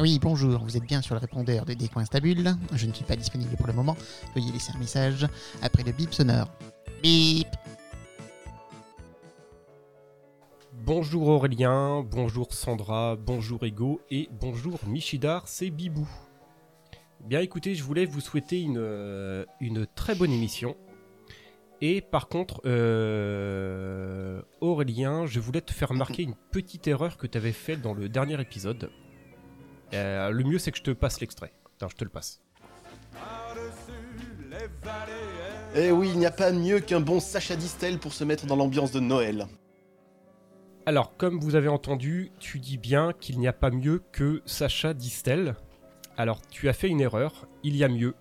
Oui, bonjour, vous êtes bien sur le répondeur de Décoinstabule. Je ne suis pas disponible pour le moment. Veuillez laisser un message après le bip sonore. Bip Bonjour Aurélien, bonjour Sandra, bonjour Ego et bonjour Michidar, c'est Bibou. Bien écoutez, je voulais vous souhaiter une, euh, une très bonne émission. Et par contre, euh, Aurélien, je voulais te faire remarquer une petite erreur que tu avais faite dans le dernier épisode. Euh, le mieux, c'est que je te passe l'extrait. Attends, je te le passe. Eh oui, il n'y a pas mieux qu'un bon Sacha Distel pour se mettre dans l'ambiance de Noël. Alors, comme vous avez entendu, tu dis bien qu'il n'y a pas mieux que Sacha Distel. Alors, tu as fait une erreur. Il y a mieux.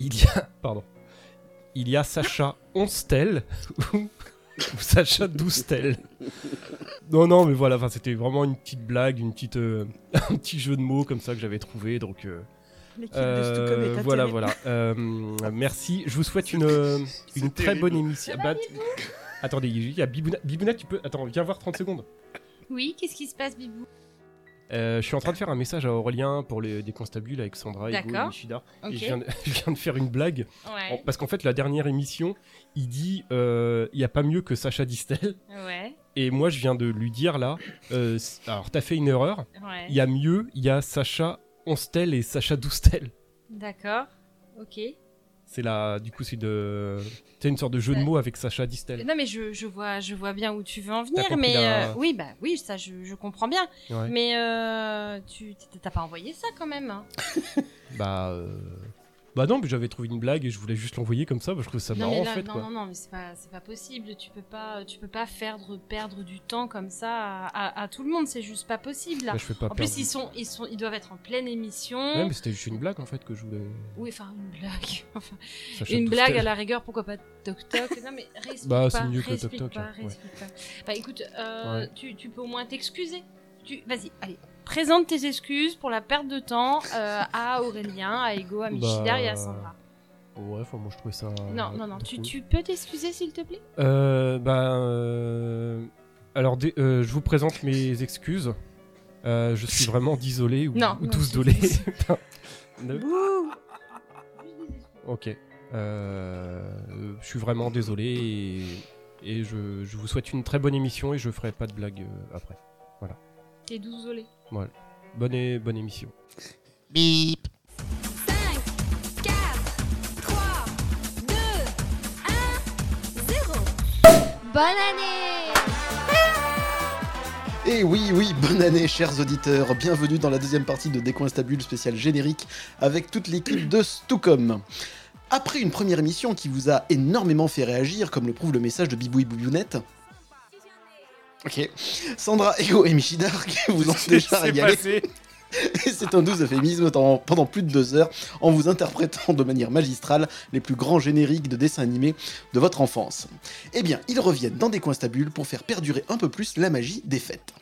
Il y a. Pardon. Il y a Sacha Onstel ou, ou Sacha Doustel. Non, non, mais voilà, enfin, c'était vraiment une petite blague, une petite, euh, un petit jeu de mots comme ça que j'avais trouvé. Donc, euh, de euh, voilà, voilà. Euh, merci. Je vous souhaite une, une très bonne émission. Bah, attendez, il y a Bibouna. Bibouna, tu peux. Attends, viens voir 30 secondes. Oui, qu'est-ce qui se passe, Bibou? Euh, je suis en train de faire un message à Aurélien pour les déconstabules avec Sandra, Ego et D'accord. Nishida. Ok. Et je viens, de, je viens de faire une blague. Ouais. Parce qu'en fait, la dernière émission, il dit euh, il n'y a pas mieux que Sacha Distel. Ouais. Et moi, je viens de lui dire là euh, alors, t'as fait une erreur. Ouais. Il y a mieux, il y a Sacha Onstel et Sacha Doustel. D'accord. Ok. C'est là, du coup, c'est de. C'est une sorte de jeu de mots avec Sacha Distel. Non, mais je, je vois, je vois bien où tu veux en venir. Mais la- euh, oui, bah oui, ça, je, je comprends bien. Ouais. Mais euh, tu t'as pas envoyé ça quand même hein Bah. euh, Bah non, mais j'avais trouvé une blague et je voulais juste l'envoyer comme ça. Bah, je trouve ça Non, marrant en fait. non, quoi. non, non, mais c'est pas, c'est pas possible. Tu peux pas, tu peux pas faire perdre du temps comme ça à, à- à tout le monde. C'est juste pas possible. Là. Bah, je fais pas en perdre plus, ils sont, ils sont, ils doivent être en pleine émission. Ouais, mais c'était juste une blague en fait que je voulais. Oui, enfin une blague. Enfin, une blague à la rigueur, pourquoi pas Toc Toc? Non mais Bah, c'est mieux que Toc Toc, pas, hein, ouais. respire pas. Bah écoute, euh, Ouais. tu, tu peux au moins t'excuser. Tu... Vas-y, allez, présente tes excuses pour la perte de temps euh, à Aurélien, à Ego, à Michidar et à Bah, Sandra. Ouais, enfin, moi je trouvais ça. Non, non, non, tu, peux t'excuser s'il te plaît? Euh, bah. euh, Alors, euh, je vous présente mes excuses. Euh, je suis vraiment désolé ou, Non, ou non, tous dolé. Ne- ok. Euh, je suis vraiment désolé et, et je, je vous souhaite une très bonne émission et je ferai pas de blague après. T'es dousolé. Bonne, é- bonne émission. Bip 5, 4, 3, 2, 1, 0. Bonne année Et oui, oui, bonne année, chers auditeurs. Bienvenue dans la deuxième partie de Décoinstabule spécial générique avec toute l'équipe de Stucom. Après une première émission qui vous a énormément fait réagir, comme le prouve le message de Bibou et Boubounette. Ok. Sandra, Ego et Michidar qui vous ont déjà régalé. C'est un doux euphémisme pendant, plus de deux heures en vous interprétant de manière magistrale les plus grands génériques de dessins animés de votre enfance. Eh bien, ils reviennent dans des coins stabules pour faire perdurer un peu plus la magie des fêtes.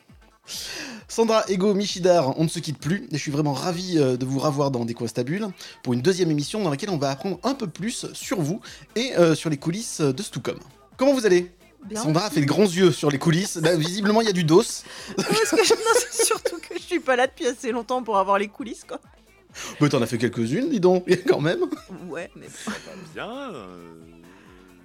Sandra, Ego, Michidar, on ne se quitte plus et je suis vraiment ravi euh, de vous revoir dans des coins stabules pour une deuxième émission dans laquelle on va apprendre un peu plus sur vous et euh, sur les coulisses de Stucom. Comment vous allez? Bien. Sandra a fait de grands yeux sur les coulisses. Là, visiblement, il y a du dos. Parce que je- non, surtout que je suis pas là depuis assez longtemps pour avoir les coulisses, quoi. Mais t'en as fait quelques-unes, dis donc, quand même. Ouais, mais Bien, euh,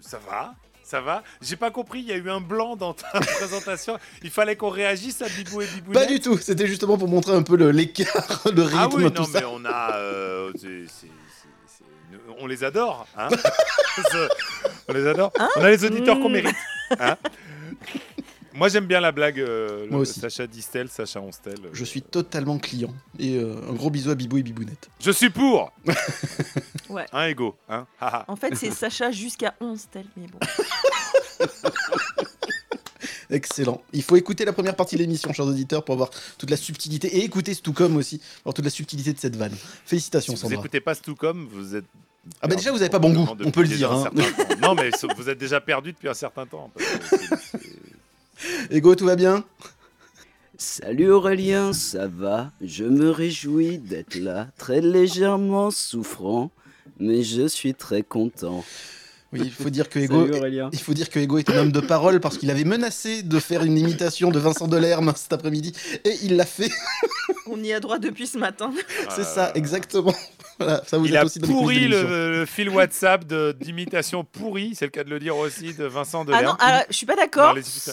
ça va, ça va. J'ai pas compris, il y a eu un blanc dans ta présentation. Il fallait qu'on réagisse à Bibou et Bibou. Pas du tout, c'était justement pour montrer un peu le- l'écart, le rythme, Ah oui, tout non, ça. mais on a. euh, on les adore, hein. On les adore. Hein on a les auditeurs qu'on mérite. hein. Moi, j'aime bien la blague. euh, Moi le- aussi. Sacha Distel, Sacha Onstel. euh. Je suis totalement client. Et euh, un gros bisou à Bibou et Bibounette. Je suis pour. Ouais. Un ego, hein. en fait, c'est Sacha jusqu'à 11 tel, mais bon. Excellent. Il faut écouter la première partie de l'émission, chers auditeurs, pour avoir toute la subtilité. Et écouter Stucom aussi, pour avoir toute la subtilité de cette vanne. Félicitations, si vous Sandra. écoutez pas Stucom, vous êtes. Ah bah déjà, vous avez pas bon goût, on peut le dire. un hein. Non, mais vous êtes déjà perdu depuis un certain temps. Ego, tout va bien? Salut Aurélien, ça va? Je me réjouis d'être là, très légèrement souffrant, mais je suis très content. Oui, il faut dire que Ego, Salut il faut dire que Ego est un homme de parole parce qu'il avait menacé de faire une imitation de Vincent Delerme cet après-midi et il l'a fait. On y a droit depuis ce matin. C'est ça, exactement. Voilà, ça vous Il a aussi pourri de le, le fil WhatsApp de- d'imitation pourri, c'est le cas de le dire aussi, de Vincent Ah Delerme. non, ah, je suis pas d'accord. De sont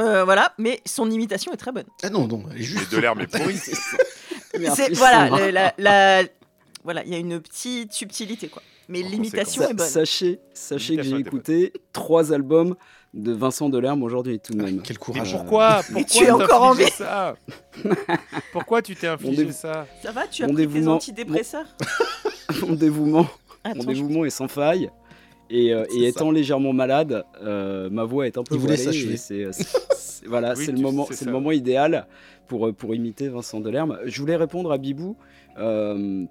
euh, voilà, mais son imitation est très bonne. Ah non, non, elle est juste. Mais Delerme est pourri. Merci, C'est- voilà, Sandra. le- la, la- voilà, il y a une petite subtilité quoi. Mais l'imitation est bonne. Sachez, sachez que j'ai écouté trois albums de Vincent Delerme aujourd'hui tout de même. Quel Mais courage. pourquoi Mais Pourquoi tu es encore en t'infliges ça Pourquoi tu t'es infligé ça Ça va, tu as Mon pris tes dévouement- antidépresseurs Mon dévouement, mon dévouement est sans faille. Et, euh, et étant légèrement malade, euh, ma voix est un peu voilée. c'est- Voilà, Oui, c'est le moment, c'est le moment idéal pour, euh, pour imiter Vincent Delerme. Je voulais répondre à Bibou. euh,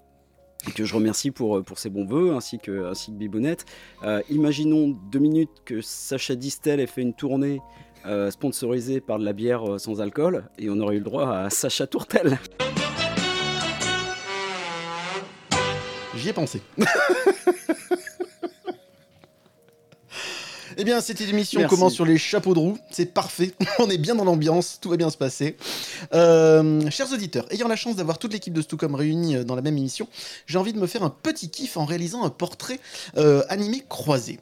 que je remercie pour, pour ses bons voeux, ainsi que, ainsi que Bibounette. Euh, imaginons deux minutes que Sacha Distel ait fait une tournée euh, sponsorisée par de la bière euh, sans alcool, et on aurait eu le droit à Sacha Tourtel. J'y ai pensé. Eh bien, cette émission Merci. commence sur les chapeaux de roue. C'est parfait. On est bien dans l'ambiance. Tout va bien se passer. Euh, chers auditeurs, ayant la chance d'avoir toute l'équipe de Stucom réunie euh, dans la même émission, j'ai envie de me faire un petit kiff en réalisant un portrait euh, animé croisé.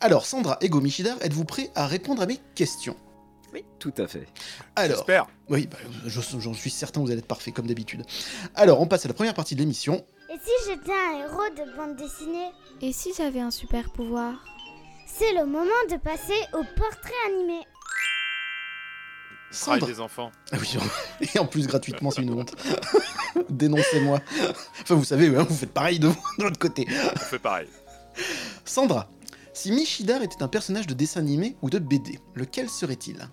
Alors, Sandra et Michidar, êtes-vous prêts à répondre à mes questions? Tout à fait. Alors, J'espère. oui, bah, je- j'en suis certain, vous allez être parfait comme d'habitude. Alors, on passe à la première partie de l'émission. Et si j'étais un héros de bande dessinée? Et si j'avais un super pouvoir? C'est le moment de passer au portrait animé. Sandra. des enfants. Ah oui, et en plus gratuitement, c'est une honte. Dénoncez-moi. Enfin, vous savez, hein, vous faites pareil de, de l'autre côté. On fait pareil. Sandra, si Michidar était un personnage de dessin animé ou de BD, lequel serait-il?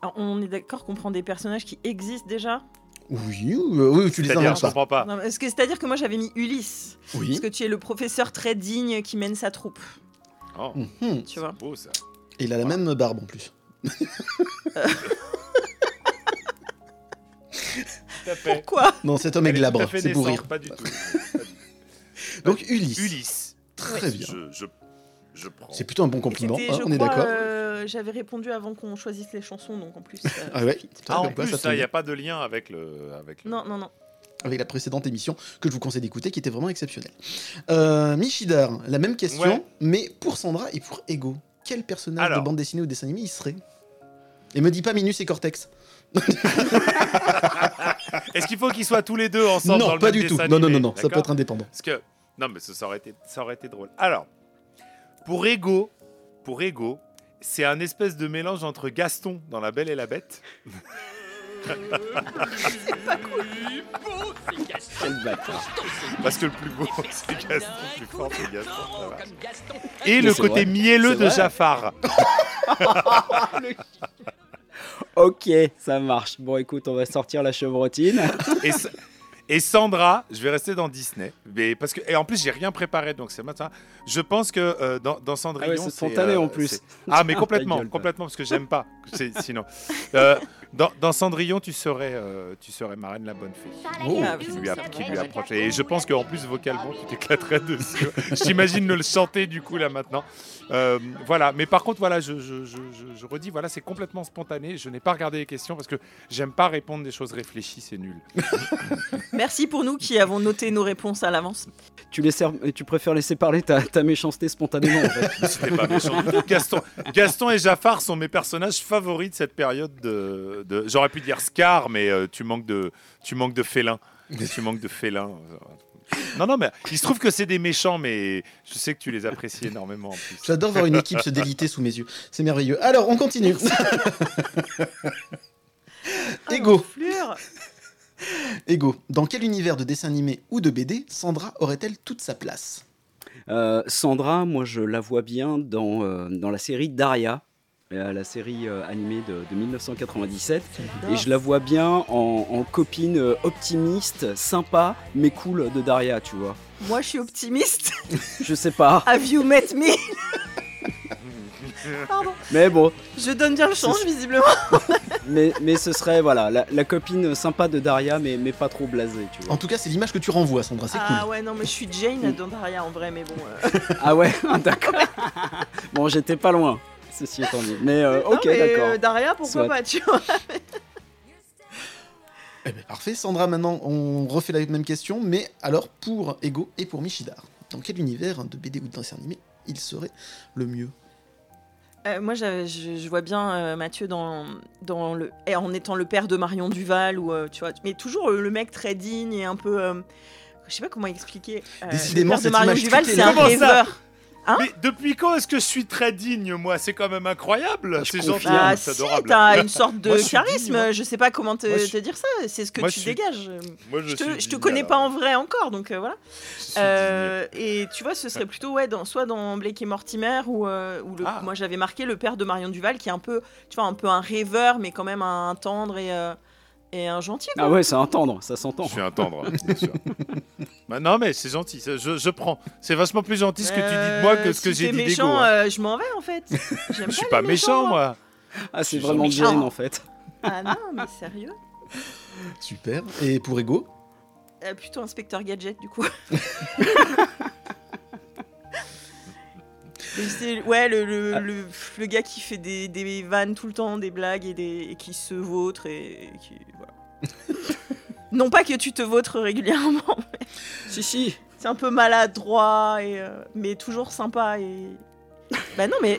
Alors, on est d'accord qu'on prend des personnages qui existent déjà? Oui, euh, oui, tu les C'est-à-dire, inventes je pas. comprends pas. C'est-à-dire que moi j'avais mis Ulysse. Oui. Parce que tu es le professeur très digne qui mène sa troupe. Oh, Mhm. Tu vois beau ça. Et il a la même barbe en plus. Fait. Pourquoi Non, cet homme est glabre, c'est pour rire. Pas du tout. Donc Ulysse. Ulysse. Très bien. Je, je, je prends. C'est plutôt un bon compliment, hein, je on est d'accord. euh, J'avais répondu avant qu'on choisisse les chansons, donc en plus. euh, Ah ouais putain, Ah, en plus, ça il n'y bien. a pas de lien avec le. Avec le... Non, non, non. Avec la précédente émission que je vous conseille d'écouter qui était vraiment exceptionnelle. Euh, Michidar, la même question, Ouais. mais pour Sandra et pour Ego. Quel personnage Alors. de bande dessinée ou dessin animé il serait? Et me dis pas Minus et Cortex. Est-ce qu'il faut qu'ils soient tous les deux ensemble dans non, le pas du tout. Non, non, non, non, ça peut être indépendant. Parce que non, mais ça, ça aurait été, ça aurait été drôle. Alors, pour Ego, pour Ego, c'est un espèce de mélange entre Gaston dans La Belle et la Bête. Quel bâtard. Parce que le plus beau, c'est Gaston, le plus fort, c'est Gaston. ça va. Et Mais le c'est côté vrai. mielleux C'est de vrai. Jafar. Ok, ça marche. Bon, écoute, on va sortir la chevrotine. Et, Sa- et Sandra, je vais rester dans Disney. Mais parce que, et en plus, j'ai rien préparé, donc c'est matin. Je pense que euh, dans, dans Cendrillon. Ah ouais, c'est spontané en plus. c'est- Ah, mais Ta complètement, gueule, complètement, parce que j'aime pas. c'est- Sinon. Euh, dans, dans Cendrillon, tu serais, euh, tu serais Marraine la bonne fée. Oh. Qui lui, qui lui approche. Et je pense qu'en plus, vocalement, tu t'éclaterais dessus. J'imagine le chanter du coup là maintenant. Euh, voilà, mais par contre, voilà, je, je, je, je- je redis, voilà, c'est complètement spontané. Je n'ai pas regardé les questions parce que j'aime pas répondre des choses réfléchies, c'est nul. Merci pour nous qui avons noté nos réponses à l'avance. tu, laisses, tu préfères laisser parler ta, ta méchanceté spontanément, en fait. Pas méchant. Gaston, Gaston et Jafar sont mes personnages favoris de cette période de. De- J'aurais pu dire Scar, mais euh, tu manques de, tu manques de félin. Tu manques de félin. Non, non, mais il se trouve que c'est des méchants, mais je sais que tu les apprécies énormément en plus. J'adore voir une équipe se déliter sous mes yeux. C'est merveilleux. Alors, on continue. Ah, Ego, l'enflure. Ego, dans quel univers de dessin animé ou de BD Sandra aurait-elle toute sa place? Euh, Sandra, moi, je la vois bien dans, euh, dans la série Daria, euh, la série euh, animée de, de 1997. Et je la vois bien en, en copine euh, optimiste, sympa, mais cool de Daria, tu vois. Moi, je suis optimiste. Je sais pas. Have you met me? Pardon. Mais bon, Je donne bien le change, visiblement. mais, mais ce serait voilà la, la copine sympa de Daria, mais, mais pas trop blasée, tu vois. En tout cas, c'est l'image que tu renvoies, Sandra, c'est Ah cool. ouais, non, mais je suis Jane dans Daria en vrai, mais bon. euh, Ah ouais, d'accord. bon, j'étais pas loin, ceci étant dit. Mais euh, ok, d'accord. euh, Daria, pourquoi Soit. pas, tu vois. Eh ben, parfait, Sandra, maintenant on refait la même question, mais alors pour Ego et pour Michidar. Dans quel univers de BD ou de dessin animé il serait le mieux Euh, moi, je, je vois bien euh, Mathieu dans, dans le, et en étant le père de Marion Duval, ou euh, tu vois, mais toujours le mec très digne et un peu. euh, je sais pas comment expliquer. Euh, Décidément, le père de Marion Duval, c'est un rêveur. Hein Mais depuis quand est-ce que je suis très digne, moi? C'est quand même incroyable. Je C'est gentil. Bah, c'est si, adorable. t'as une sorte de Moi, je charisme. digne, moi. je sais pas comment te, Moi, je te dire ça. C'est ce que Moi, tu je suis- dégages. Moi, Je te, suis je te connais pas en vrai encore, donc euh, voilà. Je suis Euh, et tu vois, ce serait plutôt ouais, dans, soit dans Blake et Mortimer ou, euh, ou le, Ah. moi j'avais marqué le père de Marion Duval qui est un peu, tu vois, un peu un rêveur, mais quand même un tendre et, euh, et un gentil. Quoi. Ah ouais, c'est un tendre, ça s'entend. Je suis un tendre, bien sûr. Bah non, mais c'est gentil. ça, Je, je prends. C'est vachement plus gentil ce que tu dis de moi que ce que Euh, j'ai dit d'Ego. méchant, hein. euh, je m'en vais en fait. J'aime Je suis pas méchant, moi. Ah, c'est vraiment. Jane en fait. Ah non, mais sérieux Super. Et pour Ego? Euh, Plutôt inspecteur gadget du coup. Ouais, le, le, Ah. le, le gars qui fait des, des vannes tout le temps, des blagues et, des, et qui se vautre et, et qui. Voilà. non pas que tu te vautres régulièrement, mais Si, si. c'est un peu maladroit, et, euh, mais toujours sympa et. Bah non, mais.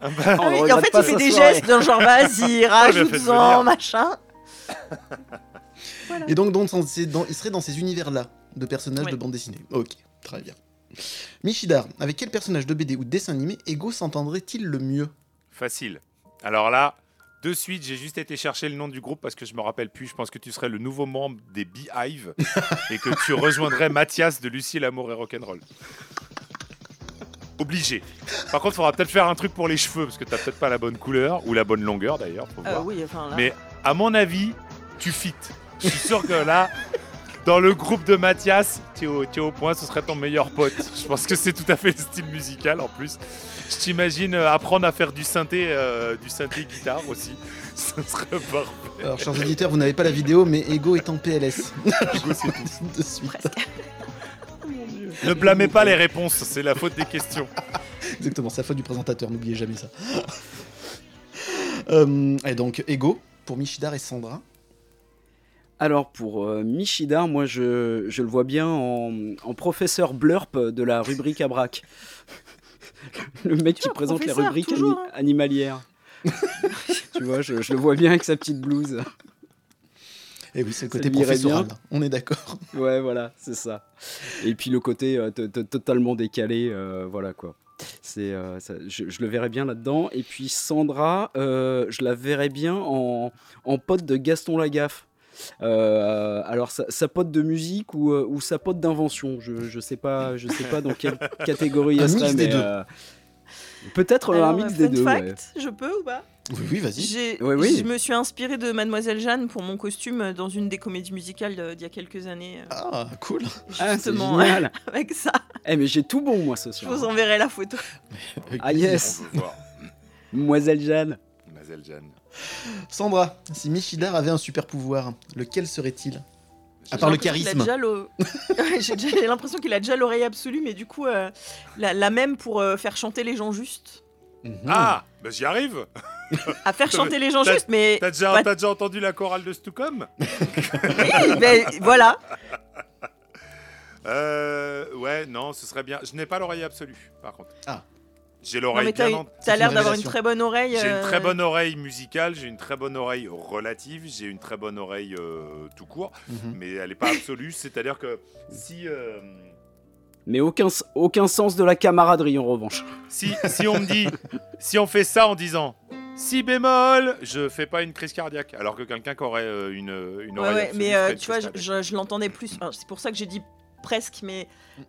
Ah bah, Ah oui, en fait, il fait des soirée. gestes d'un genre vas-y, rajoute-en, machin. Et donc, donc dans ces- dans- il serait dans ces univers-là de personnages Ouais. de bande dessinée. Ok, très bien. Michidar, avec quel personnage de BD ou de dessin animé Ego s'entendrait-il le mieux? Facile. Alors là, de suite, j'ai juste été chercher le nom du groupe parce que je me rappelle plus. Je pense que tu serais le nouveau membre des Beehive et que tu rejoindrais Mathias de Lucie, l'amour et rock'n'roll. Obligé. Par contre, il faudra peut-être faire un truc pour les cheveux parce que t'as peut-être pas la bonne couleur ou la bonne longueur d'ailleurs. Faut Euh, voir. oui, enfin là. Mais à mon avis, tu fites. Je suis sûr que là, dans le groupe de Mathias, tu es, au- point, ce serait ton meilleur pote. Je pense que c'est tout à fait le style musical en plus. Je t'imagine euh, apprendre à faire du synthé, euh, du synthé guitare aussi. Ce serait parfait. Alors, chers auditeurs, vous n'avez pas la vidéo, mais Ego est en PLS. Ego, c'est tout. de suite. Ne blâmez pas les réponses, c'est la faute des questions. Exactement, c'est la faute du présentateur, n'oubliez jamais ça. Euh, et donc, Ego, pour Michidar et Sandra. Alors pour euh, Michidar, moi je, je le vois bien en, en professeur Blurp de la rubrique Abrac. le mec qui présente les professeur, rubriques ani- toujours, hein. animalières. tu vois, je, je le vois bien avec sa petite blouse. Et Eh oui, c'est le côté professoral, bien. on est d'accord. Ouais, voilà, c'est ça. Et puis le côté euh, to- to- totalement décalé, euh, voilà quoi. C'est, euh, ça- je, je le verrais bien là-dedans. Et puis Sandra, euh, je la verrais bien en, en pote de Gaston Lagaffe. Euh, alors sa, sa pote de musique ou, euh, ou sa pote d'invention, je, je sais pas, je sais pas dans quelle catégorie mix serait, des mais deux. euh, peut-être un mix des deux. ouais. fact, je peux ou pas? Oui, oui, vas-y. J'ai- Ouais, oui. Je me suis inspirée de Mademoiselle Jeanne pour mon costume dans une des comédies musicales d'il y a quelques années. Ah, cool. Ah, c'est Justement, génial. avec ça. Eh mais j'ai tout bon moi ce Je soir. vous enverrai la photo. Ah yes. Mademoiselle Jeanne. Mademoiselle Jeanne. Sandra, si Michidar avait un super pouvoir, lequel serait-il? À J'ai part le l'impression qu'il a charisme. J'ai l'impression qu'il a déjà l'oreille absolue, mais du coup, euh, la, la même pour euh, faire chanter les gens juste. Mhm. Ah, bah j'y arrive. À faire chanter les gens T'as- juste, mais T'as déjà, déjà entendu la chorale de Stucom oui, mais voilà. Euh, ouais, non, ce serait bien. Je n'ai pas l'oreille absolue, par contre. Ah. J'ai l'oreille bien en- t'as l'air d'avoir une très bonne oreille. J'ai une euh, très bonne oreille musicale, j'ai une très bonne oreille relative, j'ai une très bonne oreille euh, tout court, Mhm. mais elle n'est pas absolue. C'est-à-dire que si, euh, Mais aucun, aucun sens de la camaraderie en revanche. si, si on me dit, si on fait ça en disant si bémol, je fais pas une crise cardiaque, alors que quelqu'un qui aurait euh, une, une Ouais, oreille ouais, mais euh, tu vois, je, cardiaque. je- je l'entendais plus. Enfin, c'est pour ça que j'ai dit presque, mais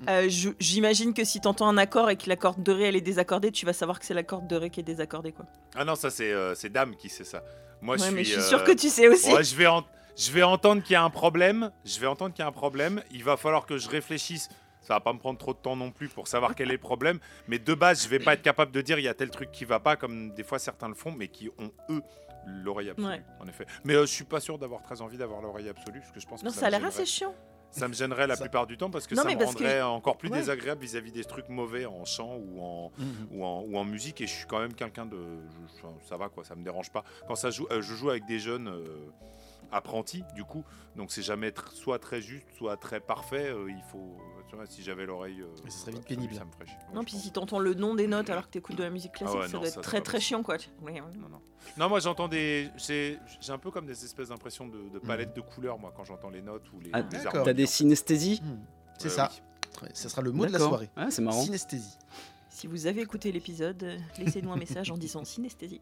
euh, j'imagine que si t'entends un accord et que la corde de ré elle est désaccordée, tu vas savoir que c'est la corde de ré qui est désaccordée, quoi. Ah non, ça c'est euh, Dame qui sait ça. Moi, ouais, je suis. mais je suis sûre que tu sais aussi. Ouais, je vais, en- je vais entendre qu'il y a un problème. Je vais entendre qu'il y a un problème. Il va falloir que je réfléchisse. Ça va pas me prendre trop de temps non plus pour savoir quel est le problème. Mais de base, je vais pas être capable de dire il y a tel truc qui va pas, comme des fois certains le font, mais qui ont eux l'oreille absolue. Ouais. En effet. Mais euh, je suis pas sûr d'avoir très envie d'avoir l'oreille absolue, parce que je pense que Non, ça, ça a l'air assez chiant. Ça me gênerait la Ça- plupart du temps parce que Non, ça me que- rendrait encore plus Ouais. désagréable vis-à-vis des trucs mauvais en chant ou en, Mhm. ou en, ou en musique et je suis quand même quelqu'un de je- ça va quoi ça me dérange pas quand ça joue euh, je joue avec des jeunes euh, apprentis du coup donc c'est jamais tr- soit très juste soit très parfait euh, il faut tu vois si j'avais l'oreille euh, Mais ça serait vite pénible. ça me ferait chier. Ouais, Non, puis si t'entends le nom des notes alors que t'écoutes de la musique classique, ouais, ça non, doit ça, être très très possible. chiant quoi. Non, non. Non, moi j'entends des. J'ai j'ai un peu comme des espèces d'impressions de, de palette de couleurs, moi, quand j'entends les notes ou les, Ah. T'as des synesthésies Hmm. C'est Euh, ça. oui. Ça sera le mot de la soirée. Ah, c'est marrant. Synesthésie. Si vous avez écouté l'épisode, euh, laissez-nous un message en disant synesthésie.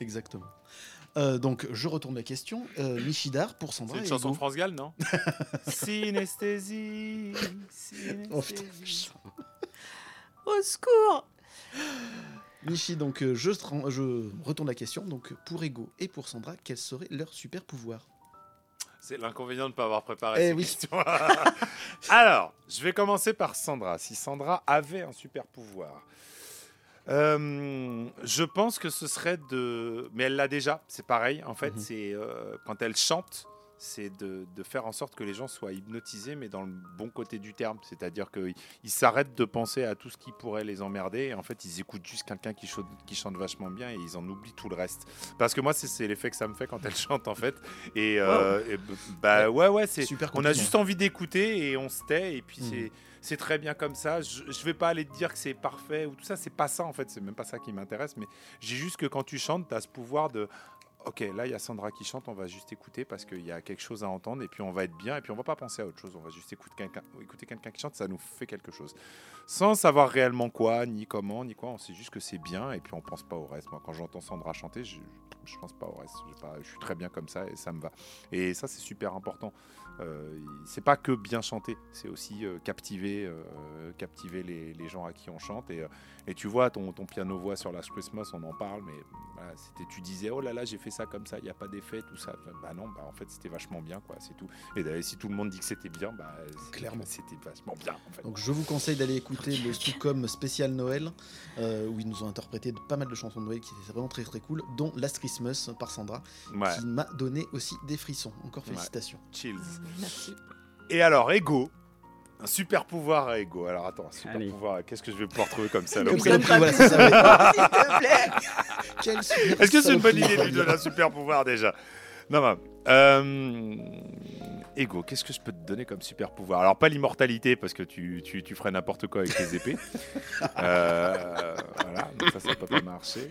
Exactement. Euh, donc, je retourne la question. Euh, Michidar pour Sandra. C'est une chanson de Hugo. France Gall, non Synesthésie. Oh putain. synesthésie. Au secours Michi, donc euh, je, retourne la question. Donc, pour Ego et pour Sandra, quel serait leur super pouvoir? C'est l'inconvénient de ne pas avoir préparé Eh ces oui. questions. Alors, je vais commencer par Sandra. Si Sandra avait un super pouvoir, euh, je pense que ce serait de. Mais elle l'a déjà, c'est pareil. En fait, Mhm. c'est euh, quand elle chante, c'est de, de faire en sorte que les gens soient hypnotisés, mais dans le bon côté du terme. C'est-à-dire qu'ils ils s'arrêtent de penser à tout ce qui pourrait les emmerder. Et en fait, ils écoutent juste quelqu'un qui, chante- qui chante vachement bien et ils en oublient tout le reste. Parce que moi, c'est- l'effet que ça me fait quand elle chante, en fait. Et, euh, et bah ouais, ouais, c'est. Super On a juste envie d'écouter et on se tait et puis Mhm. c'est c'est très bien comme ça. Je, je vais pas aller te dire que c'est parfait ou tout ça, c'est pas ça en fait, c'est même pas ça qui m'intéresse, mais j'ai juste que quand tu chantes, tu as ce pouvoir de OK, là il y a Sandra qui chante, on va juste écouter parce qu'il y a quelque chose à entendre et puis on va être bien et puis on va pas penser à autre chose, on va juste écouter quelqu'un écouter quelqu'un qui chante, ça nous fait quelque chose. Sans savoir réellement quoi, ni comment, ni quoi, on sait juste que c'est bien et puis on pense pas au reste. Moi quand j'entends Sandra chanter, je, je pense pas au reste, J'ai pas- je suis très bien comme ça et ça me va. Et ça c'est super important. Euh, c'est pas que bien chanter, c'est aussi euh, captiver, euh, captiver les, les gens à qui on chante. Et, et tu vois, ton, ton piano voix sur Last Christmas, on en parle, mais voilà, c'était, tu disais, oh là là, j'ai fait ça comme ça, il n'y a pas d'effet, tout ça. Bah non, bah en fait, c'était vachement bien, quoi, c'est tout. Et d'ailleurs, si tout le monde dit que c'était bien, bah Clairement. c'était vachement bien, en fait. Donc, je vous conseille d'aller écouter le Stucom spécial Noël, où ils nous ont interprété pas mal de chansons de Noël qui étaient vraiment très très cool, dont Last Christmas par Sandra, Ouais, qui m'a donné aussi des frissons. Encore Ouais. félicitations. chills. Merci. Et alors, Ego, un super pouvoir à Ego. Alors attends, un super Allez. pouvoir, qu'est-ce que je vais pouvoir trouver comme ça. S'il te plaît Est-ce que c'est une bonne idée de lui donner un super pouvoir déjà? Non, non. Euh... Ego, qu'est-ce que je peux te donner comme super pouvoir? Alors, pas l'immortalité, parce que tu, tu, tu ferais n'importe quoi avec tes épées. Euh, voilà, donc ça, ça peut pas marcher.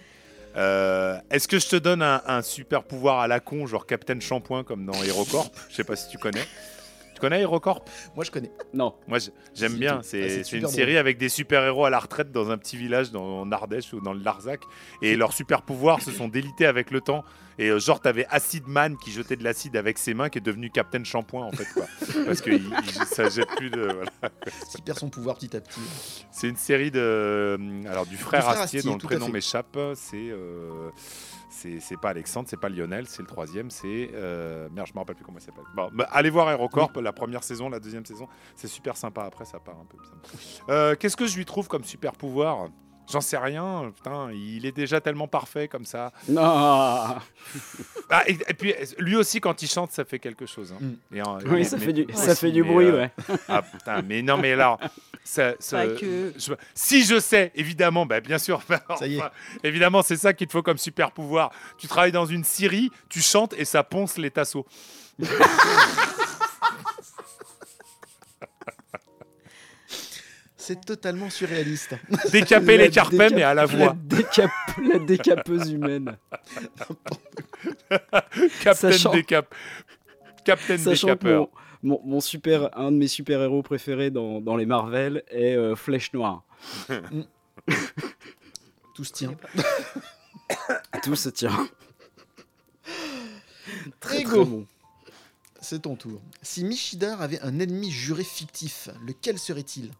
Euh, Est-ce que je te donne un, un super pouvoir à la con, genre Captain Shampoing, comme dans HeroCorp Je sais pas si tu connais. Connais HeroCorp Moi, je connais. Non. Moi, j'aime bien. C'est Ah, c'est une super série avec des super-héros à la retraite dans un petit village dans, en Ardèche ou dans le Larzac. Et leurs super-pouvoirs se sont délités avec le temps. Et euh, genre, t'avais Acid Man qui jetait de l'acide avec ses mains, qui est devenu Captain Shampoing, en fait. Quoi. Parce que il- il- ça jette plus de. voilà. Qui perd son pouvoir petit à petit. C'est une série de. euh, Alors, du frère, frère Astier, Astier, dont le prénom m'échappe. C'est. euh, c'est pas Alexandre, c'est pas Lionel, c'est le troisième, c'est. euh, merde, je me rappelle plus comment il s'appelle. Bon, bah, allez voir Aerocorp, la première saison, la deuxième saison, c'est super sympa. Après, ça part un peu. bizarre. Euh, Qu'est-ce que je lui trouve comme super pouvoir? J'en sais rien, putain, il est déjà tellement parfait comme ça. Non. Ah, et, et puis, lui aussi, quand il chante, ça fait quelque chose. hein. Mm. Et, euh, Oui, mais- ça mais- fait du, ça fait du mais, bruit, euh, ouais. Ah putain, mais non, mais là, ça, ça- Pas que- je- si je sais, évidemment, bah, bien sûr, bah, Ça y est. évidemment, c'est ça qu'il te faut comme super pouvoir. Tu travailles dans une scierie, tu chantes et ça ponce les tasseaux. C'est totalement surréaliste. Décaper La les carpets, mais à la voix. décap- la décapeuse humaine. Captain Sachant- Décap. Captain Sachant que Décapeur. mon, mon, mon super, un de mes super-héros préférés dans, dans les Marvel est euh, Flèche Noire. Tout se tient. Tout se tient. Très, très bon. C'est ton tour. Si Michidar avait un ennemi juré fictif, lequel serait-il?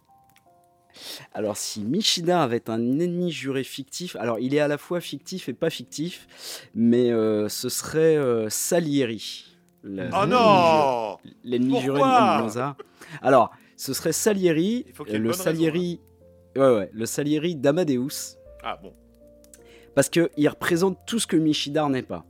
Alors, si Michida avait un ennemi juré fictif, alors il est à la fois fictif et pas fictif, mais euh, ce serait euh, Salieri. Le- Oh non L'ennemi juré de Mozart. Alors, Ce serait Salieri, Il le raison, hein. Salieri, ouais, ouais, le Salieri d'Amadeus, Ah bon. parce que il représente tout ce que Michidar n'est pas.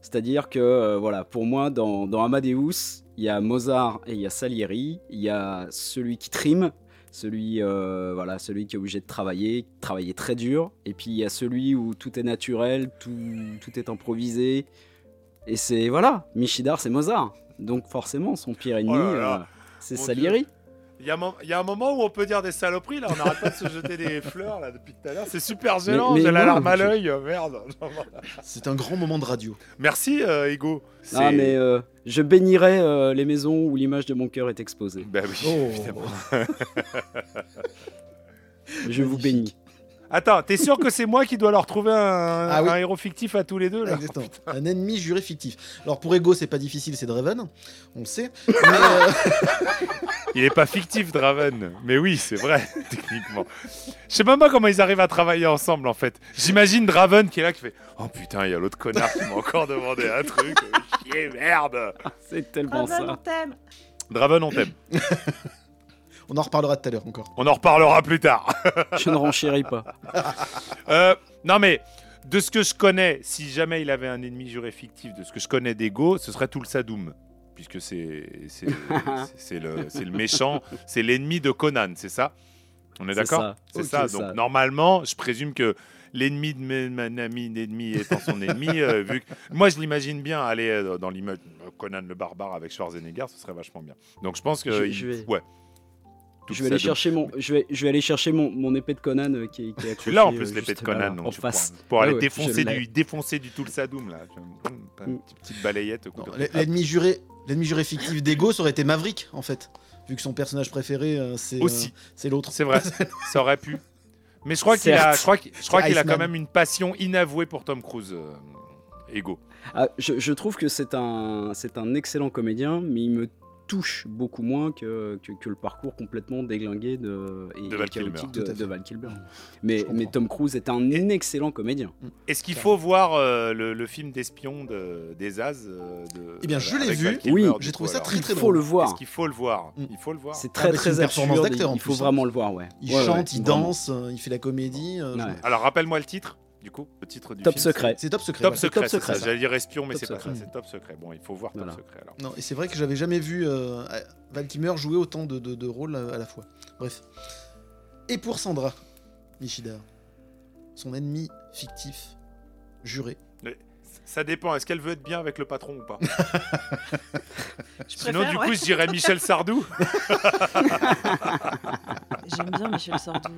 C'est-à-dire que, euh, voilà, pour moi, dans, dans Amadeus, il y a Mozart et il y a Salieri, il y a celui qui trime, celui, euh, voilà, celui qui est obligé de travailler, travailler très dur, et puis il y a celui où tout est naturel, tout, tout est improvisé, et c'est, voilà, Michidar, c'est Mozart. Donc forcément, son pire ennemi, Oh euh, c'est Salieri. Il y, a y un moment où on peut dire des saloperies, là, on n'arrête pas de se jeter des fleurs, là, depuis tout à l'heure. C'est super gênant, j'ai la larme à l'œil, merde. C'est un grand moment de radio. Merci, euh, Ego. Ah, mais euh, je bénirai euh, les maisons où l'image de mon cœur est exposée. Bah oui, Oh. évidemment. Je vous bénis. Attends, t'es sûr que c'est moi qui dois leur trouver un, Ah oui. un héros fictif à tous les deux, là? Exactement. Un ennemi juré fictif. Alors pour Ego, c'est pas difficile, c'est Draven, on le sait. Mais, euh, Il est pas fictif, Draven. Mais oui, c'est vrai, techniquement. Je sais même pas comment ils arrivent à travailler ensemble, en fait. J'imagine Draven qui est là, qui fait Oh putain, il y a l'autre connard qui m'a encore demandé un truc. Chier, merde. C'est tellement Draven, on ça. t'aime. Draven, on t'aime. on en reparlera tout à l'heure encore. On en reparlera plus tard. Je ne renchéris pas. Euh, non, mais de ce que je connais, si jamais il avait un ennemi juré fictif, de ce que je connais d'Ego, ce serait tout le Sadoum. Puisque c'est le, c'est le méchant, c'est l'ennemi de Conan, c'est ça? On est d'accord? C'est ça. ça. Donc normalement, je présume que l'ennemi de mon ami d'ennemi étant son ennemi, euh, vu que moi je l'imagine bien aller euh, dans l'immeuble Conan le barbare avec Schwarzenegger, ce serait vachement bien. Donc je pense que Je- il- je vais- ouais. Je vais aller chercher mon, je vais, je vais aller chercher mon, mon épée de Conan euh, qui, est- qui est Tu accrochée. l'as en euh, plus l'épée juste de Conan, là, donc en face. pour aller Ouais, défoncer, du, défoncer du tout le Sadoum là. Une Mm. petite, petite balayette. au coup Non, de- l- L'ennemi juré, l'ennemi juré fictif d'Ego, ça aurait été Maverick en fait. Vu que son personnage préféré, euh, c'est euh, Aussi. c'est l'autre. C'est vrai, ça aurait pu. Mais je crois qu'il a, je crois qu'il- je crois C'est qu'il a quand même une passion inavouée pour Tom Cruise, euh, Ego. Ah, je, je trouve que c'est un, c'est un excellent comédien, mais il me touche beaucoup moins que, que, que le parcours complètement déglingué de, et, De Val Kilmer. de, de Val Kilmer. Mais, Tom Cruise est un excellent comédien. Est-ce qu'il faut voir euh, le, le film d'espion de, des As de, Eh bien, je l'ai vu. Oui, j'ai trouvé ça alors très, Il très faut le Est-ce voir. qu'il faut le voir? Il faut le voir. C'est Ah, très une très performance d'acteur, Il faut plus, hein. vraiment le voir, ouais. Il Ouais, ouais, chante, il vraiment. danse, euh, il fait la comédie. euh. Alors rappelle-moi le titre, du coup, le titre du Top film. secret. C'est top secret. Top voilà. secret, Top secret. J'allais dire espion, mais c'est pas ça. C'est top secret. Bon, il faut voir Voilà. top secret alors. Non, et c'est vrai que j'avais jamais vu euh, Val Kilmer jouer autant de, de- de rôles à, à la fois. Bref. Et pour Sandra, Nishida, son ennemi fictif, juré. Ça dépend. Est-ce qu'elle veut être bien avec le patron ou pas? Je Sinon, préfère, du ouais. coup, je dirais Michel Sardou. J'aime bien Michel Sardou.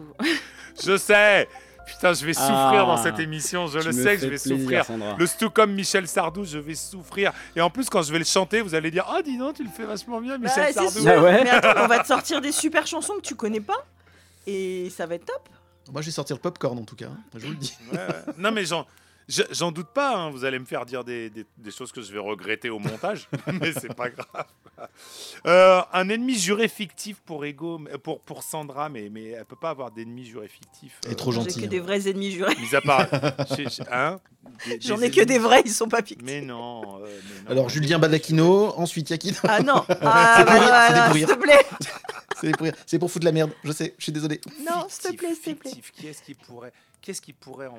Je sais. Putain, je vais souffrir Ah, dans cette émission. Je le sais que je vais plaisir, souffrir. Sandra. Le stu comme Michel Sardou, je vais souffrir. Et en plus, quand je vais le chanter, vous allez dire Ah, dis donc, tu le fais vachement bien, Bah, Michel c'est Sardou. sûr. Ah ouais Mais attends, on va te sortir des super chansons que tu connais pas. Et ça va être top. Moi, je vais sortir le popcorn en tout cas, hein, je vous le dis. Ouais, ouais. Non, mais j'en. Je- J'en doute pas, hein. vous allez me faire dire des, des- des choses que je vais regretter au montage, mais c'est pas grave. Euh, un ennemi juré fictif pour Ego, pour, pour Sandra, mais, mais elle peut pas avoir d'ennemi juré fictif. Elle est trop J'ai gentille. que hein. des vrais ennemis jurés. Mis à part. j'ai- j'ai- hein J'en ai que des vrais, ils sont pas fictifs. Mais non. euh, mais non. Alors, Julien Badakino, ensuite Yakino. Ah non Ah C'est bah, pour rire, c'est des non, pour s'il te plaît C'est pour, c'est pour foutre la merde, je sais, je suis désolé. Non, s'il te plaît, s'il te plaît. Qui est-ce qui pourrait Qu'est-ce qui pourrait en...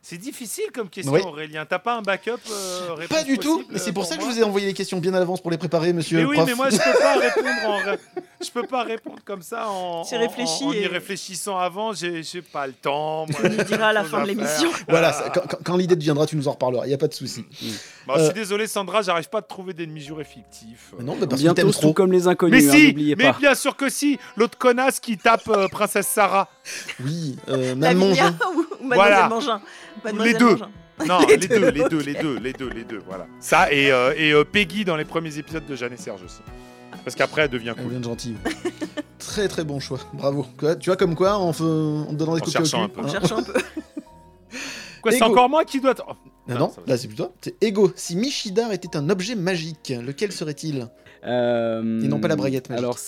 C'est difficile comme question, Oui. Aurélien. T'as pas un backup euh, réponse Pas du tout, mais c'est euh, pour ça que je vous ai envoyé les questions bien à l'avance pour les préparer, monsieur Mais le oui, prof. mais moi je peux pas répondre en je peux pas répondre comme ça en, C'est en- réfléchi en- en y et- réfléchissant avant. J'ai j'ai pas le temps. Moi, Tu nous diras à la fin de l'émission. Voilà, ça- quand, l'idée deviendra, tu nous en reparleras, il n'y a pas de souci. Bon, je Euh, suis désolé, Sandra, j'arrive pas à trouver d'ennemis jurés fictifs. Mais non, mais parce que Bientôt, trop. comme les mais inconnus, hein, si, mais pas. bien sûr que si. L'autre connasse qui tape euh, Princesse Sarah. Oui, euh, Mongin. ou, ou Mademoiselle Voilà. Mangin Mademoiselle Les deux. Mangin. Non, les deux, les deux, les deux, les deux, les deux, voilà. Ça et, euh, et euh, Peggy dans les premiers épisodes de Jeanne et Serge aussi. Parce qu'après, elle devient Elle cool. vient de gentille. très très bon choix, bravo. Quoi, tu vois comme quoi, en, fe- en te donnant des En coups de cherchant cul, un peu. On hein. cherche un peu. Quoi, c'est encore moi qui dois. Oh, Ah Non, là c'est plus toi. C'est Ego. Si Michidar était un objet magique, lequel serait-il? Euh, Et non pas la braguette magique. Alors,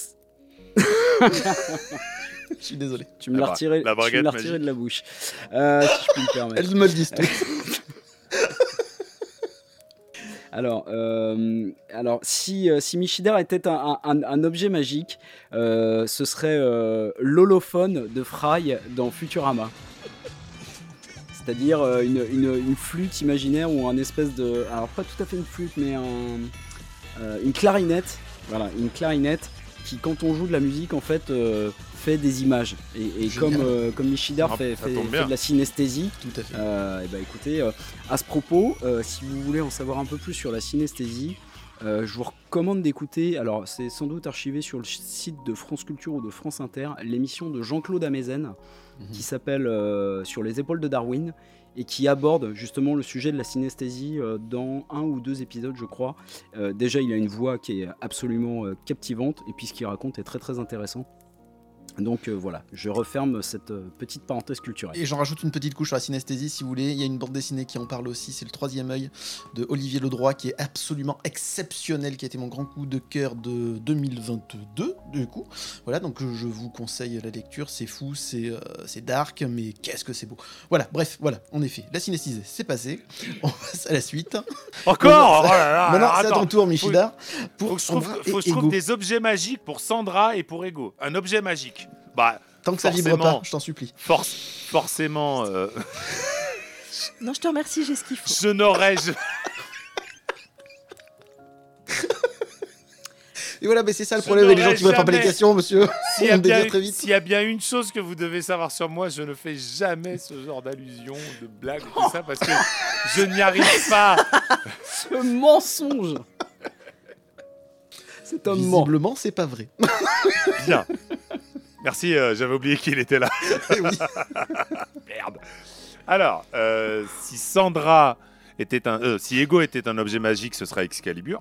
Je suis désolé. tu me La l'as retiré, la tu me retiré de la bouche. Euh, si je puis me permettre. Elles me le disent. Alors, euh, alors si, euh, si Michidar était un, un- un objet magique, euh, ce serait euh, l'holophone de Fry dans Futurama. C'est-à-dire euh, une, une- une flûte imaginaire ou un espèce de... Alors pas tout à fait une flûte, mais un, euh, une clarinette. Voilà, une clarinette qui, quand on joue de la musique, en fait, euh, fait des images. Et, comme, euh, comme Michidar Ah, fait, de la synesthésie, Tout à fait. euh, et bah écoutez, euh, à ce propos, euh, si vous voulez en savoir un peu plus sur la synesthésie, euh, je vous recommande d'écouter, alors c'est sans doute archivé sur le site de France Culture ou de France Inter, l'émission de Jean-Claude Amezen Mhm. qui s'appelle euh, Sur les épaules de Darwin et qui aborde justement le sujet de la synesthésie euh, dans un ou deux épisodes, je crois. Euh, déjà, il a une voix qui est absolument euh, captivante et puis ce qu'il raconte est très très intéressant. Donc euh, voilà, je referme cette euh, petite parenthèse culturelle. Et j'en rajoute une petite couche sur la synesthésie si vous voulez. Il y a une bande dessinée qui en parle aussi, c'est le troisième œil de Olivier Ledroit qui est absolument exceptionnel, qui a été mon grand coup de cœur de 2022 du coup. Voilà, donc euh, je vous conseille la lecture, c'est fou, c'est euh, c'est dark, mais qu'est-ce que c'est beau. Voilà, bref, voilà, en effet, la synesthésie c'est passé, on passe à la suite. Encore Oh là là, Maintenant alors, c'est à ton tour Michidar, Faut pour que je trouve, Sandra faut je trouve Ego. des objets magiques pour Sandra et pour Ego. Un objet magique. Bah, Tant que ça vibre pas, je t'en supplie. force, forcément, euh, Non, je te remercie, j'ai ce qu'il faut. je n'aurais. je- Et voilà, mais c'est ça le Je problème avec les gens qui ne pas les questions, monsieur. Y, s'il y a bien une chose que vous devez savoir sur moi, je ne fais jamais ce genre d'allusion, de blague, tout ça, parce que je n'y arrive pas. Ce mensonge C'est un mensonge. Visiblement, c'est pas vrai. Bien. Merci, euh, j'avais oublié qu'il était là. Merde. Alors, euh, si Sandra était un, euh, si Ego était un objet magique, ce serait Excalibur.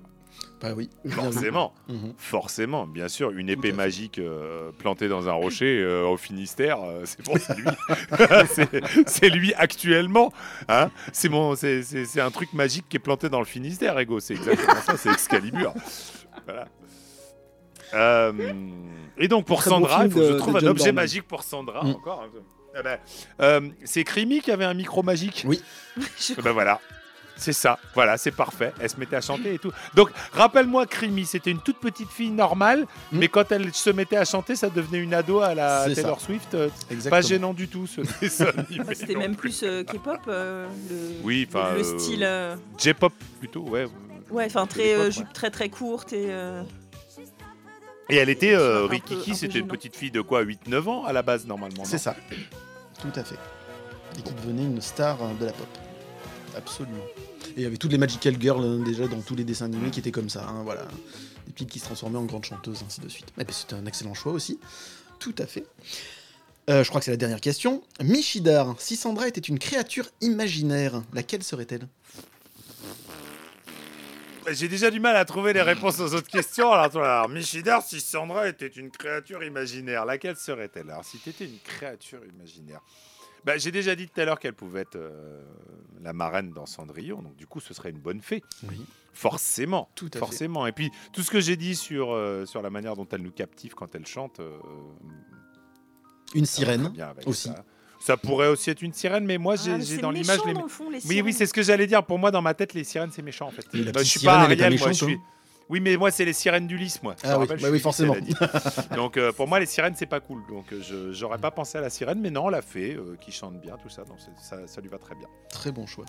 Bah oui. Forcément, Mhm. forcément, bien sûr, une épée magique plantée dans un rocher au Finistère, c'est bon, lui. C'est- lui actuellement. Hein c'est c'est un truc magique qui est planté dans le Finistère, Ego. C'est exactement ça, c'est Excalibur. Voilà. Euh, et donc pour Très Sandra, il faut que je de- trouve de un John objet magique pour Sandra Mm. encore. peu. Ah ben, euh, c'est Crimi qui avait un micro magique. Oui. Eh ben voilà. C'est ça, voilà, c'est parfait. Elle se mettait à chanter et tout. Donc, rappelle-moi, Crimi, c'était une toute petite fille normale, Mm. mais quand elle se mettait à chanter, ça devenait une ado à la Taylor Swift. euh, Exactement. Pas gênant du tout, ce C'était même plus. plus euh, K-pop, euh, le, Oui, le- enfin, le style. euh, J-pop plutôt, ouais. Ouais, enfin très ouais. jupe très très courte et. Euh, Et elle était, euh, Rikiki, un c'était une petite fille de quoi 8-9 ans à la base, normalement. C'est ça. Tout à fait. Et qui devenait une star euh, de la pop. Absolument. Et il y avait toutes les Magical Girls hein, déjà dans tous les dessins animés qui étaient comme ça. hein, voilà. Des petites qui se transformaient en grandes chanteuses, ainsi de suite. Et puis c'était un excellent choix aussi. Tout à fait. Euh, je crois que c'est la dernière question. Michidar, si Sandra était une créature imaginaire, laquelle serait-elle? J'ai déjà du mal à trouver les réponses aux autres questions. Alors, toi, alors, Michidar, si Sandra était une créature imaginaire, laquelle serait-elle Alors, si tu étais une créature imaginaire. Bah, J'ai déjà dit tout à l'heure qu'elle pouvait être euh, la marraine dans Cendrillon, donc du coup, ce serait une bonne fée. Oui. Forcément, Tout à fait. forcément. Et puis, tout ce que j'ai dit sur, euh, sur la manière dont elle nous captive quand elle chante. euh, Une sirène bien avec aussi. Ça. Ça pourrait aussi être une sirène, mais moi, j'ai ah, dans l'image méchant, les. dans le fond, les Oui, oui, c'est ce que j'allais dire. Pour moi, dans ma tête, les sirènes, c'est méchant en fait. Bah, je suis sirène, pas Ariel, moi. Je suis... hein. Oui, mais moi, c'est les sirènes d'Ulysse, moi. Ah oui, rappelle, bah oui, forcément. Donc, euh, pour moi, les sirènes, c'est pas cool. Donc, euh, je j'aurais pas pensé à la sirène, mais non, la fée euh, qui chante bien, tout ça. Donc, ça, ça lui va très bien. Très bon choix.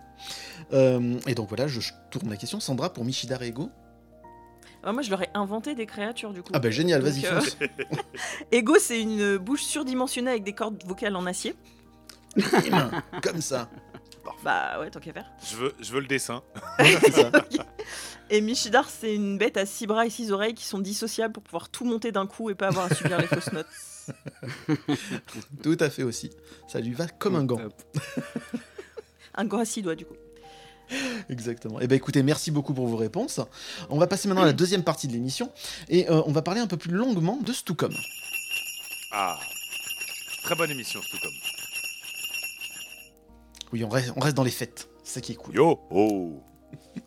Euh, et donc voilà, je tourne la question. Sandra pour Michidar et Ego. Ah, moi, je leur ai inventé des créatures du coup. Ah bah génial, vas-y, euh. Ego, c'est une bouche surdimensionnée avec des cordes vocales en acier. Comme ça. Bah ouais, tant qu'à faire. Je veux, je veux le dessin. Et Michidar, c'est une bête à six bras et six oreilles qui sont dissociables pour pouvoir tout monter d'un coup et pas avoir à subir les fausses notes. Tout à fait aussi. Ça lui va comme un gant. Un gant à six doigts du coup. Exactement. Eh ben écoutez, merci beaucoup pour vos réponses. On va passer maintenant à la deuxième partie de l'émission et euh, on va parler un peu plus longuement de Stucom. Ah, très bonne émission, comme. Oui, on reste, on reste dans les fêtes. C'est ça qui est cool. Yo, oh.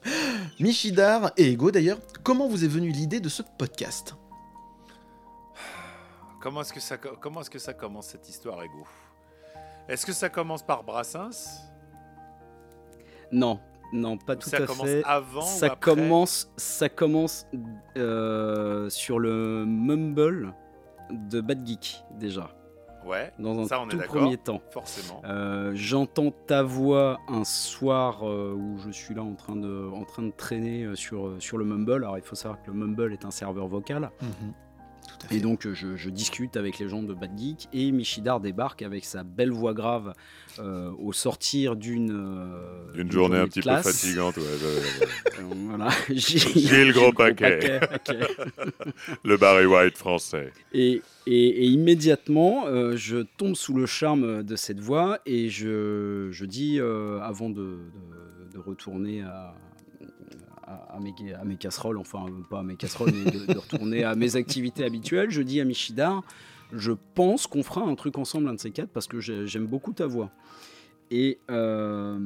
Michidar et Ego d'ailleurs, comment vous est venue l'idée de ce podcast? Comment est-ce que ça, co- comment est-ce que ça commence cette histoire, Ego? Est-ce que ça commence par Brassens? Non, Non, pas tout ça à commence fait. avant ça ou après? commence, ça commence euh, sur le Mumble de Bad Geek déjà, Ouais, dans un ça on est tout premier temps. Forcément. Euh, J'entends ta voix un soir euh, où je suis là en train de, en train de traîner euh, sur, sur le Mumble. Alors il faut savoir que le Mumble est un serveur vocal. Mhm. À fait. Et donc je, je discute avec les gens de Bad Geek et Michidar débarque avec sa belle voix grave euh, au sortir d'une euh, Une journée un petit peu fatigante, ouais, ouais, ouais. Euh, voilà. J'ai le gros paquet. ok. Le Barry White français. Et, et- et immédiatement, euh, je tombe sous le charme de cette voix et je, je dis, euh, avant de, de- de retourner à, à, à mes, à mes casseroles, enfin pas à mes casseroles, mais de, de retourner à mes activités habituelles, je dis à Michidar, je pense qu'on fera un truc ensemble, un de ces quatre, parce que j'ai- j'aime beaucoup ta voix. Et euh,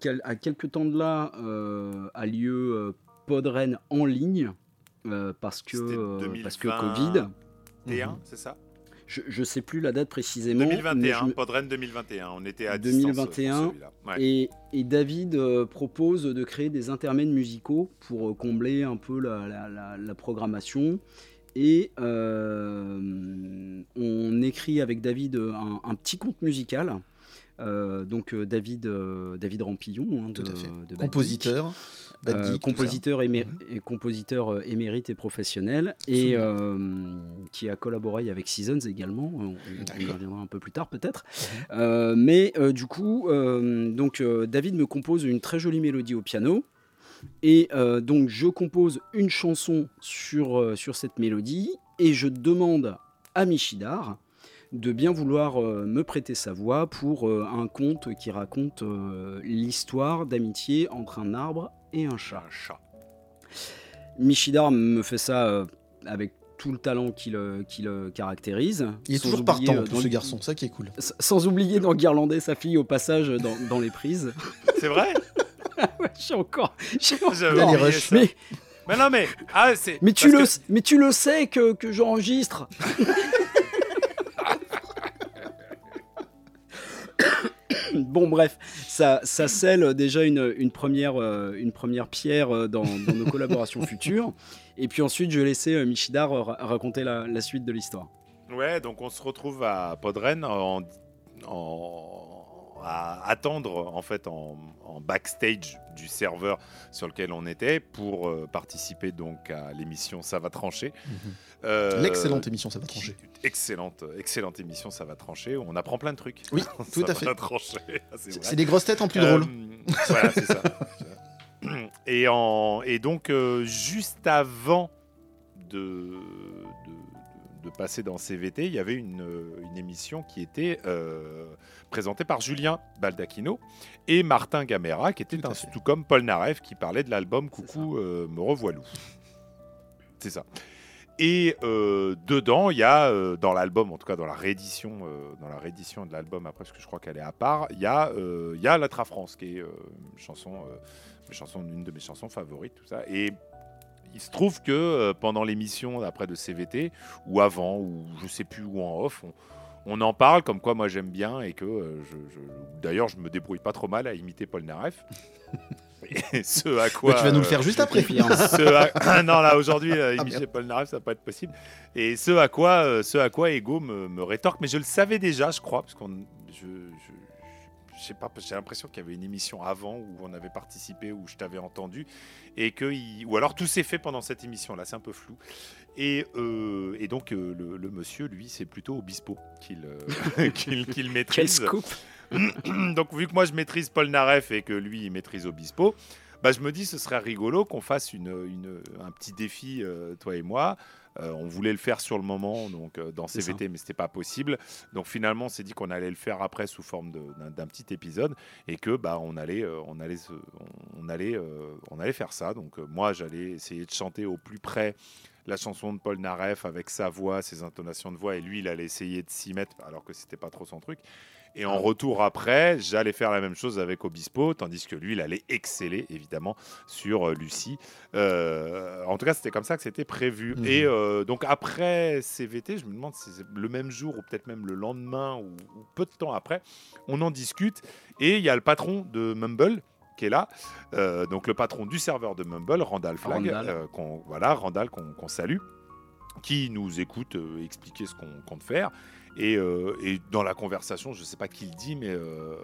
quel- à quelques temps de là euh, a lieu euh, Podren en ligne, parce que, parce que 2020. Covid. T1, Mhm. c'est ça? Je, je sais plus la date précisément. mais 2021, je me- Podren 2021. On était à 2021, distance pour celui-là. Ouais. Et, et David euh, propose de créer des intermèdes musicaux pour euh, combler un peu la, la- la- la programmation. Et euh, on écrit avec David un, un petit conte musical. Euh, donc David, euh, David Rampillon, hein, de, Tout à fait. de Bad Geek. Compositeur. Euh, compositeur, Mhm. et compositeur euh, émérite et professionnel, et euh, qui a collaboré avec Seasons également. On, on y reviendra un peu plus tard peut-être. Euh, mais du coup, donc David me compose une très jolie mélodie au piano. Et donc je compose une chanson sur, sur cette mélodie et je demande à Michidar de bien vouloir me prêter sa voix pour un conte qui raconte l'histoire d'amitié entre un arbre et un chat. Un chat. Michidar me fait ça euh, avec tout le talent qui le, qui le caractérise. Il est Sans toujours oublier, partant euh, pour dans- ce garçon, ça qui est cool. Sans oublier d'enguirlander sa fille au passage dans, dans les prises. C'est vrai? Ouais, j'ai encore. j'ai ça. Mais, Mais non, mais. Ah, c'est. mais, tu le, que- mais tu le sais que, que j'enregistre. bon, bref, ça, ça scelle déjà une, euh, première pierre euh, dans, nos collaborations futures. Et puis ensuite, je euh, Michidar euh, ra- raconter la, suite de l'histoire. Ouais, donc on se retrouve à Podren en, en- à attendre en fait en, en backstage du serveur sur lequel on était pour euh, participer donc à l'émission Ça va trancher. Euh, Mhm. L'excellente émission, ça va trancher. Excellente, excellente émission, ça va trancher. On apprend plein de trucs. Oui, tout à fait. va trancher, c'est des grosses têtes en plus Euh, drôles. Voilà, c'est ça. Et, en, et donc, euh, juste avant de, de, de passer dans CVT, il y avait une, une émission qui était euh, présentée par Julien Baldacchino et Martin Gamera, qui était Tout un tout comme Paul Naref, qui parlait de l'album Coucou, euh, me revoilou. C'est ça. Et euh, dedans, il y a euh, dans l'album, en tout cas dans la réédition, euh, dans la réédition de l'album après, parce que je crois qu'elle est à part, il y a, euh, il y a La Tra France, qui est euh, une chanson, euh, une chanson, une de mes chansons favorites, tout ça. Et il se trouve que euh, pendant l'émission après de CVT ou avant ou je sais plus où en off, on, on en parle comme quoi moi j'aime bien et que euh, je, je- d'ailleurs je me débrouille pas trop mal à imiter Paul Naref. et ce à quoi Bah, tu vas nous le euh, faire juste je après. à- Ah non là aujourd'hui euh, Ah, imiter. Paul Naref ça va pas être possible et ce à quoi euh, ce à quoi Ego me, me rétorque mais je le savais déjà je crois parce qu'on je sais pas j'ai l'impression qu'il y avait une émission avant où on avait participé où je t'avais entendu et que il- ou alors tout s'est fait pendant cette émission là c'est un peu flou et, euh, et donc euh, le, le monsieur lui c'est plutôt Obispo qu'il euh, qu'il qu'il Quel maîtrise scoop donc vu que moi je maîtrise Paul Naref et que lui il maîtrise Obispo, bah, je me dis ce serait rigolo qu'on fasse une, une- un petit défi, euh, toi et moi. Euh, on voulait le faire sur le moment, donc euh, dans CVT, mais c'était pas possible. Donc finalement, on s'est dit qu'on allait le faire après sous forme d'un petit épisode et que bah on allait, euh, on allait, on allait, on allait faire ça. Donc moi, j'allais essayer de chanter au plus près la chanson de Paul Naref avec sa voix, ses intonations de voix, et lui, il allait essayer de s'y mettre alors que c'était pas trop son truc. Et en retour après, j'allais faire la même chose avec Obispo, tandis que lui, il allait exceller évidemment sur euh, Lucie. Euh, en tout cas, c'était comme ça que c'était prévu. Mhm. Et euh, donc après CVT, je me demande si c'est le même jour ou peut-être même le lendemain ou, ou peu de temps après, on en discute. Et il y a le patron de Mumble qui est là, euh, donc le patron du serveur de Mumble, Randall Flag, Randall. qu'on voilà, Randall qu'on salue, qui nous écoute expliquer ce qu'on compte faire. Et, euh, et dans la conversation, je ne sais pas qui le dit, mais, euh,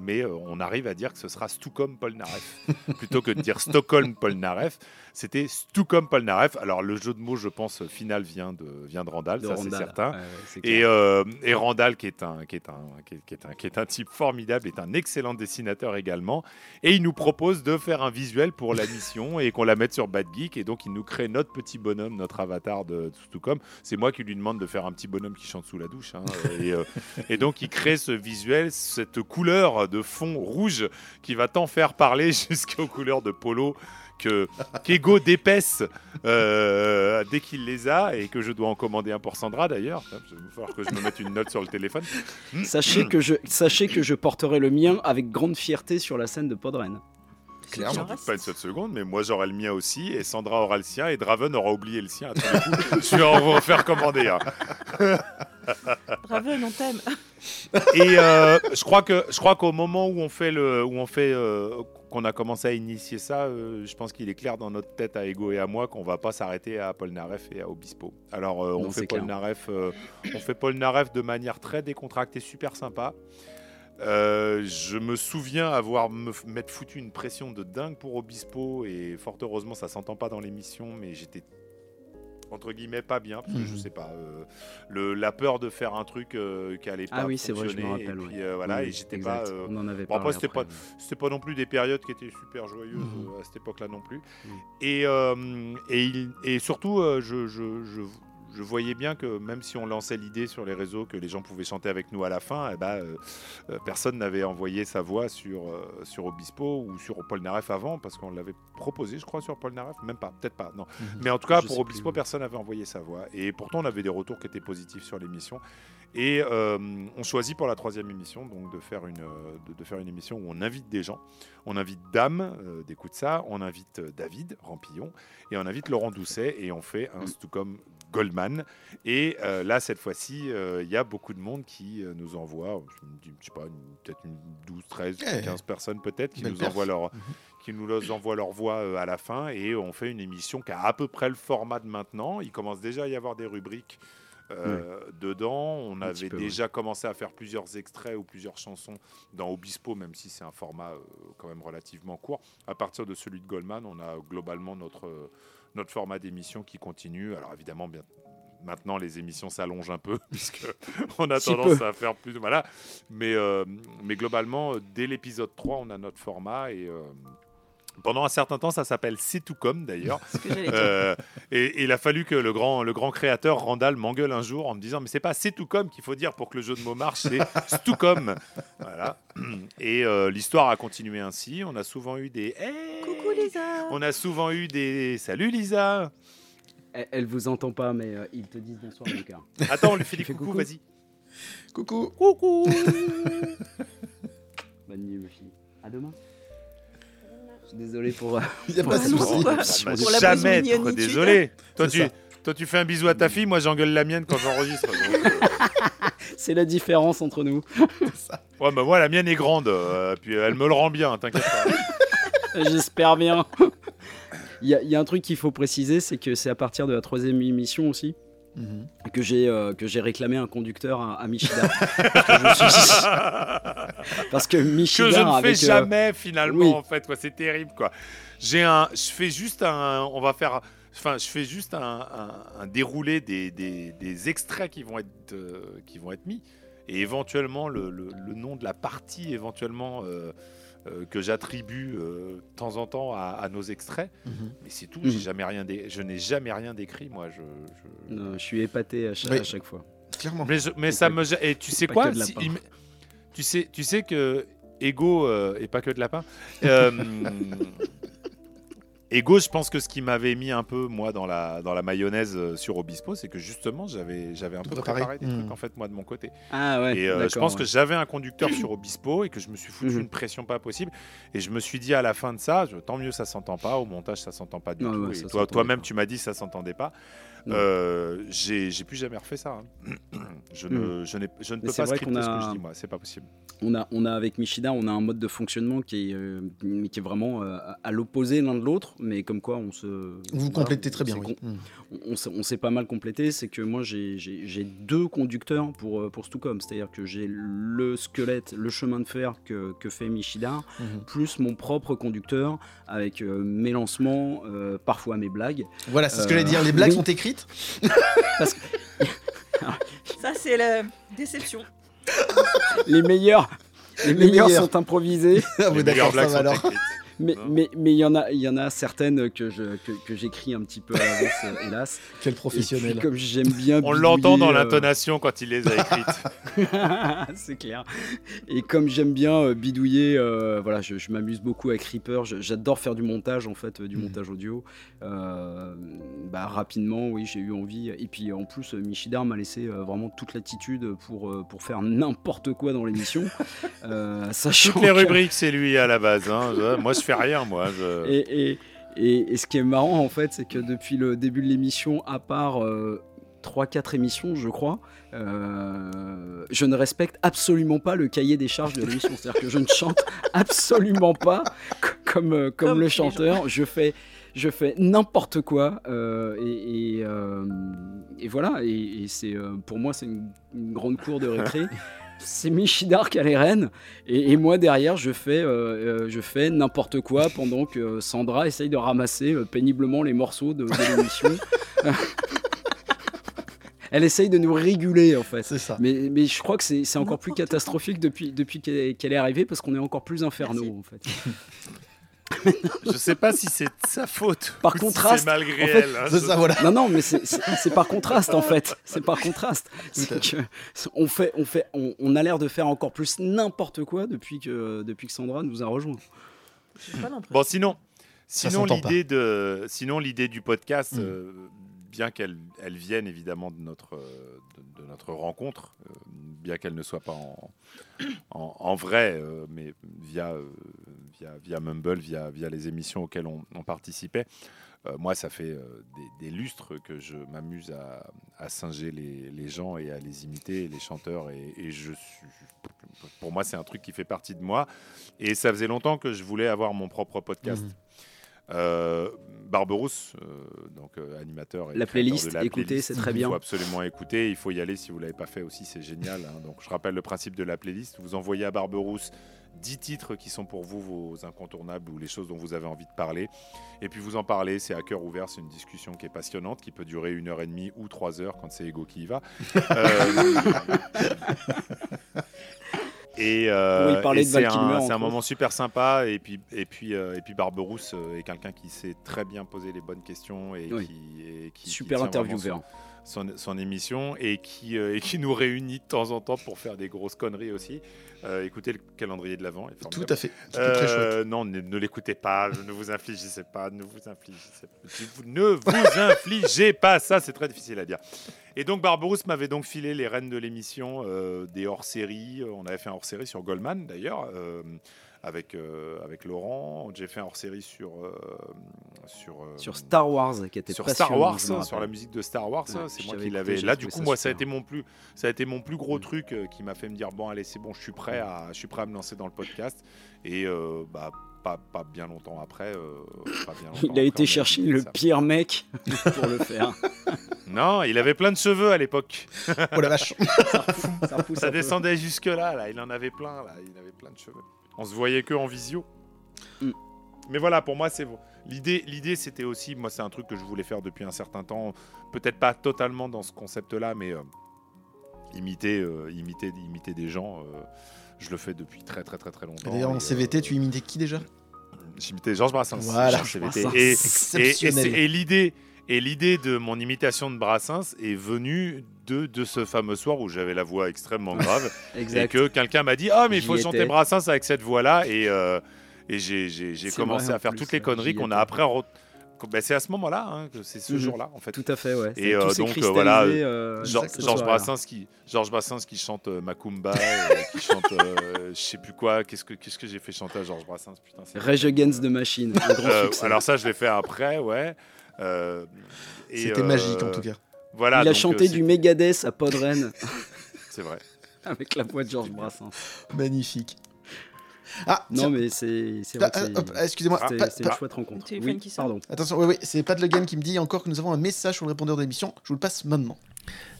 mais euh, on arrive à dire que ce sera Stucom Polnareff. Plutôt que de dire Stockholm Polnareff, c'était Stucom Polnareff. Alors le jeu de mots, je pense, final vient de, vient de Randall, De ça c'est certain. Ouais, ouais, c'est Et, euh, Randall, qui est, un, qui, est un, qui, est, qui est un, qui est un type formidable, est un excellent dessinateur également. Et il nous propose de faire un visuel pour la mission et qu'on la mette sur Bad Geek. Et donc, il nous crée notre petit bonhomme, notre avatar de Stucom. C'est moi qui lui demande de faire un petit bonhomme qui chante sous la douche. Hein. et, euh, et donc, il crée ce visuel, cette couleur de fond rouge qui va tant faire parler jusqu'aux couleurs de polo que qu'Ego dépaisse euh, dès qu'il les a et que je dois en commander un pour Sandra d'ailleurs. Il va falloir que je me mette une note sur le téléphone. Sachez que, je, sachez que je porterai le mien avec grande fierté sur la scène de Podren. Clairement. Doute pas une seule seconde, mais moi j'aurai le mien aussi, et Sandra aura le sien, et Draven aura oublié le sien à tous les coups. je vais en vous faire commander un. Draven, on t'aime. Et euh, je crois que je crois qu'au moment où on fait le, où on fait, euh, qu'on a commencé à initier ça, euh, je pense qu'il est clair dans notre tête à Ego et à moi qu'on va pas s'arrêter à Polnareff et à Obispo. Alors euh, on Non, fait. Polnareff, euh, on fait Polnareff de manière très décontractée, super sympa. Euh, je me souviens avoir me m'être foutu une pression de dingue pour Obispo et fort heureusement ça s'entend pas dans l'émission, mais j'étais entre guillemets pas bien parce que je Mhm. sais pas euh, le, la peur de faire un truc euh, qui allait pas Ah oui, c'est vrai, je me rappelle. et puis ouais. euh, voilà Oui, et j'étais pas On en avait bon, après, c'était après. c'était pas non plus des périodes qui étaient super joyeuses Mhm. à cette époque-là non plus. Et, et, il- et surtout, je, je, je, je voyais bien que même si on lançait l'idée sur les réseaux que les gens pouvaient chanter avec nous à la fin, eh ben, euh, euh, personne n'avait envoyé sa voix sur, euh, sur Obispo ou sur Polnareff avant, parce qu'on l'avait proposé, je crois, sur Polnareff. Même pas, peut-être pas, non. Mhm. Mais en tout cas, Je pour Obispo, plus. personne n'avait envoyé sa voix. Et pourtant, on avait des retours qui étaient positifs sur l'émission. Et euh, on choisit pour la troisième émission donc de faire une euh, de, de faire une émission où on invite des gens. On invite Dame euh, d'écoute ça, on invite euh, David Rampillon et on invite Laurent Doucet et on fait un Stucom Goldman. Et euh, là cette fois-ci, il y a beaucoup de monde qui nous envoie, je je sais pas, peut-être une 12, 13, Ouais. 15 personnes peut-être qui Belle nous perf. envoient leur Mhm. qui nous envoient leur voix à la fin et on fait une émission qui a à peu près le format de maintenant. Il commence déjà à y avoir des rubriques euh, dedans. On Un avait peu, déjà commencé à faire plusieurs extraits ou plusieurs chansons dans Obispo, même si c'est un format euh, quand même relativement court. À partir de celui de Goldman, on a globalement notre, euh, notre format d'émission qui continue. Alors évidemment, bien, maintenant les émissions s'allongent un peu puisque on a Si tendance peu. à faire plus. Voilà. Mais, euh, mais globalement, dès l'épisode 3, on a notre format et. euh, pendant un certain temps, ça s'appelle C'est tout comme d'ailleurs. Euh, et, et il a fallu que le grand, le grand créateur Randall m'engueule un jour en me disant mais c'est pas c'est tout comme qu'il faut dire pour que le jeu de mots marche, c'est tout comme. Voilà. Et euh, l'histoire a continué ainsi. On a souvent eu des Hey Coucou Lisa. On a souvent eu des salut Lisa. Elle, elle vous entend pas, mais euh, ils te disent bonsoir, Lucas. Attends, on lui fait des coucou vas-y. Coucou. Coucou. Bonne nuit, ma fille. À demain. Désolé pour. euh, Il n'y a pour pas de la souci. souci. Bah, Pour la jamais être désolé. Toi C'est tu, ça. toi tu fais un bisou à ta fille, moi j'engueule la mienne quand j'enregistre. euh, C'est la différence entre nous. Ouais, bah moi la mienne est grande, euh, puis elle me le rend bien, t'inquiète pas. J'espère bien. Il y, a- il y a un truc qu'il faut préciser, c'est que c'est à partir de la troisième émission aussi Mhm. que j'ai euh, que j'ai réclamé un conducteur à, à Michida. Parce que suis Parce que que Michida je ne fais avec, euh, jamais finalement oui. en fait quoi c'est terrible quoi j'ai un je fais juste un on va faire enfin je fais juste un, un- un déroulé des, des- des extraits qui vont être euh, qui vont être mis et éventuellement le, le- le nom de la partie éventuellement euh, euh, que j'attribue euh, de temps en temps à, à nos extraits Mhm. mais c'est tout Mhm. j'ai jamais rien dé- je n'ai jamais rien décrit moi je, je- non, je suis épaté à chaque, Oui. à chaque fois. Clairement. mais, je- mais ça me et tu sais quoi si- il tu sais tu sais que Ego euh, et pas que de lapin euh, Ego je pense que ce qui m'avait mis un peu moi dans la dans la mayonnaise euh, sur Obispo c'est que justement j'avais j'avais un Tout peu préparé. préparé des Mm. trucs en fait moi de mon côté Ah ouais. et euh, je pense ouais. que j'avais un conducteur sur Obispo et que je me suis foutu Mhm. une pression pas possible et je me suis dit à la fin de ça je- tant mieux ça s'entend pas au montage ça s'entend pas du tout ouais, et toi toi-même tu m'as dit ça s'entendait pas Euh, j'ai j'ai plus jamais refait ça. hein. Je ne, je n'ai- je ne Mais peux c'est pas vrai scripter qu'on ce que a- je dis, moi. C'est pas possible. On a, on a avec Michida, on a un mode de fonctionnement qui est, euh, qui est vraiment euh, à l'opposé l'un de l'autre, mais comme quoi on se. Vous voilà, complétez très bien, oui. con- Mm. on, on s'est- on s'est pas mal complété, c'est que moi j'ai- deux conducteurs pour, euh, pour Stucom, c'est-à-dire que j'ai le squelette, le chemin de fer que, que fait Michida, Mhm. plus mon propre conducteur avec euh, mes lancements, euh, parfois mes blagues. Voilà, c'est ce que j'allais dire. Les blagues oui. sont écrites. Ça, c'est la déception. Les meilleurs, les Les meilleurs meilleurs. sont improvisés. Ah, d'accord, sont alors. Mais mais mais il y en a il y en a certaines que je que, que j'écris un petit peu à l'avance euh, hélas. Quel Et puis, professionnel. comme j'aime bien On l'entend dans euh, l'intonation quand il les a écrites. c'est clair. Et comme j'aime bien euh, bidouiller, euh, voilà, je, je m'amuse beaucoup avec Reaper. Je- J'adore faire du montage en fait, du Mhm. montage audio. Euh, bah, rapidement, oui, j'ai eu envie. Et puis en plus, Michidar m'a laissé vraiment toute l'attitude pour pour faire n'importe quoi dans l'émission, sachant Toutes les que- rubriques, c'est lui à la base. hein. Moi, je fais rien, moi. je- Et, et, et- et ce qui est marrant, en fait, c'est que depuis le début de l'émission, à part 3-4 émissions, je crois, euh, je ne respecte absolument pas le cahier des charges de l'émission. C'est-à-dire que je ne chante absolument pas comme, euh, comme, Comme le chanteur. Je fais, je fais n'importe quoi. euh, et, et, euh, et voilà. Et, et c'est, euh, pour moi, c'est une, une grande cour de récré. C'est Michidar qui a les rênes et, et moi derrière je fais, euh, euh, je fais n'importe quoi pendant que Sandra essaye de ramasser euh, péniblement les morceaux de, de l'émission. Elle essaye de nous réguler en fait. C'est ça. Mais, mais je crois que c'est c'est encore plus catastrophique depuis, depuis qu'elle est- qu'elle est arrivée parce qu'on est encore plus infernaux Merci. en fait. Je sais pas si c'est de sa faute. Par ou si contraste, c'est malgré en fait, elle. hein. C'est Je- ça, voilà. Non, non, mais c'est- par contraste en fait. C'est par contraste. Que on fait, on fait, on, on a l'air de faire encore plus n'importe quoi depuis que depuis que Sandra nous a rejoints. Bon, sinon, sinon l'idée de, sinon l'idée du podcast, Mm. euh, bien qu'elle elle vienne évidemment de notre de, de notre rencontre, euh, bien qu'elle ne soit pas en en, en vrai, euh, mais via euh, via via Mumble, via via les émissions auxquelles on, on participait. euh, moi, ça fait euh, des, des lustres que je m'amuse à, à singer les, les gens et à les imiter, les chanteurs. Et, et je suis, pour moi, c'est un truc qui fait partie de moi. Et ça faisait longtemps que je voulais avoir mon propre podcast. Mhm. Euh, Barberousse, donc animateur et La playlist, de la écoutez, c'est très Il bien. faut absolument écouter, il faut y aller si vous l'avez pas fait aussi, c'est génial. hein. Donc je rappelle le principe de la playlist, vous envoyez à Barberousse 10 titres qui sont pour vous vos incontournables ou les choses dont vous avez envie de parler. Et puis vous en parlez, c'est à cœur ouvert, c'est une discussion qui est passionnante, qui peut durer une heure et demie ou trois heures quand c'est Ego qui y va. Euh, Et, euh, Oui, et c'est un, moment super sympa. Et puis, et puis, euh, et puis Barberousse est quelqu'un qui sait très bien poser les bonnes questions et Oui. qui, et qui- qui Super vraiment intervieweur. Son, son- son émission et qui, euh, et qui nous réunit de temps en temps pour faire des grosses conneries aussi. Euh, écoutez le calendrier de l'avant. Tout à fait. C'était très chouette. Euh, non, ne, ne l'écoutez pas, ne vous infligez pas, ne vous infligez pas. Ne vous infligez pas, ça c'est très difficile à dire. Et donc Barberousse m'avait donc filé les rênes de l'émission, euh, des hors-séries. On avait fait un hors-série sur Goldman d'ailleurs, euh, avec, euh, avec Laurent. J'ai fait un hors-série sur, euh, sur, euh, Sur Star Wars, qui était sur Star Wars, sur la musique de Star Wars, Ouais, c'est moi qui l'avais. Là, du coup, ça moi, ça a été mon plus, ça a été mon plus gros Mm. truc euh, qui m'a fait me dire bon, allez, c'est bon, je suis prêt à, je suis prêt à me lancer dans le podcast. Et euh, bah, pas, pas bien longtemps après, euh, pas bien longtemps Il a après, été chercher le ça. pire mec pour le faire. Non, il avait plein de cheveux à l'époque. Oh la vache. Ça repousse descendait jusque là, là. Il en avait plein, là. Il avait plein de cheveux. On se voyait que en visio. Mm. Mais voilà, pour moi, c'est l'idée. L'idée, c'était aussi, moi, c'est un truc que je voulais faire depuis un certain temps. Peut-être pas totalement dans ce concept-là, mais euh, imiter, euh, imiter, imiter des gens. euh, je le fais depuis très, très, très, très longtemps. D'ailleurs, en CVT, euh, tu imitais qui déjà? J'imitais Georges Brassens. Voilà. Georges CVT. Brassens. Et, et- et Exceptionnel. c'est- et l'idée. Et l'idée de mon imitation de Brassens est venue de, de ce fameux soir où j'avais la voix extrêmement grave et que quelqu'un m'a dit Ah, mais il faut chanter. Brassens avec cette voix-là. Et, euh, et j'ai, commencé à faire plus, toutes les ouais, conneries qu'on a après. Ben, c'est à ce moment-là, hein, c'est ce Mhm. jour-là, en fait. Tout à fait, ouais. Et, euh, donc, euh, voilà, euh, Georges soirée-là. Brassens qui Georges Brassens qui chante euh, Macumba, euh, qui chante euh, je sais plus quoi. Qu'est-ce que qu'est-ce que j'ai fait chanter à Georges Brassens Putain, Rage Against the Machine, un grand euh, succès. alors ça, je l'ai fait après, ouais. Euh, et, C'était euh, magique en tout cas. Voilà. Il a donc, chanté euh, du Megadeth à Podren C'est vrai. avec la voix de Georges Brassens. Magnifique. Ah, Non, mais c'est c'est vrai que c'est- hop, excusez-moi. c'était une chouette rencontre. Oui, pardon. Attention, oui, oui, c'est Pat Le Guen qui me dit encore que nous avons un message sur le répondeur de l'émission. Je vous le passe maintenant.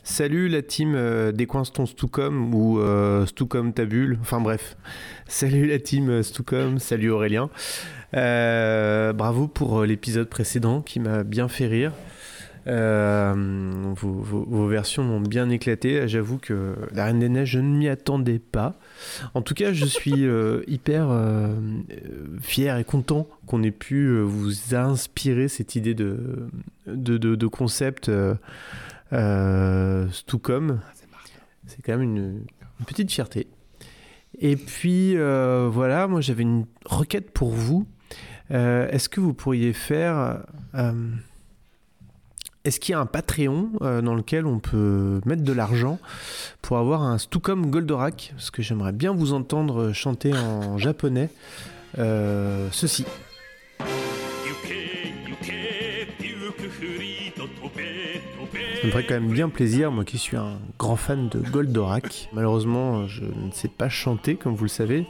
Salut la team euh, des Coinstons Stucom ou euh, Stucom Tabule, enfin bref. Salut la team euh, Stucom, salut Aurélien. Euh, bravo pour euh, l'épisode précédent qui m'a bien fait rire. Euh, vos, vos- vos versions m'ont bien éclaté. J'avoue que la Reine des Neiges, je ne m'y attendais pas. En tout cas, je suis euh, hyper euh, fier et content qu'on ait pu vous inspirer cette idée de, de, de- de concept. Stucom. C'est quand même une, une petite fierté. Et puis voilà, moi j'avais une requête pour vous. Euh, Est-ce que vous pourriez faire... euh, Est-ce qu'il y a un Patreon euh, dans lequel on peut mettre de l'argent pour avoir un Stucom Goldorak? Parce que j'aimerais bien vous entendre chanter en japonais ceci. Ça me ferait quand même bien plaisir, moi qui suis un grand fan de Goldorak. Malheureusement, je ne sais pas chanter, comme vous le savez.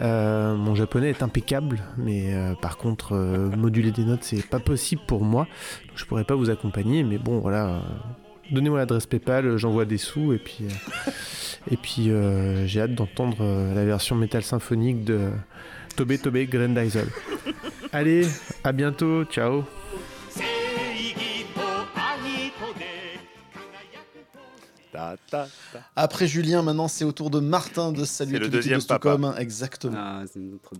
Euh, mon japonais est impeccable, mais euh, par contre, euh, moduler des notes, c'est pas possible pour moi. Donc, je pourrais pas vous accompagner, mais bon, voilà. Donnez-moi l'adresse PayPal, j'envoie des sous, et puis, puis j'ai hâte d'entendre la version métal symphonique de Tobe Tobe Grandizel. Allez, à bientôt, ciao. Ta, ta, ta. Après Julien, maintenant c'est au tour de Martin de saluer le de deuxième Stucom. Exactement. Ah,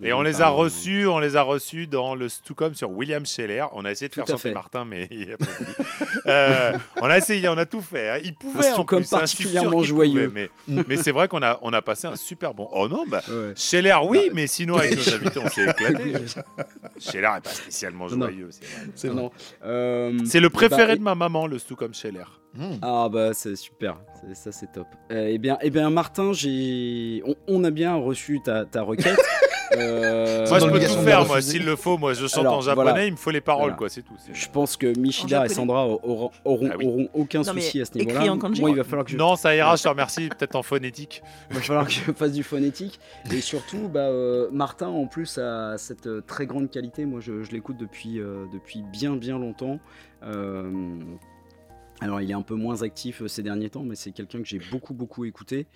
Et on les a reçus, on les a reçus dans le Stucom sur William Scheller. On a essayé de Tout faire chanter. Martin, mais il a pas voulu. Euh, on a essayé, on a tout fait. hein. Il pouvait. Un en plus, hein, particulièrement joyeux. pouvait, mais mais c'est vrai qu'on a, on a passé un super bon. Oh non, bah. Ouais. Scheller, oui, Bah, mais sinon avec nos invités, on s'est éclaté. Scheller est pas spécialement joyeux. c'est vrai. Euh, le préféré bah, de ma maman, le Stucom Scheller. Mmh. Ah bah c'est super, C'est- ça c'est top. Euh, eh bien, eh bien Martin, j'ai, on, on a bien reçu ta, ta requête. Euh, Moi, je peux tout faire, moi. S'il le faut, moi, je chante Alors, en japonais, voilà. il me faut les paroles, Voilà. quoi, c'est tout. c'est- je pense que Michida et Sandra auront, auront, Ah oui. auront aucun Non, souci à ce écrit niveau-là. en kanji. Moi, il va falloir que je, Non, ça ira, je te remercie. Peut-être en phonétique. il va falloir que je fasse du phonétique. Et surtout, bah, euh, Martin, en plus, a cette très grande qualité. Moi, je, je l'écoute depuis, euh, depuis bien, bien longtemps. Euh, alors, il est un peu moins actif euh, ces derniers temps, mais c'est quelqu'un que j'ai beaucoup, beaucoup écouté.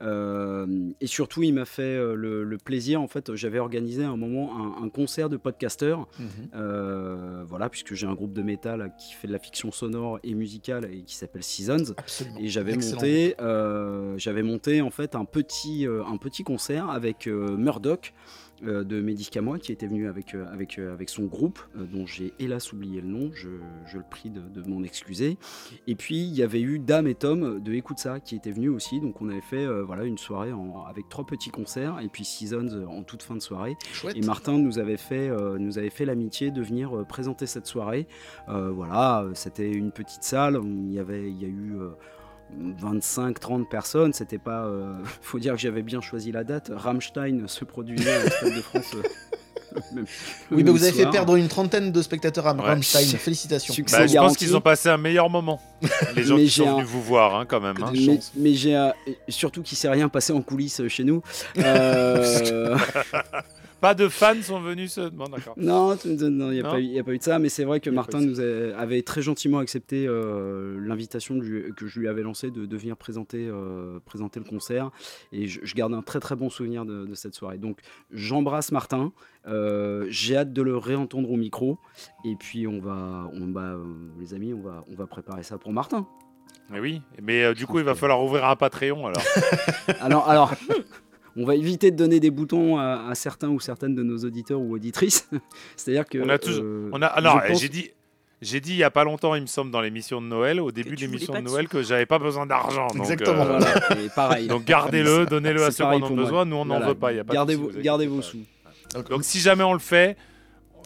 Euh, et surtout, il m'a fait euh, le, le plaisir. En fait, j'avais organisé à un moment un, un concert de podcasteurs. Mhm. Euh, voilà, puisque j'ai un groupe de métal qui fait de la fiction sonore et musicale et qui s'appelle Seasons. Absolument. Et j'avais monté, euh, j'avais monté en fait un petit, un petit concert avec Murdoch de Médicamoi qui était venu avec, euh, avec, euh, avec son groupe, euh, dont j'ai hélas oublié le nom, je, je le prie de, de m'en excuser. Et puis il y avait eu Dame et Tom de Écoute ça qui étaient venus aussi, donc on avait fait euh, voilà, une soirée en- avec trois petits concerts et puis Seasons euh, en toute fin de soirée. Chouette. Et Martin nous avait fait, euh, nous avait fait l'amitié de venir euh, présenter cette soirée. Euh, voilà, euh, c'était une petite salle. Il y avait, il y a eu euh, 25-30 personnes. C'était pas. euh, faut dire que j'avais bien choisi la date. Rammstein se produisait au Stade de France. euh, le même- le Oui, mais même vous avez fait perdre une trentaine de spectateurs à Ouais. Rammstein. Félicitations. Succès Bah, je pense qu'ils ont passé un meilleur moment. Les gens Mais qui j'ai sont un- venus vous voir, hein, quand même. hein. Mais, mais j'ai surtout qu'il s'est rien passé en coulisses euh, chez nous. Euh, Pas de fans sont venus se. Bon, d'accord. Non, il n'y a, pas eu- il y a pas eu de ça, mais c'est vrai que Martin nous a- avait très gentiment accepté euh, l'invitation que, je- lui avais lancée de, de venir présenter, euh, présenter le concert. Et je, je garde un très très bon souvenir de, de cette soirée. Donc j'embrasse Martin, euh, j'ai hâte de le réentendre au micro. Et puis on va, on va les amis, on va, on va préparer ça pour Martin. Mais oui, mais euh, du coup, il va falloir ouvrir un Patreon alors. Alors, alors on va éviter de donner des boutons à, à certains ou certaines de nos auditeurs ou auditrices. C'est-à-dire que. On a toujours- euh, On a... ah non, je pense- j'ai dit. J'ai dit il y a pas longtemps, il me semble, dans l'émission de Noël, au début de l'émission de Noël, que j'avais pas besoin d'argent. donc, Exactement, euh, Voilà, et pareil. Donc gardez-le, donnez-le à ceux qui en ont besoin. Nous, on n'en Voilà. veut pas. Y a pas gardez, vous gardez vos pas. sous. Donc si jamais on le fait,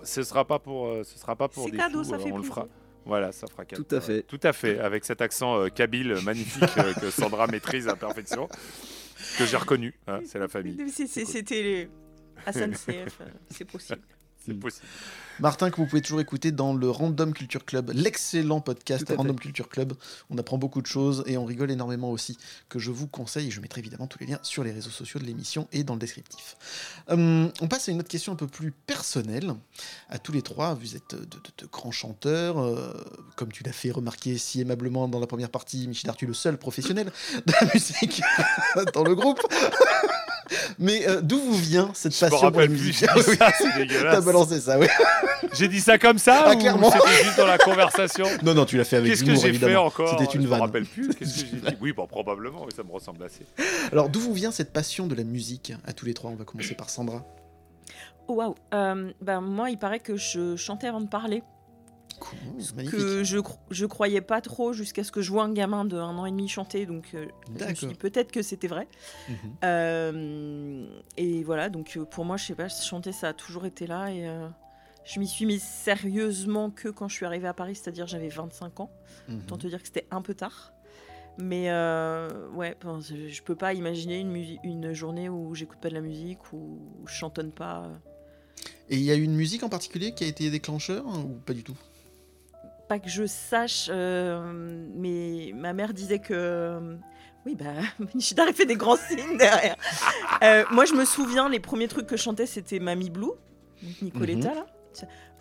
ce sera pas pour, euh, ce sera pas pour C'est des cadeau, ça euh, fait on le fera. Voilà, ça fera cadeau. Tout à fait. Tout à fait, avec cet accent euh, kabyle magnifique euh, que Sandra maîtrise à perfection, que j'ai reconnu. hein, c'est la famille. C'était les SNCF, euh, c'est possible. C'est possible. Martin, que vous pouvez toujours écouter dans le Random Culture Club, l'excellent podcast fait. Random Culture Club. On apprend beaucoup de choses et on rigole énormément aussi, que je vous conseille. Et je mettrai évidemment tous les liens sur les réseaux sociaux de l'émission et dans le descriptif. Hum, on passe à une autre question un peu plus personnelle. À tous les trois, vous êtes de, de- de grands chanteurs. euh, comme tu l'as fait remarquer si aimablement dans la première partie, Michel tu es le seul professionnel de la musique dans le groupe. Mais euh, d'où vous vient cette Je me passion pour la musique j'ai dit ça, c'est T'as balancé ça, oui. J'ai dit ça comme ça Ah, ou clairement. c'était juste dans la conversation Non, non, tu l'as fait avec Qu'est-ce que humour, j'ai fait évidemment. encore C'était une Je me vanne. rappelle plus. Qu'est-ce que j'ai dit Oui, bon, probablement, oui, ça me ressemble assez. Alors, d'où vous vient cette passion de la musique à tous les trois? On va commencer par Sandra. Oh, Waouh. Euh, bah, moi, il paraît que je chantais avant de parler. Cool, magnifique. Que je, je croyais pas trop jusqu'à ce que je vois un gamin de un an et demi chanter. Donc, euh, je me suis D'accord. dit peut-être que c'était vrai. Mhm. Euh, et voilà, donc euh, pour moi, je sais pas, chanter, ça a toujours été là. Et euh, je m'y suis mise sérieusement que quand je suis arrivée à Paris, c'est-à-dire j'avais 25 ans. Mhm. Autant te dire que c'était un peu tard. Mais ouais, enfin, je peux pas imaginer une, une journée où j'écoute pas de la musique, où je chantonne pas. Et il y a une musique en particulier qui a été déclencheur hein, ou pas du tout? Pas que je sache, euh, mais ma mère disait que. Oui, bah, Nishidar fait des grands signes derrière. Euh, moi, je me souviens, les premiers trucs que je chantais, c'était Mamie Blue, Nicoletta, là.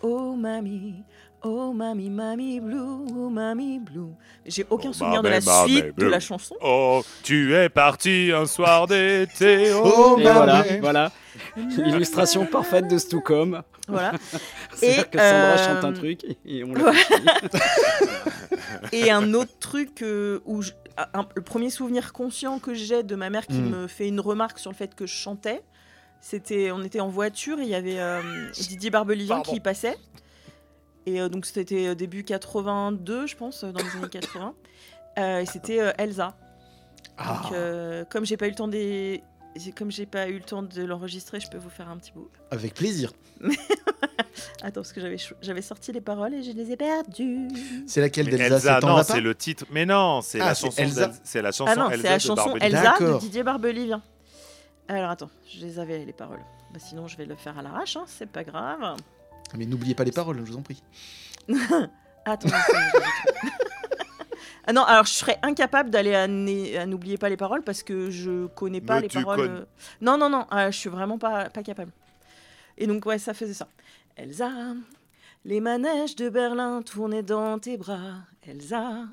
Oh, Mamie, oh, Mamie, Mamie Blue, oh, Mamie Blue. J'ai aucun Oh, souvenir de la Mamie, Mamie suite de la chanson. Oh, tu es parti un soir d'été. Oh, Et bah, voilà, voilà. L'illustration parfaite de Stucom. Voilà. C'est-à-dire que Sandra euh, chante un truc et- et on compris. Et un autre truc euh, où je- un- le premier souvenir conscient que j'ai de ma mère qui Mm. me fait une remarque sur le fait que je chantais, c'était on était en voiture et il y avait euh, Didier Barbelivien Pardon. qui passait. Et euh, donc c'était euh, début 82, je pense, euh, dans les années 80. Euh, et c'était euh, Elsa. Ah, Donc euh, comme j'ai pas eu le temps des j'ai- comme j'ai pas eu le temps de l'enregistrer, je peux vous faire un petit bout. avec plaisir. Attends, parce que j'avais sorti les paroles et je les ai perdues. C'est laquelle d'Elsa Elsa, non, c'est le titre. Mais non, c'est Ah, la chanson. Elsa. d'El- C'est la chanson. Ah non, c'est la de chanson. Elsa de. Didier Barbelivien. Alors attends, je les avais les paroles. Bah, sinon je vais le faire à l'arrache, hein, c'est pas grave. Mais n'oubliez pas les paroles, je vous en prie. Attends. ah non, alors je serais incapable d'aller à, né- à n'oubliez pas les paroles parce que je connais pas Mais les tu paroles. connais. euh. Non non non, euh, je suis vraiment pas pas capable. Et donc ouais, ça faisait ça. Elsa, les manèges de Berlin tournaient dans tes bras. Elsa,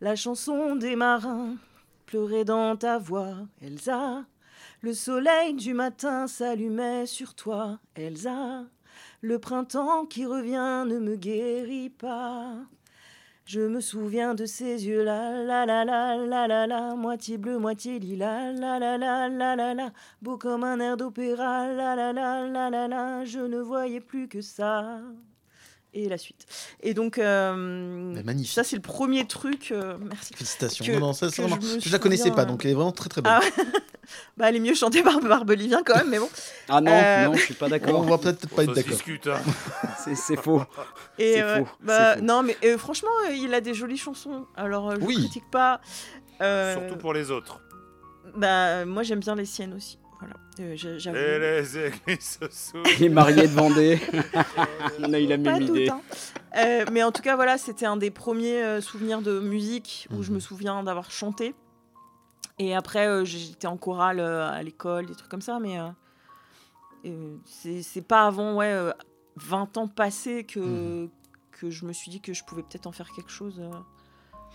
la chanson des marins pleurait dans ta voix. Elsa, le soleil du matin s'allumait sur toi. Elsa, le printemps qui revient ne me guérit pas. Je me souviens de ces yeux là, la la la la la la, moitié bleu, moitié lilas, la la la la la la, beau comme un air d'opéra, la la la la la la, je ne voyais plus que ça. Et la suite. Et donc, euh, Bah, magnifique. ça c'est le premier truc. euh, merci. Félicitations. Que- non, non, ça, c'est que vraiment- je je la connaissais pas, euh. donc elle est vraiment très très bonne. Ah Bah, elle est mieux chantée par Barbelivien quand même, mais bon. Ah non, Euh, non, je suis pas on d'accord. va peut-être pas être d'accord. discute, hein. C'est c'est faux. Et C'est euh, faux, bah, faux. non, mais euh, franchement, euh, il a des jolies chansons. Alors, euh, je Oui. critique pas. Euh, Surtout pour les autres. Bah, moi, j'aime bien les siennes aussi. Voilà. Euh. Et les églises. Les mariés de Vendée. on a eu la Pas même toutes, idée. hein. Euh, mais en tout cas, voilà, c'était un des premiers euh, souvenirs de musique où je Mhm. me souviens d'avoir chanté. Et après, euh, j'étais en chorale euh, à l'école, des trucs comme ça, mais euh, euh, c'est pas avant ouais, euh, 20 ans passés que, Mhm. que je me suis dit que je pouvais peut-être en faire quelque chose. euh.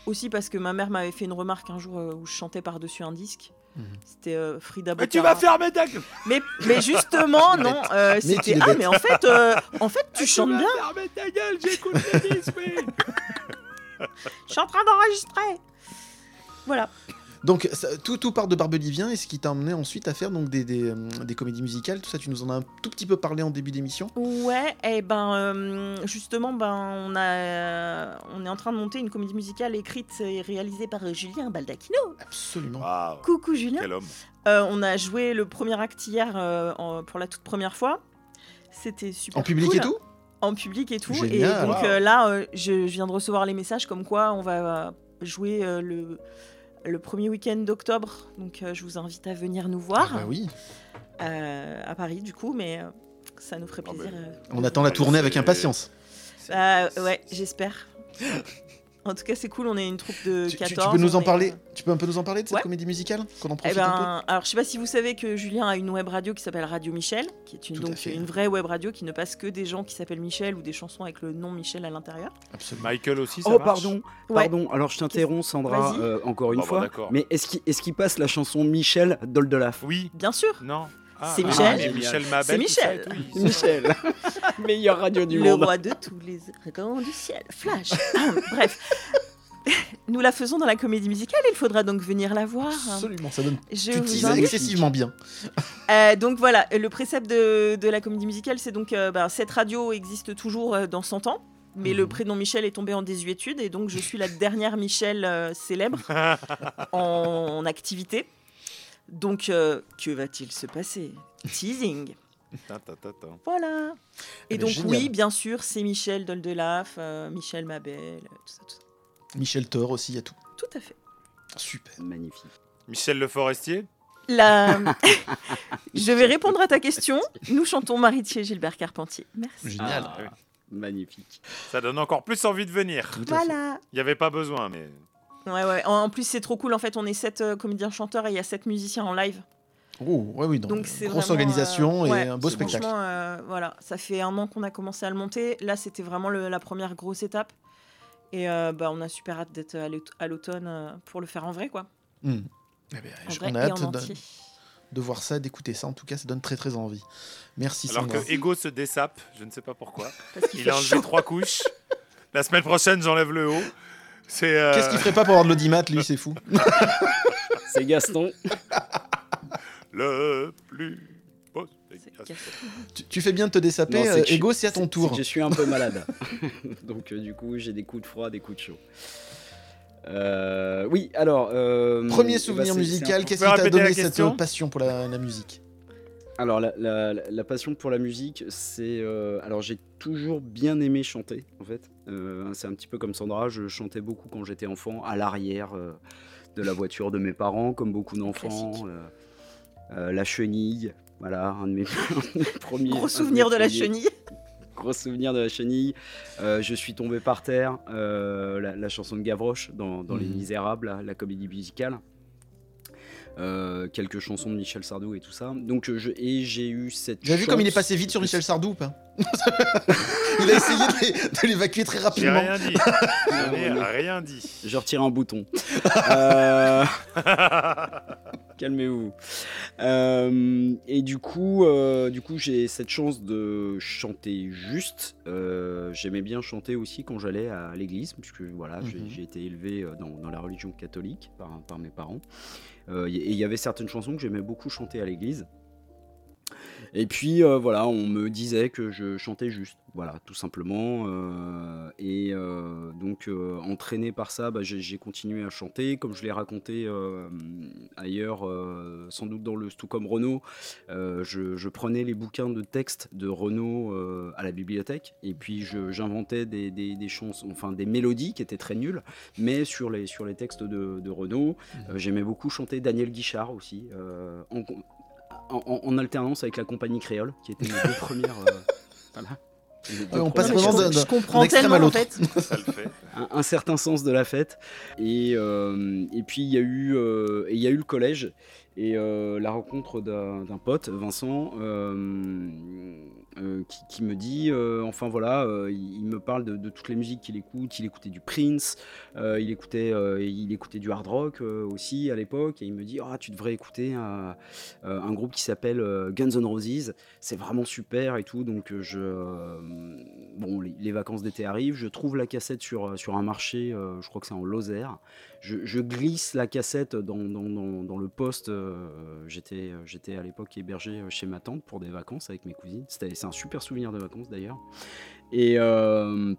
Aussi parce que ma mère m'avait fait une remarque un jour euh, où je chantais par-dessus un disque. Mhm. C'était euh, Frida Mais tu vas fermer ta gueule Mais, mais justement, non, euh, tu c'était ah mais en fait, euh, en fait tu Mais chantes vas bien. fermer ta gueule, j'écoute les disques, oui. Je suis en train d'enregistrer. Voilà. Donc ça- tout, tout part de Barbelivien et ce qui t'a emmené ensuite à faire donc des, des, euh, des comédies musicales, tout ça tu nous en as un tout petit peu parlé en début d'émission. Ouais, et ben euh, justement, ben on a, on est en train de monter une comédie musicale écrite et réalisée par Julien Baldacchino. Absolument. Coucou Julien. quel homme. Euh, on a joué le premier acte hier euh, en- pour la toute première fois. C'était super. En public cool. et tout En public et tout. Génial. Et donc Wow. euh, là, euh, je, je viens de recevoir les messages comme quoi on va jouer euh, le, le premier week-end d'octobre. Donc euh, je vous invite à venir nous voir Ah bah oui. euh, à Paris du coup. Mais, euh, ça nous ferait Ah bah, plaisir. euh, On attend la tournée avec impatience. Bah, ouais, j'espère. En tout cas, c'est cool, on est une troupe de Tu, tu- 14. tu peux nous en est, parler euh, Tu peux un peu nous en parler de cette Ouais. comédie musicale Qu'on en Eh profite un peu ben, alors je sais pas si vous savez que Julien a une web radio qui s'appelle Radio Michel, qui est une, Tout donc une vraie web radio qui ne passe que des gens qui s'appellent Michel ou des chansons avec le nom Michel à l'intérieur. Absolument. Michael aussi, ça Oh marche pardon, Ouais. pardon. Alors je t'interromps Sandra Vas-y. euh, encore une Bon, bah, fois. mais est-ce qu'il est-ce qu'il passe la chanson Michel d'Oldelaf Oui, Bien sûr, non. Ah, C'est ah, Michel. et Michel Mabel. C'est Michel. tout. Michel, meilleure radio du le monde. roi de tous les dragons du ciel. Flash. Bref. Nous la faisons dans la comédie musicale, il faudra donc venir la voir. Absolument, ça donne. Je tu vous excessivement bien. Euh, donc voilà, le précepte de, de la comédie musicale, c'est donc euh, bah, cette radio existe toujours euh, dans 100 ans, mais le Mhm. prénom Michel est tombé en désuétude et donc je suis la dernière Michel euh, célèbre en, en activité. Donc euh, que va-t-il se passer? Teasing. Voilà. Et ben, donc génial. oui, bien sûr, c'est Michel Doldelaf, euh, Michel Mabel, euh, tout ça, tout ça. Michel Thor aussi, il y a tout. Tout à fait. Super. Magnifique. Michel Le Forestier? La... je vais répondre à ta question. Nous chantons Maritier Gilbert Carpentier. Merci. Génial. Ah, magnifique. Ça donne encore plus envie de venir. Tout. Voilà. Il n'y avait pas besoin, mais. Ouais, ouais. En, en plus, c'est trop cool. En fait, on est sept euh, comédiens chanteurs et il y a sept musiciens en live. Oh, ouais, oui, donc, Donc, c'est grosse vraiment, organisation euh, et ouais, un beau spectacle. Franchement, euh, voilà, ça fait un an qu'on a commencé à le monter. Là, c'était vraiment le- la première grosse étape. Et euh, bah, on a super hâte d'être à l'aut- à l'automne euh, pour le faire en vrai, quoi. Hmm. Eh ben, En je- vrai on a et hâte en de, entier. de voir ça, d'écouter ça. En tout cas, ça donne très très envie. Merci Alors Sandra. que Ego se dessape, je ne sais pas pourquoi. Parce qu'il Il a enlevé chaud. trois couches. La semaine prochaine, j'enlève le haut. Euh, Qu'est-ce qu'il ferait pas pour avoir de l'audimat, lui, c'est fou. C'est Gaston. Le plus beau. Tu, tu fais bien de te dessaper. Non, c'est euh, Ego, c'est à ton tour. je suis un peu malade. Donc euh, du coup, j'ai des coups de froid, des coups de chaud. Euh, oui, alors. euh, Premier bah, souvenir c'est- musical, qu'est-ce qui t'a donné cette passion pour la, la musique? Alors la, la- la passion pour la musique, c'est euh, alors j'ai toujours bien aimé chanter en fait. Euh, c'est un petit peu comme Sandra, je chantais beaucoup quand j'étais enfant à l'arrière euh, de la voiture de mes parents, comme beaucoup d'enfants. La chenille, voilà un de mes, un de mes premiers. Gros souvenir de la chenille. Gros souvenir de la chenille. Je suis tombé par terre. la, la chanson de Gavroche dans, dans Les Mhm. Misérables, la comédie musicale. Euh, quelques chansons de Michel Sardou et tout ça. Donc euh, je, et j'ai eu cette. Avez vu comme il est passé vite sur Michel Sardou ou pas Il a essayé de l'é- de l'évacuer très J'ai rapidement. rien dit. J'ai rien dit. Je retire un bouton. Euh, Calmez-vous. Euh, et du coup, euh, du coup, j'ai cette chance de chanter juste. Euh, J'aimais bien chanter aussi quand j'allais à l'église, puisque voilà, j'ai- Mhm. j'ai été élevé dans, dans la religion catholique par, par mes parents. Et il y avait certaines chansons que j'aimais beaucoup chanter à l'église. Et puis euh, voilà, on me disait que je chantais juste, voilà, tout simplement. euh, et euh, donc entraîné par ça, bah, j'ai continué à chanter, comme je l'ai raconté ailleurs, sans doute dans le Stucom Renault. euh, je, je prenais les bouquins de texte de Renault à la bibliothèque, et puis j'inventais des, des- des chansons, enfin des mélodies qui étaient très nulles, mais sur les sur les textes de, de Renault, euh, j'aimais beaucoup chanter Daniel Guichard aussi. en, en- en- en alternance avec la compagnie créole, qui était les deux premières. euh, voilà. Ouais, on passe vraiment je, d'un- je d'un comprends extrême tellement à en l'autre. le fait. un, un certain sens de la fête. Et, euh, et puis il y a eu, euh, et y a eu le collège et euh, la rencontre d'un pote, Vincent, euh, euh, qui, me dit, enfin voilà, il, me parle de, toutes les musiques qu'il écoute. Il écoutait du Prince, il écoutait, il écoutait du hard rock aussi à l'époque, et il me dit, ah tu devrais écouter un, groupe qui s'appelle Guns N' Roses. C'est vraiment super et tout. Donc bon, les, vacances d'été arrivent, je trouve la cassette sur, sur un marché, je crois que c'est en Lozère. Je, je glisse la cassette dans, dans, dans, dans le poste. euh, J'étais à l'époque hébergé chez ma tante pour des vacances avec mes cousines. C'était- C'est un super souvenir de vacances d'ailleurs. Et, euh,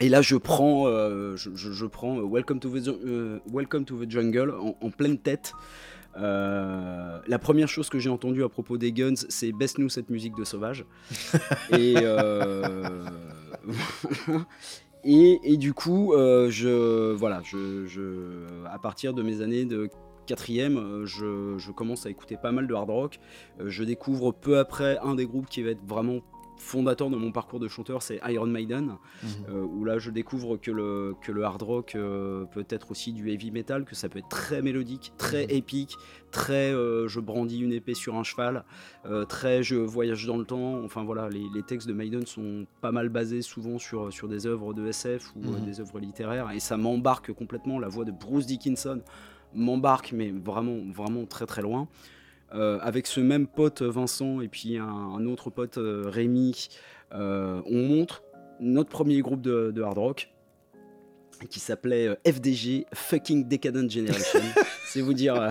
et là, je prends, euh, je, je- je prends euh, Welcome, to the, Ju- euh, Welcome to the Jungle en, en pleine tête. Euh, la première chose que j'ai entendue à propos des Guns, c'est baisse-nous cette musique de sauvage. et, euh, et, du coup, euh, voilà, à partir de mes années de quatrième, euh, je, je commence à écouter pas mal de hard rock. Euh, je découvre peu après un des groupes qui va être vraiment fondateur de mon parcours de chanteur, c'est Iron Maiden, Mhm. euh, où là je découvre que le, que le hard rock euh, peut être aussi du heavy metal, que ça peut être très mélodique, très Mhm. épique, très euh, je brandis une épée sur un cheval, très je voyage dans le temps. Enfin voilà, les, les textes de Maiden sont pas mal basés souvent sur, sur des œuvres de SF ou Mhm. des œuvres littéraires, et ça m'embarque complètement. La voix de Bruce Dickinson m'embarque, mais vraiment, vraiment très très loin. Euh, avec ce même pote Vincent et puis un, un autre pote euh, Rémi, euh, on montre notre premier groupe de, de hard rock qui s'appelait FDG Fucking Decadent Generation. c'est vous dire,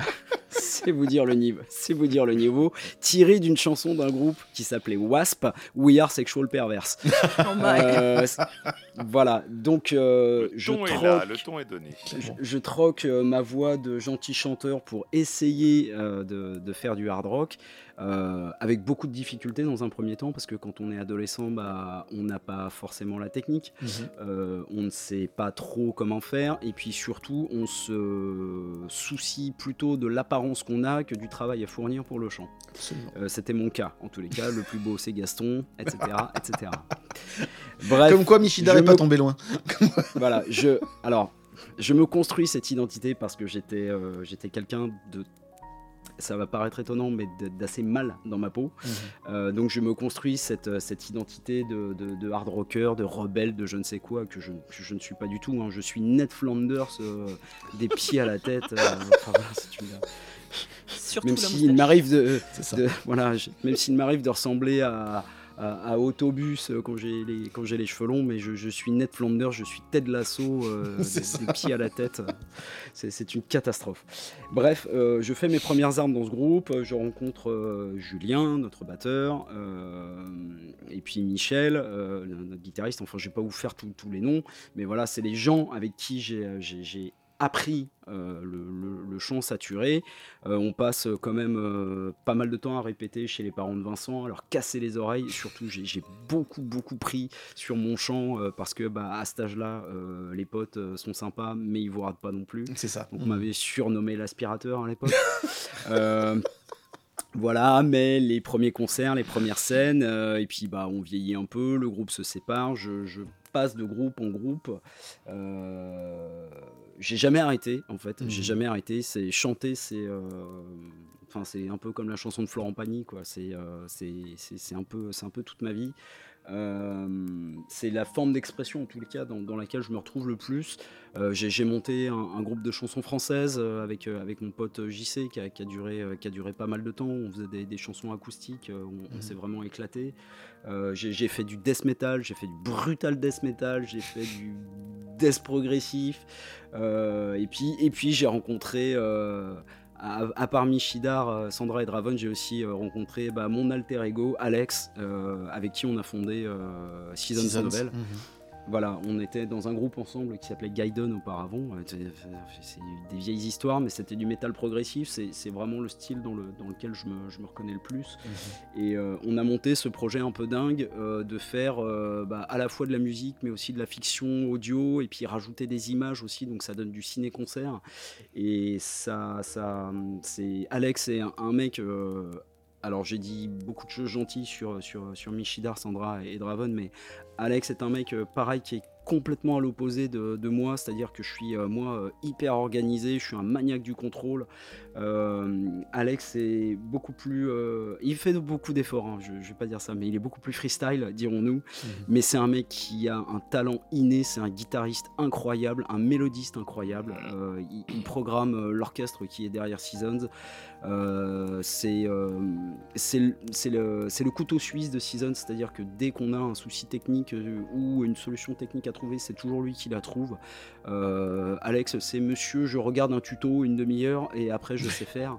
c'est vous dire le niveau, c'est vous dire le niveau, tiré d'une chanson d'un groupe qui s'appelait Wasp, We Are Sexual Perverse. Oh. Euh, voilà, donc euh, Le je ton est troque- là, le ton est donné. je, je troque euh, ma voix de gentil chanteur pour essayer euh, de, de faire du hard rock, euh, avec beaucoup de difficultés dans un premier temps, parce que quand on est adolescent, bah, on n'a pas forcément la technique, Mhm. euh, on ne sait pas trop comment faire, et puis surtout, on se soucie plutôt de l'apparence qu'on a que du travail à fournir pour le chant. Euh, C'était mon cas, en tous les cas, le plus beau c'est Gaston, etc. etc. Bref, Comme quoi, Michida n'est pas tombé loin. voilà, je alors je me construis cette identité parce que j'étais euh, j'étais quelqu'un de ça va paraître étonnant, mais d'assez mal dans ma peau. Mhm. Euh, donc je me construis cette, euh, cette identité de, de- de hard rocker, de rebelle, de je ne sais quoi, que je, que je ne suis pas du tout. hein. Je suis Ned Flanders, euh, des pieds à la tête. euh, enfin, Surtout même s'il m'arrive de- voilà, je- même s'il m'arrive de ressembler à, à, à Autobus euh, quand j'ai les, quand j'ai les cheveux longs, mais je, je suis Ned Flanders, je suis Ted Lasso, euh, des, des pieds à la tête. C'est, une catastrophe. Bref, euh, je fais mes premières armes dans ce groupe, je rencontre Julien, notre batteur, et puis Michel, notre guitariste, enfin je vais pas vous faire tous les noms, mais voilà, c'est les gens avec qui j'ai appris euh, le, le- le chant saturé. Euh, on passe euh, quand même euh, pas mal de temps à répéter chez les parents de Vincent, à leur casser les oreilles. Surtout, j'ai beaucoup, beaucoup pris sur mon chant parce que bah, à cet âge-là, les potes sont sympas, mais ils vous ratent pas non plus. C'est ça. Donc, on m'avait surnommé l'aspirateur à l'époque. Voilà, mais les premiers concerts, les premières scènes, euh, et puis bah on vieillit un peu, le groupe se sépare, je, je passe de groupe en groupe. Euh, j'ai jamais arrêté en fait, j'ai Mhm. jamais arrêté. C'est chanter, c'est euh, Enfin, c'est un peu comme la chanson de Florent Pagny, quoi. C'est euh, un, peu- un peu toute ma vie. Euh, c'est la forme d'expression, en tous les cas, dans, dans laquelle je me retrouve le plus. Euh, J'ai monté un, un groupe de chansons françaises euh, avec, avec mon pote JC qui a, qui a duré, qui a duré pas mal de temps. On faisait des, des chansons acoustiques, on, on Mhm. s'est vraiment éclaté. Euh, j'ai fait du death metal, j'ai fait du brutal death metal, j'ai fait du death progressif. Et puis, et puis j'ai rencontré, à, à part Michidar, euh, Sandra et Draven, j'ai aussi euh, rencontré bah, mon alter ego, Alex, euh, avec qui on a fondé Seasons, Seasons. Novel. Mhm. Voilà, on était dans un groupe ensemble qui s'appelait Gaiden auparavant. Euh, C'est des vieilles histoires, mais c'était du métal progressif. C'est vraiment le style dans, le, dans lequel je me, je me reconnais le plus. Et euh, on a monté ce projet un peu dingue euh, de faire euh, bah, à la fois de la musique, mais aussi de la fiction audio, et puis rajouter des images aussi. Donc ça donne du ciné-concert. Et ça, ça, c'est Alex est un, un mec. Alors j'ai dit beaucoup de choses gentilles sur, sur, sur Michidar, Sandra et Draven, mais Alex est un mec euh, pareil qui est complètement à l'opposé de, de moi, c'est-à-dire que je suis euh, moi euh, hyper organisé, je suis un maniaque du contrôle. Euh, Alex est beaucoup plus, il fait beaucoup d'efforts, hein, je, je vais pas dire ça, mais il est beaucoup plus freestyle, dirons-nous. Mais c'est un mec qui a un talent inné, c'est un guitariste incroyable, un mélodiste incroyable. Il, il programme l'orchestre qui est derrière Seasons. Euh, c'est euh, c'est le, le, couteau suisse de Seasons, c'est-à-dire que dès qu'on a un souci technique euh, ou une solution technique à trouver, c'est toujours lui qui la trouve. Euh, Alex, c'est monsieur, je regarde un tuto une demi-heure et après je sais faire.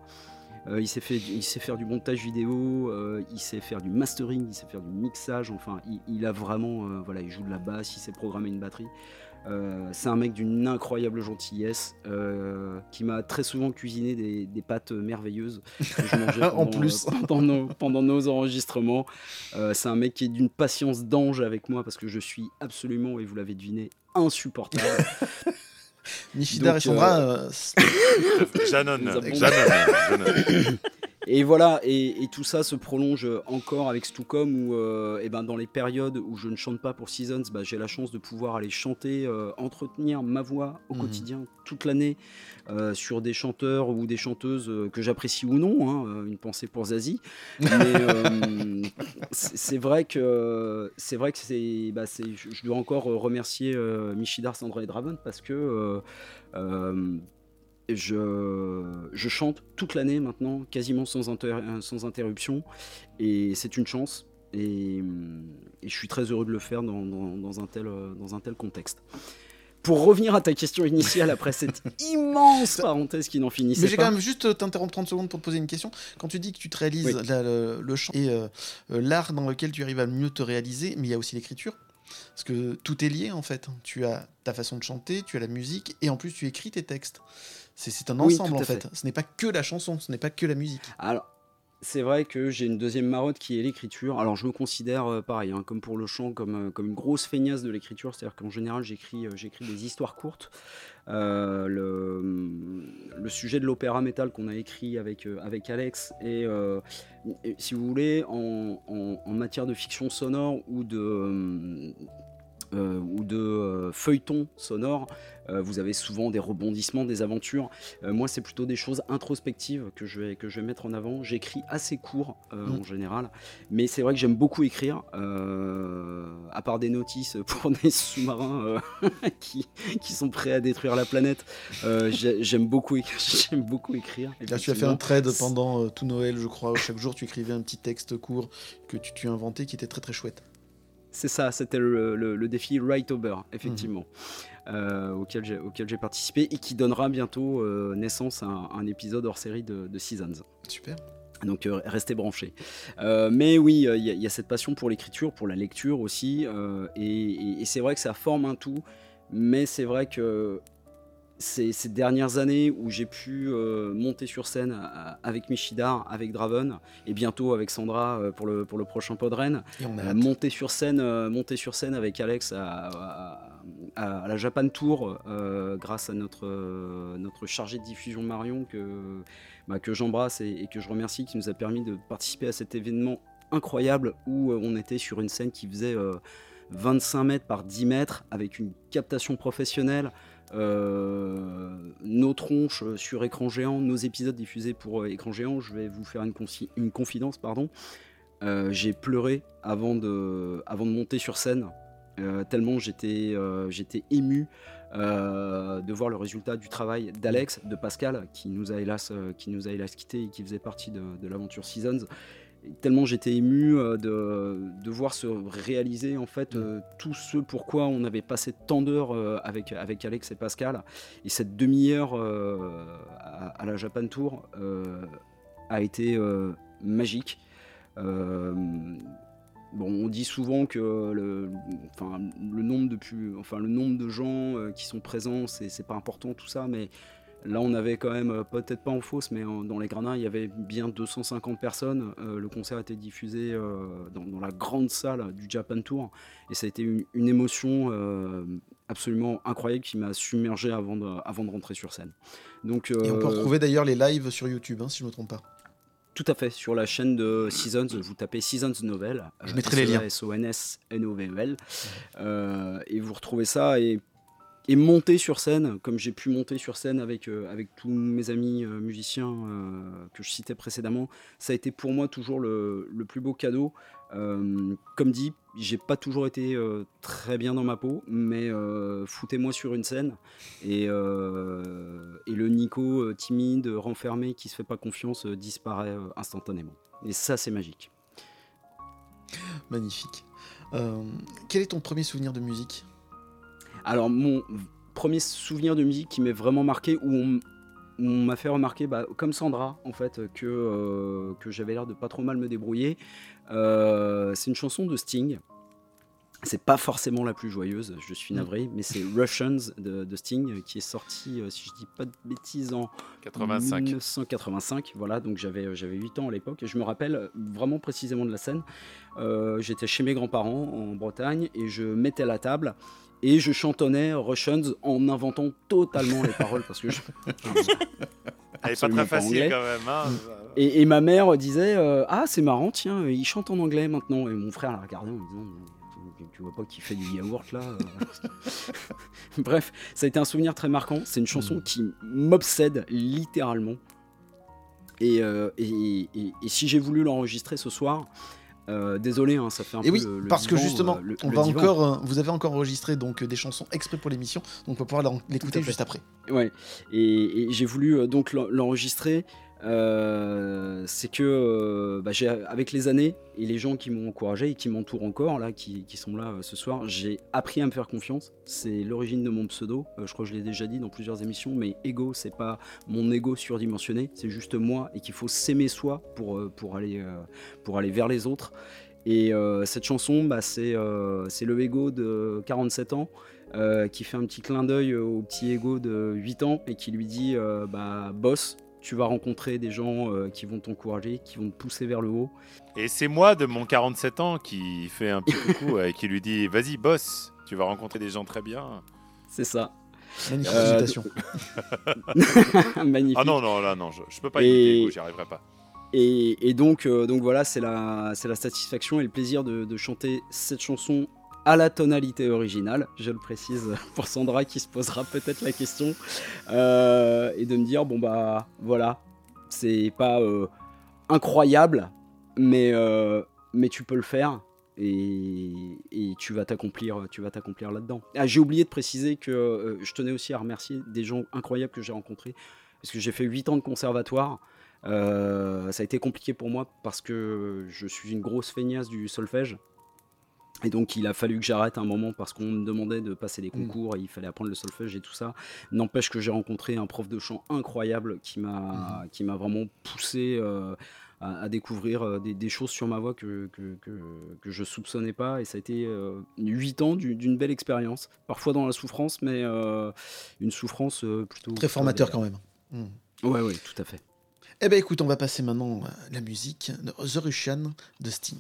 Il, sait fait, il sait faire du montage vidéo, il sait faire du mastering, il sait faire du mixage, enfin il, a vraiment, voilà, il joue de la basse, il sait programmer une batterie. Euh, c'est un mec d'une incroyable gentillesse euh, qui m'a très souvent cuisiné des, des pâtes merveilleuses que je mangeais En pendant, plus. euh, pendant, nos, pendant nos enregistrements. Euh, c'est un mec qui est d'une patience d'ange avec moi parce que je suis absolument, et vous l'avez deviné, insupportable. Michidar et Donc, Sandra, euh, euh, Janon. Et voilà, et, et tout ça se prolonge encore avec Stucom où, euh, eh ben, dans les périodes où je ne chante pas pour Seasons, bah, j'ai la chance de pouvoir aller chanter, euh, entretenir ma voix au Mhm. quotidien toute l'année euh, sur des chanteurs ou des chanteuses euh, que j'apprécie ou non. hein, une pensée pour Zazie. Mais c'est vrai que c'est vrai que c'est, bah, je dois encore remercier Michidar, Sandra et Draven parce que je, je chante toute l'année maintenant, quasiment sans, inter- sans interruption, et c'est une chance. Et, et je suis très heureux de le faire dans, dans- dans un, tel, euh, dans un tel contexte. Pour revenir à ta question initiale après cette immense parenthèse qui n'en finissait Mais j'ai pas. quand même juste t'interrompre 30 secondes pour te poser une question. Quand tu dis que tu te réalises Oui. la- le, le chant et euh, euh, l'art dans lequel tu arrives à mieux te réaliser, mais il y a aussi l'écriture. Parce que tout est lié en fait. Tu as ta façon de chanter, tu as la musique, et en plus tu écris tes textes. C'est un ensemble en fait. fait. Ce n'est pas que la chanson, ce n'est pas que la musique. Alors, c'est vrai que j'ai une deuxième marotte qui est l'écriture. Alors, je me considère euh, pareil, hein, comme pour le chant, comme, euh, comme une grosse feignasse de l'écriture. C'est-à-dire qu'en général, j'écris euh, j'écris des histoires courtes. Le, le sujet de l'opéra métal qu'on a écrit avec, avec Alex, et, et si vous voulez, en, en- en matière de fiction sonore ou de. Euh, ou de euh, feuilleton sonore, euh, vous avez souvent des rebondissements, des aventures. Moi, c'est plutôt des choses introspectives que je vais, que je vais mettre en avant. J'écris assez court euh, Mm. en général, mais c'est vrai que j'aime beaucoup écrire, à part des notices pour des sous-marins qui, qui sont prêts à détruire la planète. j'ai- j'aime beaucoup, j'aime beaucoup écrire. Là, tu as fait un trade pendant tout Noël, je crois. Chaque jour, tu écrivais un petit texte court que tu, tu inventais qui était très très chouette. C'est ça, c'était le, le- le défi Writeober, effectivement, euh, auquel j'ai participé et qui donnera bientôt euh, naissance à un, un épisode hors série de, de Seasons. Super. Donc euh, restez branchés. Euh, mais oui, euh, il y, a- il y a cette passion pour l'écriture, pour la lecture aussi, et, et- et c'est vrai que ça forme un tout. Mais c'est vrai que ces, ces dernières années où j'ai pu euh, monter sur scène à- avec Michidar, avec Draven, et bientôt avec Sandra euh, pour le, pour le prochain Podren, Et on a euh, monter sur scène, euh, monter sur scène avec Alex à, à- à- à la Japan Tour, euh, grâce à notre euh, notre chargé de diffusion Marion que bah, que j'embrasse et, et que je remercie, qui nous a permis de participer à cet événement incroyable où euh, on était sur une scène qui faisait euh, 25 mètres par 10 mètres avec une captation professionnelle. Euh, nos tronches sur écran géant, nos épisodes diffusés pour euh, écran géant. Je vais vous faire une, confi- une confidence, pardon. Euh, j'ai pleuré avant de, avant de monter sur scène, tellement j'étais ému de voir le résultat du travail d'Alex, de Pascal, qui nous a hélas, euh, qui hélas et qui faisait partie de l'aventure Seasons. Tellement j'étais ému euh, de, de voir se réaliser en fait euh, tout ce pourquoi on avait passé tant d'heures euh, avec, avec Alex et Pascal. Et cette demi-heure euh, à, à la Japan Tour a été magique. Bon, on dit souvent que le, enfin, le nombre de enfin, le nombre de gens qui sont présents, c'est pas important tout ça, mais là on avait quand même euh, peut-être pas en fausse, mais en- dans les gradins il y avait bien 250 personnes. Euh, le concert a été diffusé euh, dans, dans la grande salle du Japan Tour et ça a été une, une émotion euh, absolument incroyable qui m'a submergé avant de, avant de rentrer sur scène. Donc, Et on peut retrouver d'ailleurs les lives sur YouTube, hein, si je ne me trompe pas. tout à fait, sur la chaîne de Seasons, vous tapez Seasons Novel. Je mettrai les liens. S-O-N-S-N-O-V-E-L. Et vous retrouvez ça et, et monter sur scène, comme j'ai pu monter sur scène avec, euh, avec tous mes amis euh, musiciens euh, que je citais précédemment, ça a été pour moi toujours le, le plus beau cadeau. Comme dit, j'ai pas toujours été très bien dans ma peau, mais foutez-moi sur une scène et, et le Nico timide, renfermé, qui se fait pas confiance disparaît instantanément. Et ça, c'est magique. Magnifique. Quel est ton premier souvenir de musique? Alors, mon premier souvenir de musique qui m'est vraiment marqué, où on, m- où on m'a fait remarquer, bah, comme Sandra, en fait, que, euh, que j'avais l'air de pas trop mal me débrouiller, euh, c'est une chanson de Sting. C'est pas forcément la plus joyeuse, je suis Mm. navré, mais c'est Russians de, de Sting qui est sorti, euh, si je dis pas de bêtises, en 85. 1985, voilà, donc j'avais euh, j'avais 8 ans à l'époque et je me rappelle euh, vraiment précisément de la scène. Euh, J'étais chez mes grands-parents en Bretagne et je mettais la table et je chantonnais Russians en inventant totalement les paroles parce que je... Elle est pas très facile quand même. hein. Et, et ma mère disait euh, Ah, c'est marrant, tiens, il chante en anglais maintenant. Et mon frère la regardait en me disant Tu- vois pas qu'il fait du yaourt là euh Bref, ça a été un souvenir très marquant. C'est une chanson qui m'obsède littéralement. Et, euh, et- et- et si j'ai voulu l'enregistrer ce soir, euh, désolé, hein, ça fait un Et peu oui, le, le parce que justement, euh, le- on va divan. encore, euh, vous avez encore enregistré donc des chansons exprès pour l'émission, donc on va pouvoir l'écouter juste après. Ouais, et, et j'ai voulu donc l'en- l'enregistrer. Euh, c'est que euh, bah, avec les années et les gens qui m'ont encouragé et qui m'entourent encore, là, qui, sont là euh, ce soir, j'ai appris à me faire confiance. C'est l'origine de mon pseudo. Euh, je crois que je l'ai déjà dit dans plusieurs émissions, mais ego, c'est pas mon ego surdimensionné, c'est juste moi et qu'il faut s'aimer soi pour, aller, vers les autres. Et cette chanson, bah, c'est, le ego de 47 ans qui fait un petit clin d'œil au petit ego de 8 ans et qui lui dit bah boss tu vas rencontrer des gens euh, qui vont t'encourager qui vont te pousser vers le haut Et c'est moi de mon 47 ans qui fait un petit coucou et qui lui dit Vas-y, boss, tu vas rencontrer des gens très bien. c'est ça Magnifique Euh, citation. magnifique Ah non, non, là, non, je, je peux pas Et- j'y arriverai pas. Et, et donc, euh, donc voilà, c'est la, c'est la satisfaction et le plaisir de, de chanter cette chanson à la tonalité originale, je le précise pour Sandra qui se posera peut-être la question, euh, et de me dire, bon bah voilà, c'est pas euh, incroyable, mais, euh, mais tu peux le faire. Et, tu vas t'accomplir, là-dedans. Ah, j'ai oublié de préciser que je tenais aussi à remercier des gens incroyables que j'ai rencontrés, parce que j'ai fait 8 ans de conservatoire. Ça a été compliqué pour moi parce que je suis une grosse feignasse du solfège. Et donc il a fallu que j'arrête un moment parce qu'on me demandait de passer des concours et il fallait apprendre le solfège et tout ça. N'empêche que j'ai rencontré un prof de chant incroyable qui m'a qui m'a vraiment poussé euh, à, à découvrir euh, des, des choses sur ma voix que, que, que, que je soupçonnais pas. Et ça a été euh, 8 ans du- d'une belle expérience. Parfois dans la souffrance, mais euh, une souffrance plutôt... Très formateur quand même. Hmm. Ouais, ouais, tout à fait. Eh ben écoute, on va passer maintenant à la musique de The Russian de Sting.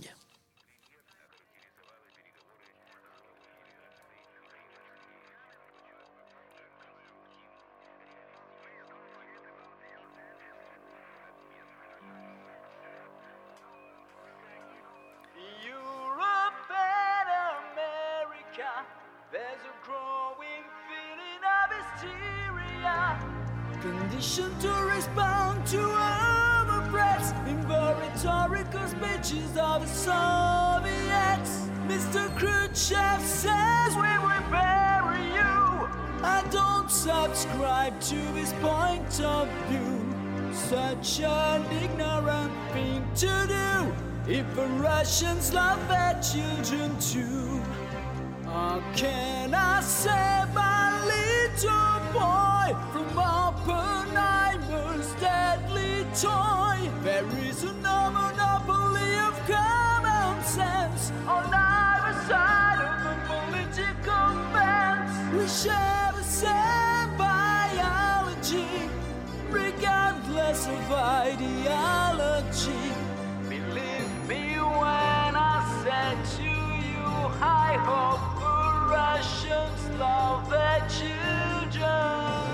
To this point of view. Such an ignorant thing to do. If the Russians love their children too, how can I save my little boy from Oppenheimer's deadly toy? I hope the Russians love their children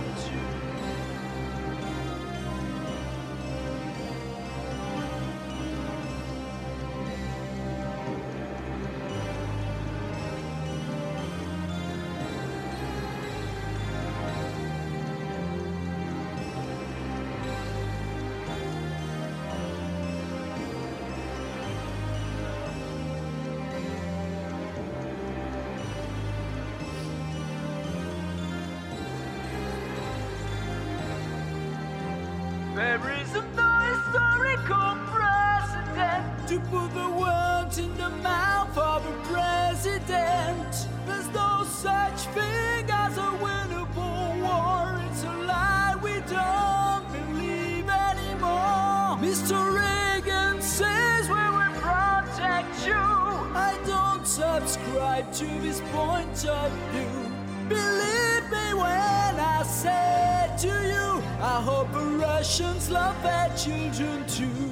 Mr. Reagan says we will protect you. I don't subscribe to this point of view. Believe me when I say to you, I hope the Russians love their children too.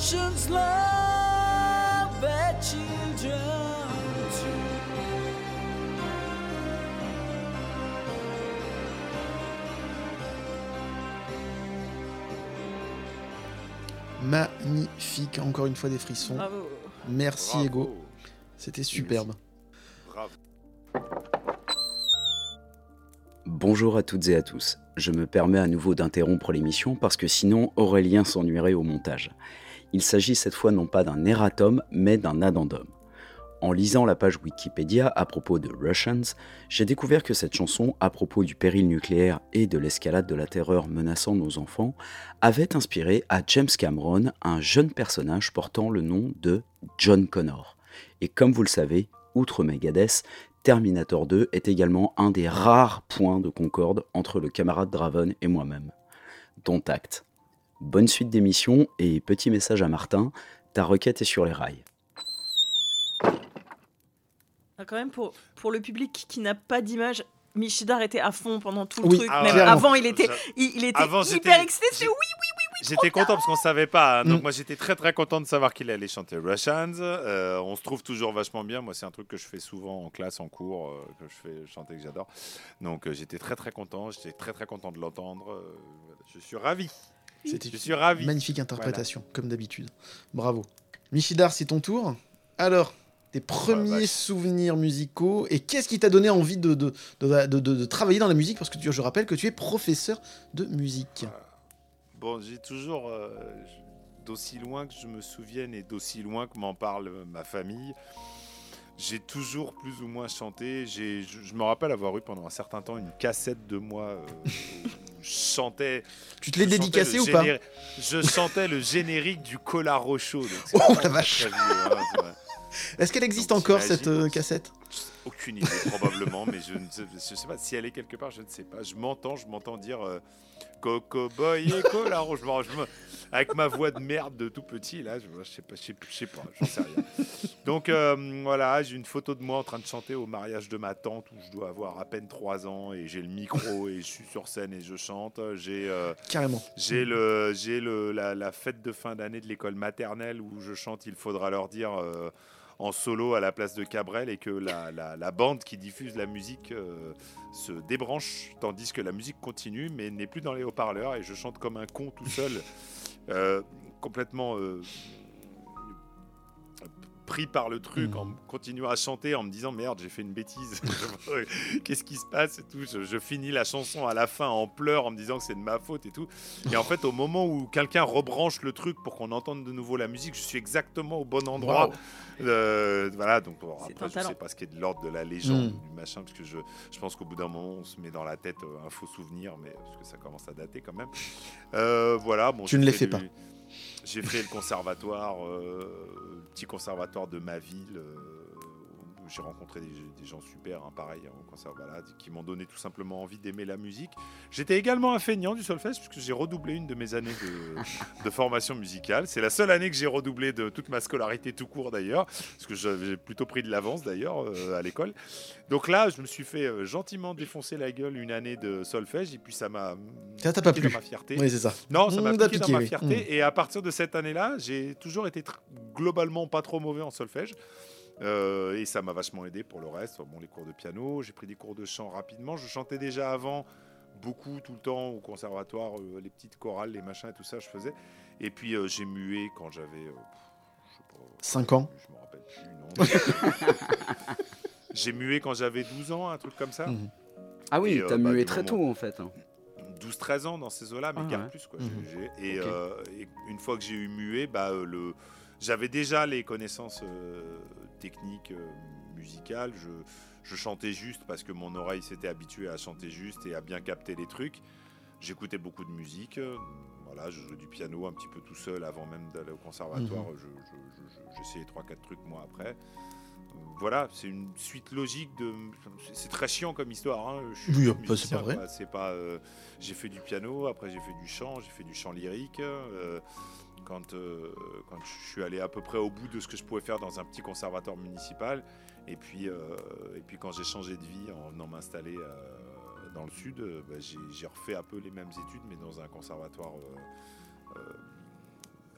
Russians love their children too. Magnifique, encore une fois des frissons. Bravo. Merci Bravo. Ego, c'était superbe. Bravo. Bonjour à toutes et à tous. Je me permets à nouveau d'interrompre l'émission parce que sinon Aurélien s'ennuierait au montage. Il s'agit cette fois non pas d'un erratum mais d'un addendum. En lisant la page Wikipédia à propos de Russians, j'ai découvert que cette chanson, à propos du péril nucléaire et de l'escalade de la terreur menaçant nos enfants, avait inspiré à James Cameron un jeune personnage portant le nom de John Connor. Et comme vous le savez, outre Megadeth, Terminator 2 est également un des rares points de concorde entre le camarade Draven et moi-même. Dont acte. Bonne suite d'émission et petit message à Martin, ta requête est sur les rails. Ah, Quand même, pour, pour le public qui n'a pas d'image, Michidar était à fond pendant tout le Oui, truc. ah Même avant, il était, il, il était Avant, hyper excité. j'ai- Oui, J'étais content parce qu'on savait pas. hein. donc Mm. moi j'étais très très content de savoir qu'il allait chanter Russians. Euh, on se trouve toujours vachement bien. Moi c'est un truc que je fais souvent en classe, en cours, euh, que je fais chanter que j'adore. Donc euh, j'étais très très content. J'étais très très content de l'entendre. Euh, je suis ravi. C'était Je suis ravi. Magnifique interprétation, comme d'habitude. Bravo. Michidar, c'est ton tour. Alors, tes premiers vache. souvenirs musicaux et qu'est-ce qui t'a donné envie de, de, de, de- de- de travailler dans la musique? Parce que tu, je rappelle que tu es professeur de musique. Bon, j'ai toujours, euh, d'aussi loin que je me souvienne et d'aussi loin que m'en parle euh, ma famille, j'ai toujours plus ou moins chanté. Je, je me rappelle avoir eu pendant un certain temps une cassette de moi euh, chantais. Tu te l'es dédicacé le ou pas Je chantais le générique du Cola Rochaud. donc Oh, la vache. hein. Est-ce qu'elle existe Donc, encore cette euh, cassette? Aucune idée, probablement, mais je ne sais, je sais pas si elle est quelque part, je ne sais pas. Je m'entends, je m'entends dire euh, Coco Boy et Cola Rouge. Je me- avec ma voix de merde de tout petit, là, je, je sais pas, je sais, pas, j'en sais rien. Donc euh, voilà, j'ai une photo de moi en train de chanter au mariage de ma tante où je dois avoir à peine 3 ans et j'ai le micro et je suis sur scène et je chante. J'ai euh, Carrément. j'ai le, j'ai le, la, la fête de fin d'année de l'école maternelle où je chante Il faudra leur dire en solo à la place de Cabrel et que la, la- bande qui diffuse la musique euh, se débranche tandis que la musique continue mais n'est plus dans les haut-parleurs et je chante comme un con tout seul, euh, complètement euh, pris par le truc en continuant à chanter en me disant merde j'ai fait une bêtise. Qu'est-ce qui se passe et tout. Je, je finis la chanson à la fin en pleurs en me disant que c'est de ma faute et tout. Et en fait au moment où quelqu'un rebranche le truc pour qu'on entende de nouveau la musique je suis exactement au bon endroit. Euh, voilà donc bon, après je talent. sais pas ce qui est de l'ordre de la légende ou du machin parce que je, je pense qu'au bout d'un moment on se met dans la tête euh, un faux souvenir mais parce que ça commence à dater quand même. Euh, voilà bon Tu ne les fait fais du- pas. J'ai fait le conservatoire, euh, le petit conservatoire de ma ville, euh, j'ai rencontré des, des gens super, hein, pareil, hein, au conservatoire, qui m'ont donné tout simplement envie d'aimer la musique. J'étais également un feignant du solfège, puisque j'ai redoublé une de mes années de, de formation musicale. C'est la seule année que j'ai redoublé de toute ma scolarité tout court d'ailleurs, parce que j'avais plutôt pris de l'avance d'ailleurs euh, à l'école. Donc là, je me suis fait euh, gentiment défoncer la gueule une année de solfège, et puis ça m'a Ça t'a pas plu dans ma fierté. Oui, c'est ça. Non, ça m'a Mmh, piqué dans ma fierté. Mmh. Et à partir de cette année-là, j'ai toujours été globalement pas trop mauvais en solfège. Euh, et ça m'a vachement aidé pour le reste. Bon, les cours de piano, j'ai pris des cours de chant rapidement. Je chantais déjà avant, beaucoup, tout le temps, au conservatoire, euh, les petites chorales, les machins et tout ça, je faisais. Et puis euh, j'ai mué quand j'avais. euh, pff, je sais pas, Cinq ans. Je me rappelle plus, non. j'ai mué quand j'avais 12 ans, un truc comme ça. Mmh. Ah oui, euh, t'as bah, mué très moment- tôt en fait. hein. 12-13 ans dans ces eaux-là, mais Ah ouais. plus. Quoi. Mhm. Et, euh, une fois que j'ai eu mué, bah, euh, le... j'avais déjà les connaissances euh, techniques, euh, musicales. Je, je chantais juste parce que mon oreille s'était habituée à chanter juste et à bien capter les trucs. J'écoutais beaucoup de musique. Voilà, je jouais du piano un petit peu tout seul avant même d'aller au conservatoire. Je- je- je- je- J'essayais 3-4 trucs moi après. Voilà, c'est une suite logique de. c'est- très chiant comme histoire. hein, je suis Oui, bah, c'est pas vrai. quoi, C'est pas. euh, j'ai fait du piano, après j'ai fait du chant, j'ai fait du chant lyrique. euh, quand, euh, quand je suis allé à peu près au bout de ce que je pouvais faire dans un petit conservatoire municipal. Et puis, euh, et puis quand j'ai changé de vie en venant m'installer euh, dans le sud, bah, j'ai refait un peu les mêmes études, mais dans un conservatoire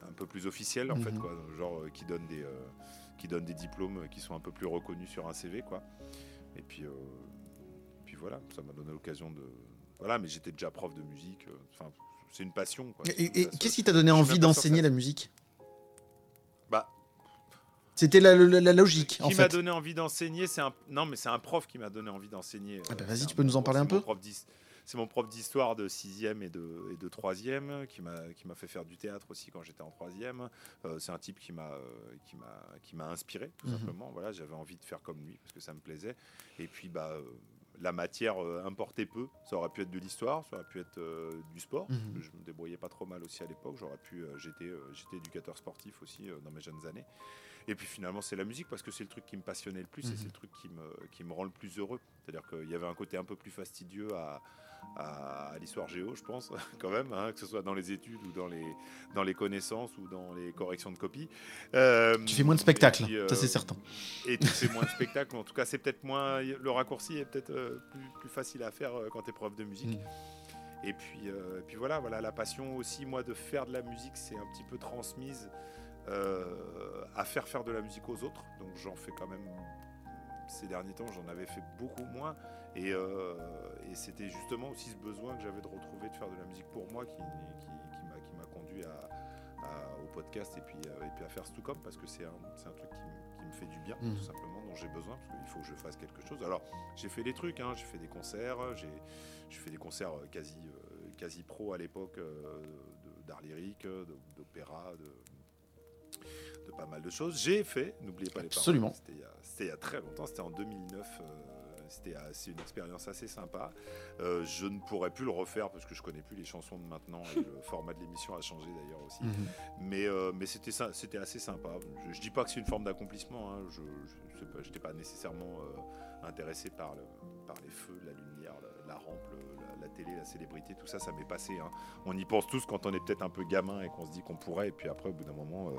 un peu plus officiel, en fait, Mhm. quoi, genre qui donne des, qui donne des diplômes qui sont un peu plus reconnus sur un CV, quoi. Et puis, puis voilà, ça m'a donné l'occasion de. Voilà, mais j'étais déjà prof de musique. Enfin, c'est une passion. Quoi. Et, qu'est-ce qui t'a donné envie d'enseigner la musique Bah, C'était la, la- la logique, en qui m'a donné envie d'enseigner, c'est un non mais c'est un prof qui m'a donné envie d'enseigner. Ah bah Euh, vas-y, tu peux nous en parler un peu C'est mon prof d'histoire de 6e et de, et de 3e qui m'a qui m'a fait faire du théâtre aussi quand j'étais en 3e. Euh, c'est un type qui m'a euh, qui m'a qui m'a inspiré tout Mhm. simplement. Voilà, j'avais envie de faire comme lui parce que ça me plaisait. Et puis bah euh, la matière euh, importait peu. Ça aurait pu être de l'histoire, ça aurait pu être euh, du sport. Mhm. Je me débrouillais pas trop mal aussi à l'époque. J'aurais pu, euh, j'étais, euh, j'étais éducateur sportif aussi dans mes jeunes années. Et puis finalement, c'est la musique parce que c'est le truc qui me passionnait le plus et Mhm. c'est le truc qui me, qui me rend le plus heureux. C'est-à-dire qu'il y avait un côté un peu plus fastidieux à, à, l'histoire géo, je pense, quand même, hein, que ce soit dans les études ou dans les, dans les connaissances ou dans les corrections de copies. Euh, Tu fais moins de spectacles, puis, euh, ça c'est certain. Et tu fais moins de spectacles, en tout cas, c'est peut-être moins. Le raccourci est peut-être euh, plus, plus facile à faire euh, quand tu es prof de musique. Mm. Et puis, euh, et puis voilà, voilà, la passion aussi, moi, de faire de la musique, c'est un petit peu transmise euh, à faire faire de la musique aux autres. Donc j'en fais quand même. Ces derniers temps, j'en avais fait beaucoup moins. Et, euh, et c'était justement aussi ce besoin que j'avais de retrouver de faire de la musique pour moi qui, qui, qui m'a- conduit à, à- au podcast et puis, euh, et puis à faire Stucom parce que c'est un, truc qui, me- qui me fait du bien, Mhm. tout simplement, dont j'ai besoin parce qu'il faut que je fasse quelque chose. Alors, j'ai fait des trucs, hein, j'ai fait des concerts, j'ai fait des concerts euh, quasi, quasi pro à l'époque d'art lyrique, d'opéra, de, de pas mal de choses. J'ai fait, n'oubliez pas les paroles, c'était il y a- c'était il y a très longtemps, c'était en 2009. euh, c'était assez- une expérience assez sympa. Euh, je ne pourrais plus le refaire parce que je connais plus les chansons de maintenant et le format de l'émission a changé d'ailleurs aussi. Mhm. Mais, euh, mais c'était assez sympa. Je, je dis pas que c'est une forme d'accomplissement. Hein. Je n'étais pas, nécessairement euh, intéressé par, le, par les feux, la lumière, la, la rampe, le- la, la télé, la célébrité, tout ça, ça m'est passé. hein. On y pense tous quand on est peut-être un peu gamin et qu'on se dit qu'on pourrait. Et puis après, au bout d'un moment,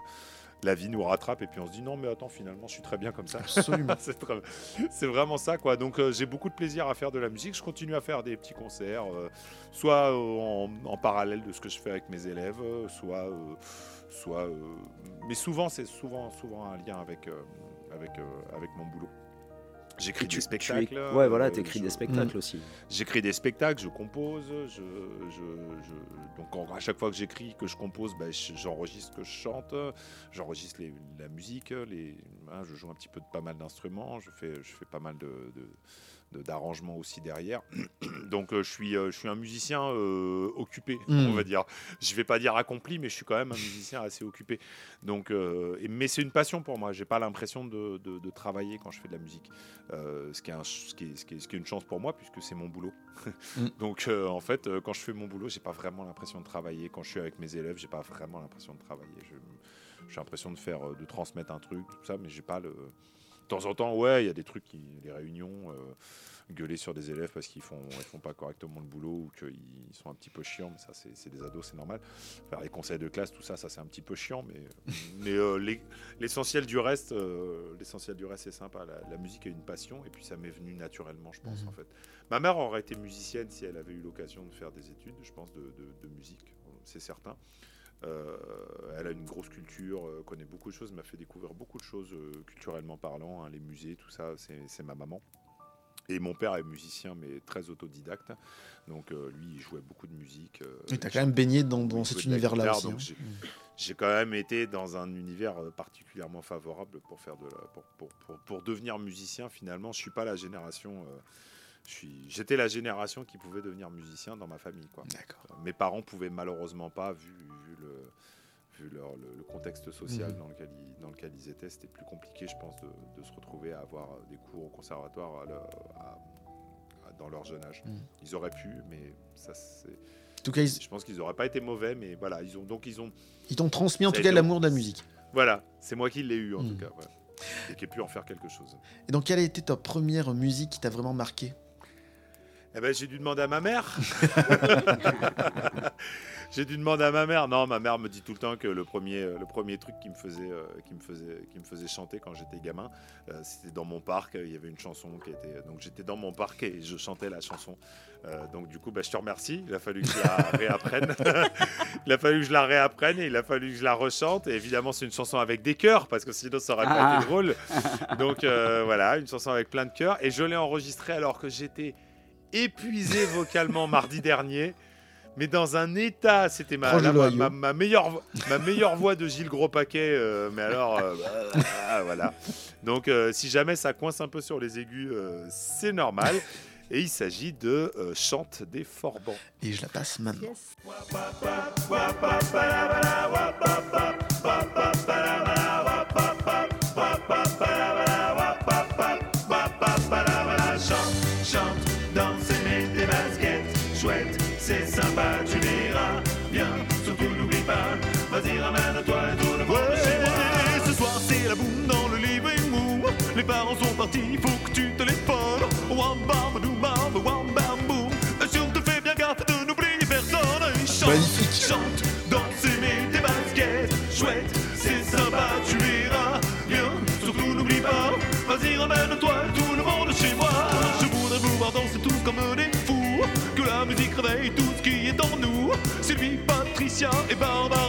la vie nous rattrape et puis on se dit non, mais attends, finalement, je suis très bien comme ça. Absolument. c'est très- vraiment ça, quoi. Donc euh, j'ai beaucoup de plaisir à faire de la musique. Je continue à faire des petits concerts, euh, soit euh, en, en parallèle de ce que je fais avec mes élèves, soit, soit, mais souvent c'est souvent, souvent un lien avec, avec, avec mon boulot. J'écris tu- des tu spectacles. ouais, voilà, euh, t'écris je- des spectacles aussi. J'écris des spectacles, je compose, je, je- je- donc en- à chaque fois que j'écris, que je compose, ben, je- j'enregistre que je chante, j'enregistre les- la musique, les, hein, je joue un petit peu de pas mal d'instruments, je fais, je fais pas mal de, de- de- d'arrangements aussi derrière. Donc euh, je, suis, euh, je suis un musicien euh, occupé, on va dire. Je vais pas dire accompli, mais je suis quand même un musicien assez occupé. Donc, euh, et- mais c'est une passion pour moi. J'ai pas l'impression de, de- de travailler quand je fais de la musique. Euh, ce, qui est un ch- ce, qui est, ce qui est- ce qui est une chance pour moi puisque c'est mon boulot. Mm. Donc en fait, quand je fais mon boulot, j'ai pas vraiment l'impression de travailler. Quand je suis avec mes élèves, j'ai pas vraiment l'impression de travailler. J'ai l'impression de faire, de transmettre un truc, tout ça, mais j'ai pas le. De temps en temps, ouais, il y a des trucs, qui, des réunions, euh, gueuler sur des élèves parce qu'ils font, ils font pas correctement le boulot ou qu'ils sont un petit peu chiants, mais ça, c'est c'est des ados, c'est normal. Faire les conseils de classe, tout ça, ça c'est un petit peu chiant, mais, mais euh, les- l'essentiel du reste, euh, l'essentiel du reste, c'est sympa. La, la musique est une passion, et puis ça m'est venu naturellement, je pense, Mhm. en fait. Ma mère aurait été musicienne si elle avait eu l'occasion de faire des études, je pense, de, de- de musique, c'est certain. Euh, elle a une grosse culture, euh, connaît beaucoup de choses, m'a fait découvrir beaucoup de choses euh, culturellement parlant, hein, les musées, tout ça, c'est ma maman. Et mon père est musicien, mais très autodidacte. Donc euh, lui, il jouait beaucoup de musique. euh, Et t'as il quand même baigné dans, dans cet univers-là aussi. hein. j'ai- j'ai quand même été dans un univers particulièrement favorable pour faire de la- pour, pour, pour, pour devenir musicien finalement je suis pas la génération euh, j'étais la génération qui pouvait devenir musicien dans ma famille quoi mes parents pouvaient malheureusement pas vu le vu leur- le, le contexte social Mhm. dans, lequel ils, dans lequel ils étaient c'était plus compliqué je pense de, de se retrouver à avoir des cours au conservatoire à leur- à- à- dans leur jeune âge Mhm. ils auraient pu mais ça c'est En tout cas, ils, je pense qu'ils n'auraient pas été mauvais, mais voilà, ils ont donc ils ont. ils t'ont transmis en tout cas l'amour de la musique. Voilà, c'est moi qui l'ai eu en Mm. tout cas, et qui ai pu en faire quelque chose. Et donc, quelle a été ta première musique qui t'a vraiment marqué? Eh ben, j'ai dû demander à ma mère. j'ai dû demander à ma mère. Non, ma mère me dit tout le temps que le premier, euh, le premier truc qui me faisait, euh, qui me faisait, qui me faisait chanter quand j'étais gamin, euh, c'était dans mon parc. Il y avait une chanson qui était. Donc j'étais dans mon parc et je chantais la chanson. Donc du coup, bah, je te remercie. Il a fallu que je la réapprenne. il a fallu que je la réapprenne et il a fallu que je la rechante. Et évidemment, c'est une chanson avec des chœurs parce que sinon, ça aurait pas Ah. été drôle. Donc euh, voilà, une chanson avec plein de chœurs. Et je l'ai enregistrée alors que j'étais épuisé vocalement mardi dernier. Mais dans un état, c'était ma, la- meilleure, vo- ma meilleure voix de Gilles Gros Paquet. euh, mais alors, euh, bah, voilà. Donc, euh, si jamais ça coince un peu sur les aigus, euh, c'est normal. Et il s'agit de euh, Chante des Forbans. Et je la passe maintenant. Chante, chante, sympa, tu verras. Bien, surtout n'oublie pas. Vas-y, ramène-toi et tout le monde chez moi. Ce soir, c'est la boum dans le living room. Les parents sont partis, faut que tu téléphones. Wam bam boum bam, wam bam boum. Et surtout, fais bien gaffe de n'oublier personne. Et chante, Magnifique. chante, Bilbo.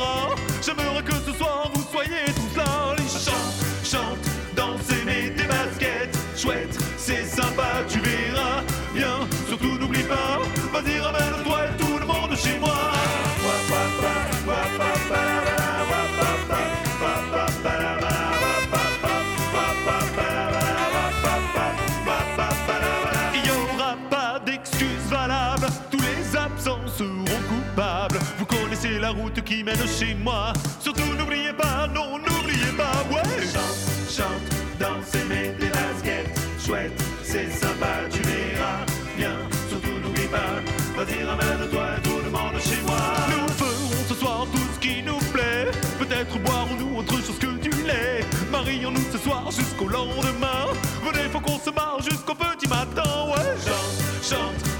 Qui mène chez moi. Surtout n'oubliez pas, non, n'oubliez pas, ouais. Chante, chante, danse et mets tes baskets. Chouette, c'est sympa, tu verras. Bien, surtout n'oublie pas. Vas-y, ramène-toi tout le monde chez moi. Nous ferons ce soir tout ce qui nous plaît. Peut-être boirons-nous autre chose que du lait. Marions-nous ce soir jusqu'au lendemain. Venez, faut qu'on se marre jusqu'au petit matin, ouais. Chante, chante,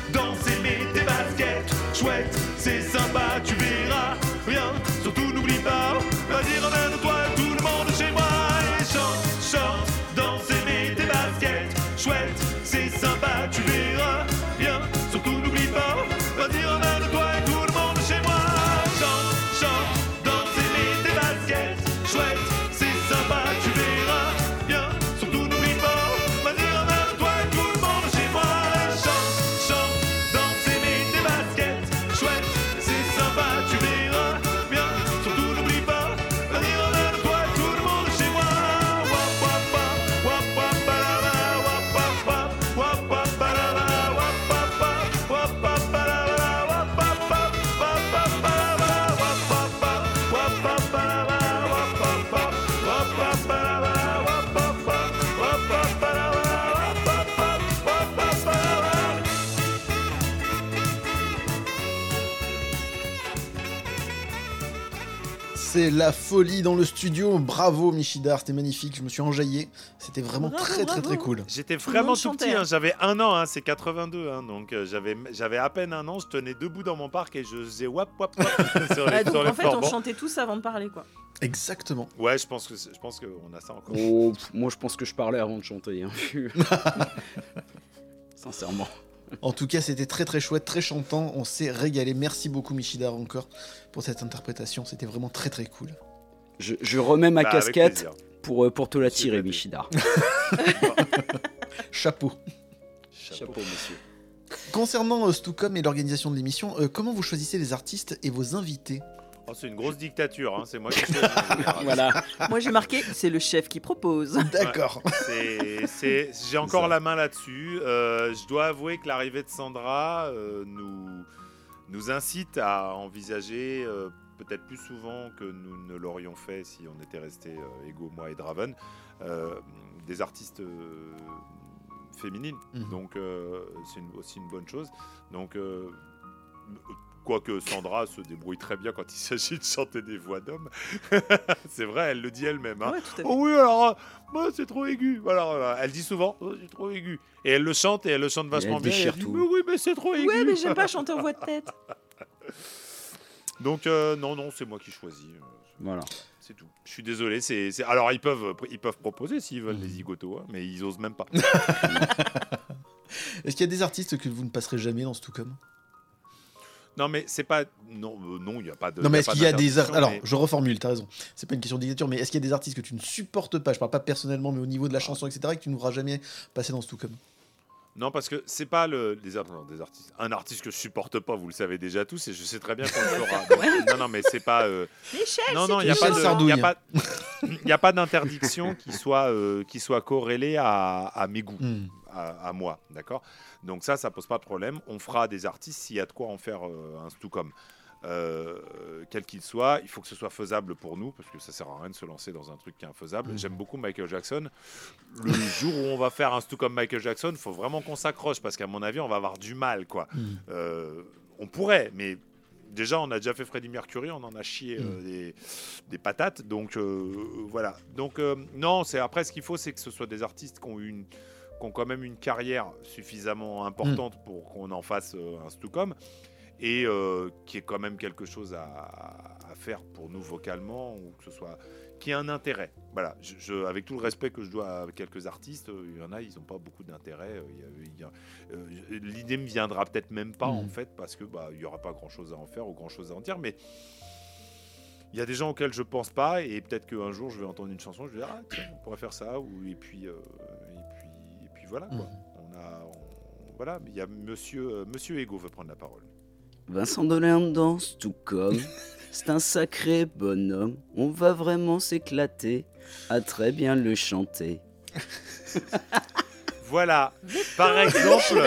C'est la folie dans le studio. Bravo Michidar, c'était magnifique. Je me suis enjaillé. C'était vraiment Bravo, très très très cool. J'étais vraiment tout petit, hein, j'avais un an, hein, c'est 82, hein, donc euh, j'avais j'avais à peine un an, je tenais debout dans mon parc et je faisais wap wap wap sur les, Ah, donc sur les en fait, on chantait tous avant de parler, quoi. Exactement. Ouais, je pense que je pense qu'on a ça encore. Oh, pff, moi, je pense que je parlais avant de chanter. hein. Sincèrement. En tout cas, c'était très très chouette, très chantant. On s'est régalé. Merci beaucoup Michidar encore pour cette interprétation. C'était vraiment très très cool. Je, je remets ma Bah, casquette pour, euh, pour te la tirer, noté. Michidar. Chapeau. Chapeau, monsieur. Concernant euh, Stucom et l'organisation de l'émission, euh, comment vous choisissez les artistes et vos invités? Oh, c'est une grosse dictature, hein, c'est moi qui. Voilà. Moi, j'ai marqué, c'est le chef qui propose. D'accord. C'est- c'est- J'ai encore la main là-dessus. Euh, je dois avouer que l'arrivée de Sandra euh, nous, nous incite à envisager, euh, peut-être plus souvent que nous ne l'aurions fait si on était resté euh, Ego, moi et Draven, euh, des artistes féminines. Mhm. Donc c'est aussi une bonne chose. Donc Quoique Sandra se débrouille très bien quand il s'agit de chanter des voix d'hommes. c'est vrai, elle le dit elle-même. hein. Ouais, tout à fait. Oh oui, alors, euh, moi, c'est trop aigu. Voilà, elle dit souvent, oh, c'est trop aigu. Et elle le chante, et elle le chante vachement elle bien. et déchire elle dit, tout. mais oui, mais c'est trop aigu. Ouais, mais j'aime pas chanter en voix de tête. Donc, euh, non, non, c'est moi qui choisis. euh, Voilà. C'est tout. Je suis désolé. C'est, c'est- Alors, ils peuvent, ils peuvent proposer s'ils veulent les zigotos, hein, mais ils osent même pas. Est-ce qu'il y a des artistes que vous ne passerez jamais dans Stucom non, mais c'est pas. Non, euh, non, il n'y a pas de. Non, mais est-ce qu'il y a des. ar- Alors, mais- je reformule, t'as raison. C'est pas une question de dictature, mais est-ce qu'il y a des artistes que tu ne supportes pas? Je parle pas personnellement, mais au niveau de la chanson, etc., et que tu ne voudras jamais passer dans Stucom Non, parce que c'est pas le, des, ar- non, des artistes. Un artiste que je supporte pas, vous le savez déjà tous, et je sais très bien qu'on le fera. Donc, non, non, mais c'est pas. euh, Michel, Non, non, il n'y a tout. pas pas, d'interdiction qui soit, euh, qui soit corrélée à, à mes goûts, Hmm. à, à moi, d'accord? Donc ça, ça pose pas de problème. On fera des artistes s'il y a de quoi en faire euh, un Stucom. Euh, quel qu'il soit, il faut que ce soit faisable pour nous, parce que ça sert à rien de se lancer dans un truc qui est infaisable. Mhm. J'aime beaucoup Michael Jackson. Le jour où on va faire un Stucom Michael Jackson, il faut vraiment qu'on s'accroche, parce qu'à mon avis, on va avoir du mal, quoi. Hmm. Euh, on pourrait, mais déjà, on a déjà fait Freddie Mercury, on en a chié euh, Mm. des, des patates. Donc voilà. Donc non, c'est après ce qu'il faut, c'est que ce soit des artistes qui ont eu une qui ont quand même une carrière suffisamment importante pour qu'on en fasse un Stucom et euh, qui est quand même quelque chose à, à faire pour nous vocalement ou que ce soit qui ait un intérêt. Voilà, je, je- avec tout le respect que je dois à quelques artistes, euh, il y en a, ils n'ont pas beaucoup d'intérêt. euh, a- a- euh, L'idée me viendra peut-être même pas en Mhm. fait parce que bah il y aura pas grand chose à en faire ou grand chose à en dire, mais il y a des gens auxquels je pense pas et peut-être qu'un jour je vais entendre une chanson, je vais dire ah tiens on pourrait faire ça ou et puis euh, et puis et puis voilà quoi. On a on- voilà, il y a Monsieur euh, Monsieur Ego veut prendre la parole. Vincent Delerme danse tout comme. C'est un sacré bonhomme. On va vraiment s'éclater. À très bien le chanter. Voilà. Par exemple.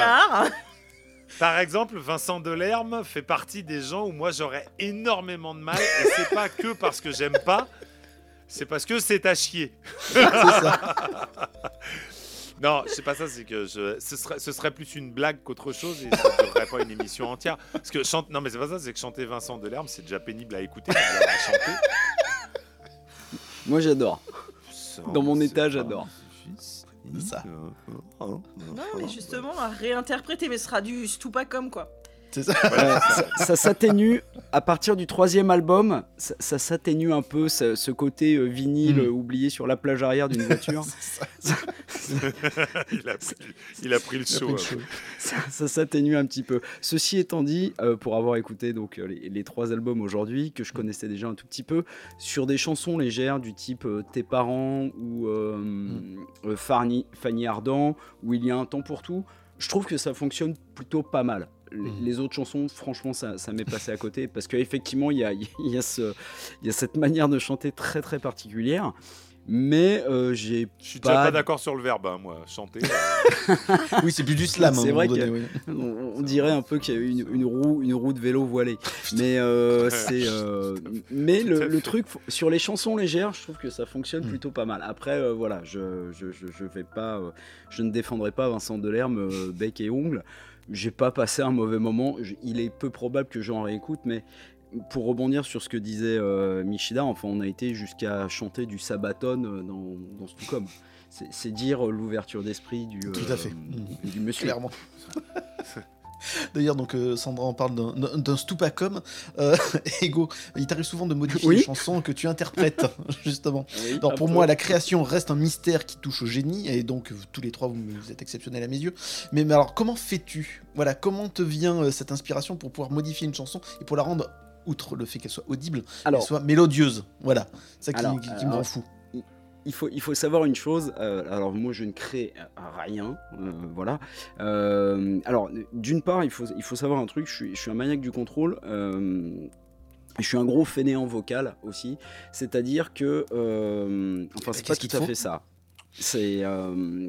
Par exemple, Vincent Delerme fait partie des gens où moi j'aurais énormément de mal et c'est pas que parce que j'aime pas, c'est parce que c'est à chier. C'est ça. Non, c'est pas ça, c'est que je, ce, serait, ce serait plus une blague qu'autre chose et ça ne durerait pas une émission entière. Parce que chante, non mais c'est pas ça, c'est que chanter Vincent Delerme, c'est déjà pénible à écouter, mais alors à chanter. Moi j'adore. Dans mon état, pas j'adore. Ça. Non, mais justement, à réinterpréter, mais ce sera du Stupacom, quoi. C'est ça. Ouais, ça ça s'atténue à partir du troisième album. Ça, ça s'atténue un peu ce, ce côté euh, vinyle Mm. euh, oublié sur la plage arrière d'une voiture. il, a pris, il a pris le euh. show. ça, ça s'atténue un petit peu. Ceci étant dit, euh, pour avoir écouté donc euh, les, les trois albums aujourd'hui que je connaissais déjà un tout petit peu, sur des chansons légères du type euh, Tes parents ou euh, euh, Fanny, Fanny Ardant, où il y a un temps pour tout, je trouve que ça fonctionne plutôt pas mal. Les, Mhm. les autres chansons, franchement, ça, ça m'est passé à côté parce qu'effectivement, il y a, il y, a ce- il y a cette manière de chanter très très particulière. Mais euh, j'ai Je suis déjà Pas- d'accord sur le verbe, hein, moi, chanter. Oui, c'est plus du slam. C'est moment vrai donné, oui. on, on dirait un peu qu'il y a eu une, une roue, une roue de vélo voilée. Mais euh, c'est, euh, mais le, truc sur les chansons légères, je trouve que ça fonctionne Mm. plutôt pas mal. Après, euh, voilà, je, je, je, je vais pas, euh, je ne défendrai pas Vincent Delerme euh, bec et ongle. J'ai pas passé un mauvais moment. Je- il est peu probable que j'en réécoute, mais pour rebondir sur ce que disait euh, Michida, enfin, on a été jusqu'à chanter du Sabaton euh, dans, dans Stucom. C'est, dire l'ouverture d'esprit du, Tout à fait. euh, du monsieur. Clairement. D'ailleurs, donc euh, Sandra en parle d'un- Stupacom. Euh, Ego, il t'arrive souvent de modifier Oui. les chansons que tu interprètes, justement. Oui, Alors un pour peu. moi, la création reste un mystère qui touche au génie, et donc tous les trois, vous, vous êtes exceptionnels à mes yeux. Mais, mais alors, comment fais-tu? Voilà, comment te vient euh, cette inspiration pour pouvoir modifier une chanson et pour la rendre, outre le fait qu'elle soit audible, Alors, qu'elle soit mélodieuse? Voilà, c'est ça qui, Alors, qui- qui me rend fou. Il faut, il faut savoir une chose. euh, alors moi, je ne crée euh, rien, euh, voilà. Euh, alors d'une part, il faut, il faut savoir un truc. Je suis, je suis un maniaque du contrôle. je suis un gros fainéant vocal aussi, c'est-à-dire que, enfin, c'est pas tout à fait ça. C'est,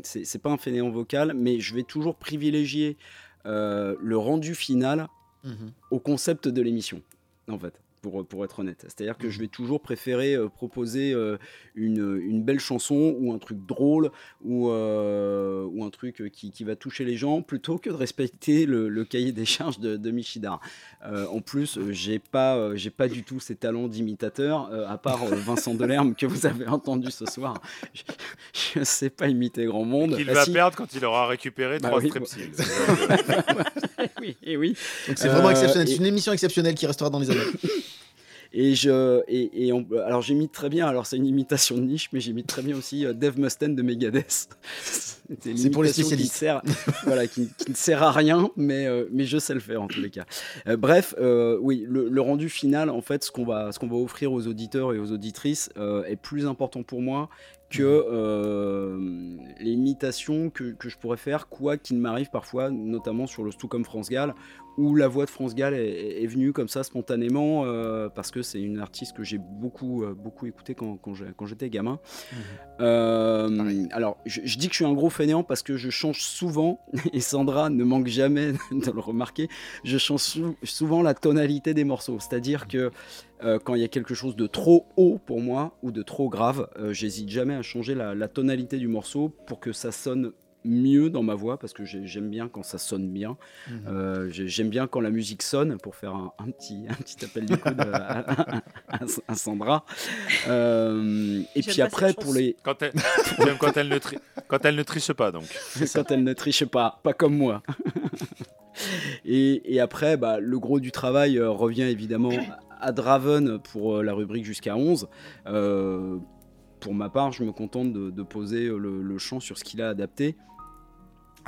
c'est pas un fainéant vocal, mais je vais toujours privilégier le rendu final Mhm. au concept de l'émission, en fait. Pour, pour être honnête. C'est-à-dire que je vais toujours préférer euh, proposer euh, une, une belle chanson ou un truc drôle ou, euh, ou un truc qui, qui va toucher les gens plutôt que de respecter le, le cahier des charges de, de Michidar. Euh, en plus, j'ai pas, euh, j'ai pas du tout ces talents d'imitateur, euh, à part euh, Vincent Delerme que vous avez entendu ce soir. Je, ne sais pas imiter grand monde. Qu'il Ah, va si. perdre quand il aura récupéré Bah trois oui, strepsils. oui, et oui. Donc c'est vraiment Euh, exceptionnel. et- C'est une émission exceptionnelle qui restera dans les années. Et je, et, et on- alors j'imite très bien. Alors c'est une imitation de niche, mais j'imite très bien aussi euh, Dave Mustaine de Megadeth. C'est pour les imitation qui spécialistes. sert- voilà, qui, qui ne sert à rien, mais euh, mais je sais le faire en tous les cas. Euh, bref, euh, oui, le, le rendu final, en fait, ce qu'on va ce qu'on va offrir aux auditeurs et aux auditrices est plus important pour moi que euh, les imitations que, que je pourrais faire, quoi qu'il m'arrive parfois, notamment sur le Stucom France Gall, où la voix de France Gall est, venue comme ça spontanément, euh, parce que c'est une artiste que j'ai beaucoup, euh, beaucoup écoutée quand, j'étais gamin. Euh, alors, je, je dis que je suis un gros fainéant parce que je change souvent, et Sandra ne manque jamais de le remarquer, je change sou- souvent la tonalité des morceaux. C'est-à-dire que quand il y a quelque chose de trop haut pour moi ou de trop grave, j'hésite jamais à changer la, la tonalité du morceau pour que ça sonne mieux dans ma voix parce que j'ai- j'aime bien quand ça sonne bien. Mhm. Euh, j'ai- j'aime bien quand la musique sonne pour faire un, un petit, un petit appel du coude à, à- à- à Sandra. Euh, et puis après, pour les, Quand elle, j'aime quand elle ne tri- quand elle ne triche pas, donc. quand elle ne triche pas, pas comme moi. et, et après, bah, le gros du travail euh, revient évidemment à Draven pour euh, la rubrique jusqu'à 11. Euh, pour ma part, je me contente de, poser le, le chant sur ce qu'il a adapté.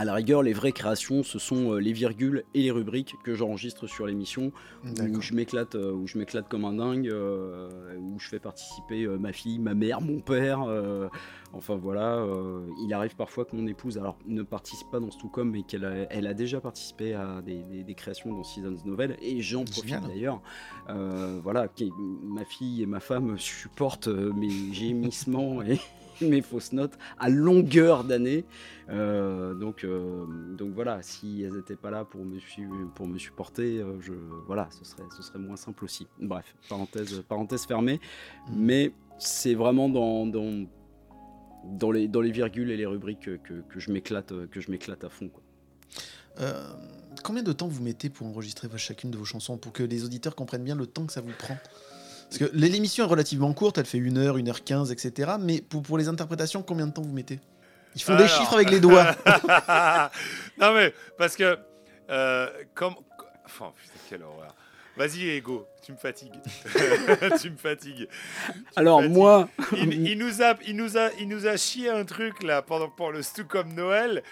À la rigueur, les vraies créations, ce sont euh, les virgules et les rubriques que j'enregistre sur l'émission, où je m'éclate, euh, où je m'éclate comme un dingue, euh, où je fais participer ma fille, ma mère, mon père. enfin voilà, il arrive parfois que mon épouse, alors ne participe pas dans Stucom, mais qu'elle a, elle a déjà participé à des, des- des créations dans Seasons Novel, et j'en profite d'ailleurs. Euh, voilà, ma fille et ma femme supportent mes gémissements et mes fausses notes à longueur d'année. Euh, donc, euh, donc voilà, si elles n'étaient pas là pour me, pour me supporter, euh, je, voilà, ce serait, ce serait moins simple aussi. Bref, parenthèse, parenthèse fermée. Mhm. Mais c'est vraiment dans, dans, dans, les, dans les virgules et les rubriques que, que, que je m'éclate à fond. Quoi. Euh, combien de temps vous mettez pour enregistrer chacune de vos chansons pour que les auditeurs comprennent bien le temps que ça vous prend? Parce que l'émission est relativement courte, elle fait 1 heure, 1 heure 15, etc. Mais pour, pour les interprétations, combien de temps vous mettez? Ils font des chiffres avec les doigts. non mais parce que euh, comme enfin putain quelle horreur. Vas-y Ego, tu me fatigues. tu me fatigues. Tu Alors fatigues. moi, il, il nous a, il nous a, il nous a chié un truc là pendant pour le Stucom Noël.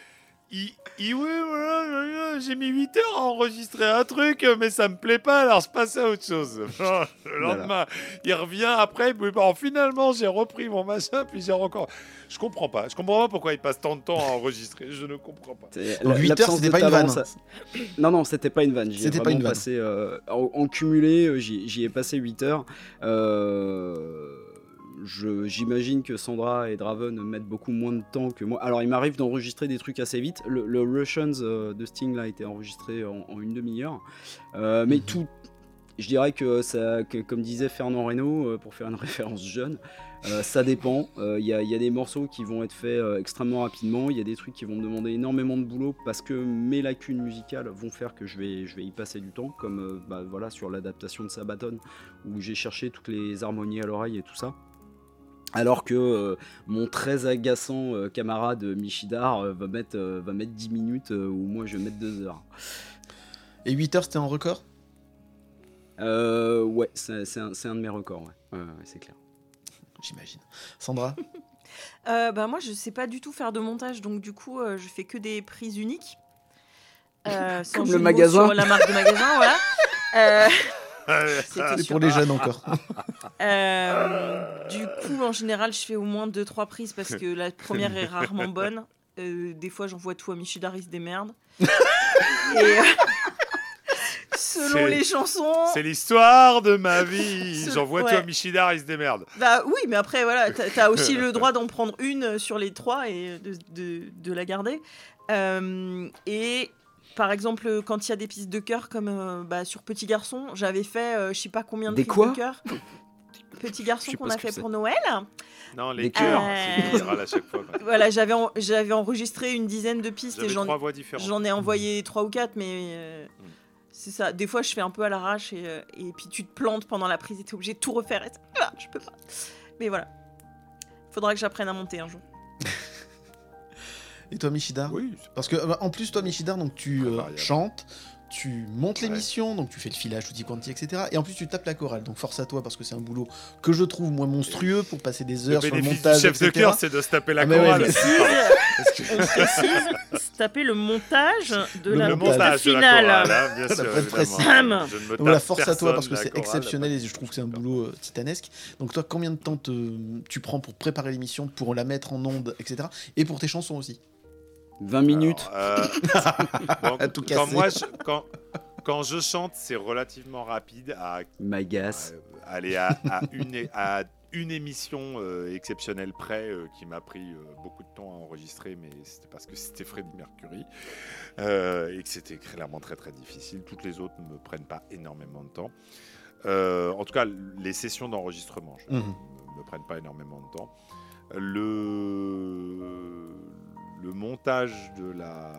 Il, il- oui, voilà, voilà, j'ai mis 8 heures à enregistrer un truc, mais ça me plaît pas, alors je passe à autre chose. le lendemain, il revient après, bon, finalement j'ai repris mon machin, puis j'ai encore. Je comprends pas, je comprends pas pourquoi il passe tant de temps à enregistrer, je ne comprends pas. C'est- Donc, la- 8 heures, c'était pas une vanne. ça- Non, non, c'était pas une vanne. J'y ai C'était pas vraiment une vanne. Passé, euh, en, en cumulé, euh, j'y j'y ai passé 8 heures. Euh, J'imagine que Sandra et Draven mettent beaucoup moins de temps que moi. Alors, il m'arrive d'enregistrer des trucs assez vite. Le, le Russians euh, de Sting là, a été enregistré en, en une demi-heure. Euh, mais Mhm. tout. Je dirais que, ça, que comme disait Fernand Reynaud, euh, pour faire une référence jeune, euh, ça dépend. Il y, a- y a des morceaux qui vont être faits euh, extrêmement rapidement. Il y a des trucs qui vont me demander énormément de boulot parce que mes lacunes musicales vont faire que je vais, je vais y passer du temps, comme bah, voilà, sur l'adaptation de Sabaton, où j'ai cherché toutes les harmonies à l'oreille et tout ça. Alors que euh, mon très agaçant euh, camarade Michidar euh, va, mettre, euh, va mettre 10 minutes euh, ou moi je vais mettre 2 heures. Et 8 heures, c'était en record? Euh, ouais, c'est c'est un, c'est un de mes records, ouais. C'est clair. J'imagine. Sandra? Euh, bah, moi, je sais pas du tout faire de montage, donc du coup, euh, je fais que des prises uniques. Euh, sans Comme le magasin. Sur la marque de magasin, voilà. C'est pour les jeunes encore. Euh, du coup, en général, je fais au moins 2-3 prises parce que la première est rarement bonne. Euh, des fois, j'envoie tout à Michidaris des merdes. Et euh, selon les chansons. C'est l'histoire de ma vie. J'envoie ouais. toi Michidar, il se démerde. Bah oui, mais après, voilà, t'as t'as aussi le droit d'en prendre une sur les trois et de, de- de la garder. Et par exemple, quand il y a des pistes de cœur comme euh, bah, sur Petit Garçon, j'avais fait euh, je sais pas combien de Des pistes quoi de cœur. Petit Garçon qu'on a fait pour Noël. Non, les cœurs, à chaque fois. quoi. Voilà, j'avais en- j'avais enregistré une dizaine de pistes et j'en ai envoyé trois ou quatre, mais euh, Mm. c'est ça. Des fois, je fais un peu à l'arrache et, euh, et puis tu te plantes pendant la prise et t'es obligé de tout refaire. Et ah, je peux pas. Mais voilà. Faudra que j'apprenne à monter un jour. Et toi, Michidar Oui, Parce que, euh, en plus, toi, Michidar, donc tu euh, chantes, tu montes Ouais. l'émission, donc tu fais le filage, tutti quanti, etc. Et en plus, tu tapes la chorale. Donc force à toi, parce que c'est un boulot que je trouve, moi, monstrueux pour passer des le heures sur le montage, du chef de cœur, c'est de se taper la Ah, mais ouais, chorale. mais- on précise, c'est taper le montage de Le la Le montage. piste de la finale. chorale, hein, bien sûr. Je ne me Donc force à toi parce que c'est chorale, exceptionnel et je trouve que c'est un boulot euh, titanesque. Donc toi, combien de temps te- tu prends pour préparer l'émission, pour la mettre en onde, etc. Et pour tes chansons aussi? 20 minutes. Alors, euh, donc, À tout quand moi, je, quand, quand je chante, c'est relativement rapide à, M'agace. à aller à, à une, à une émission euh, exceptionnelle près euh, qui m'a pris beaucoup de temps à enregistrer, mais c'était parce que c'était Freddie Mercury et que c'était clairement très très difficile. Toutes les autres ne me prennent pas énormément de temps. En tout cas, les sessions d'enregistrement Mhm. me, me prennent pas énormément de temps. Le, le montage de la,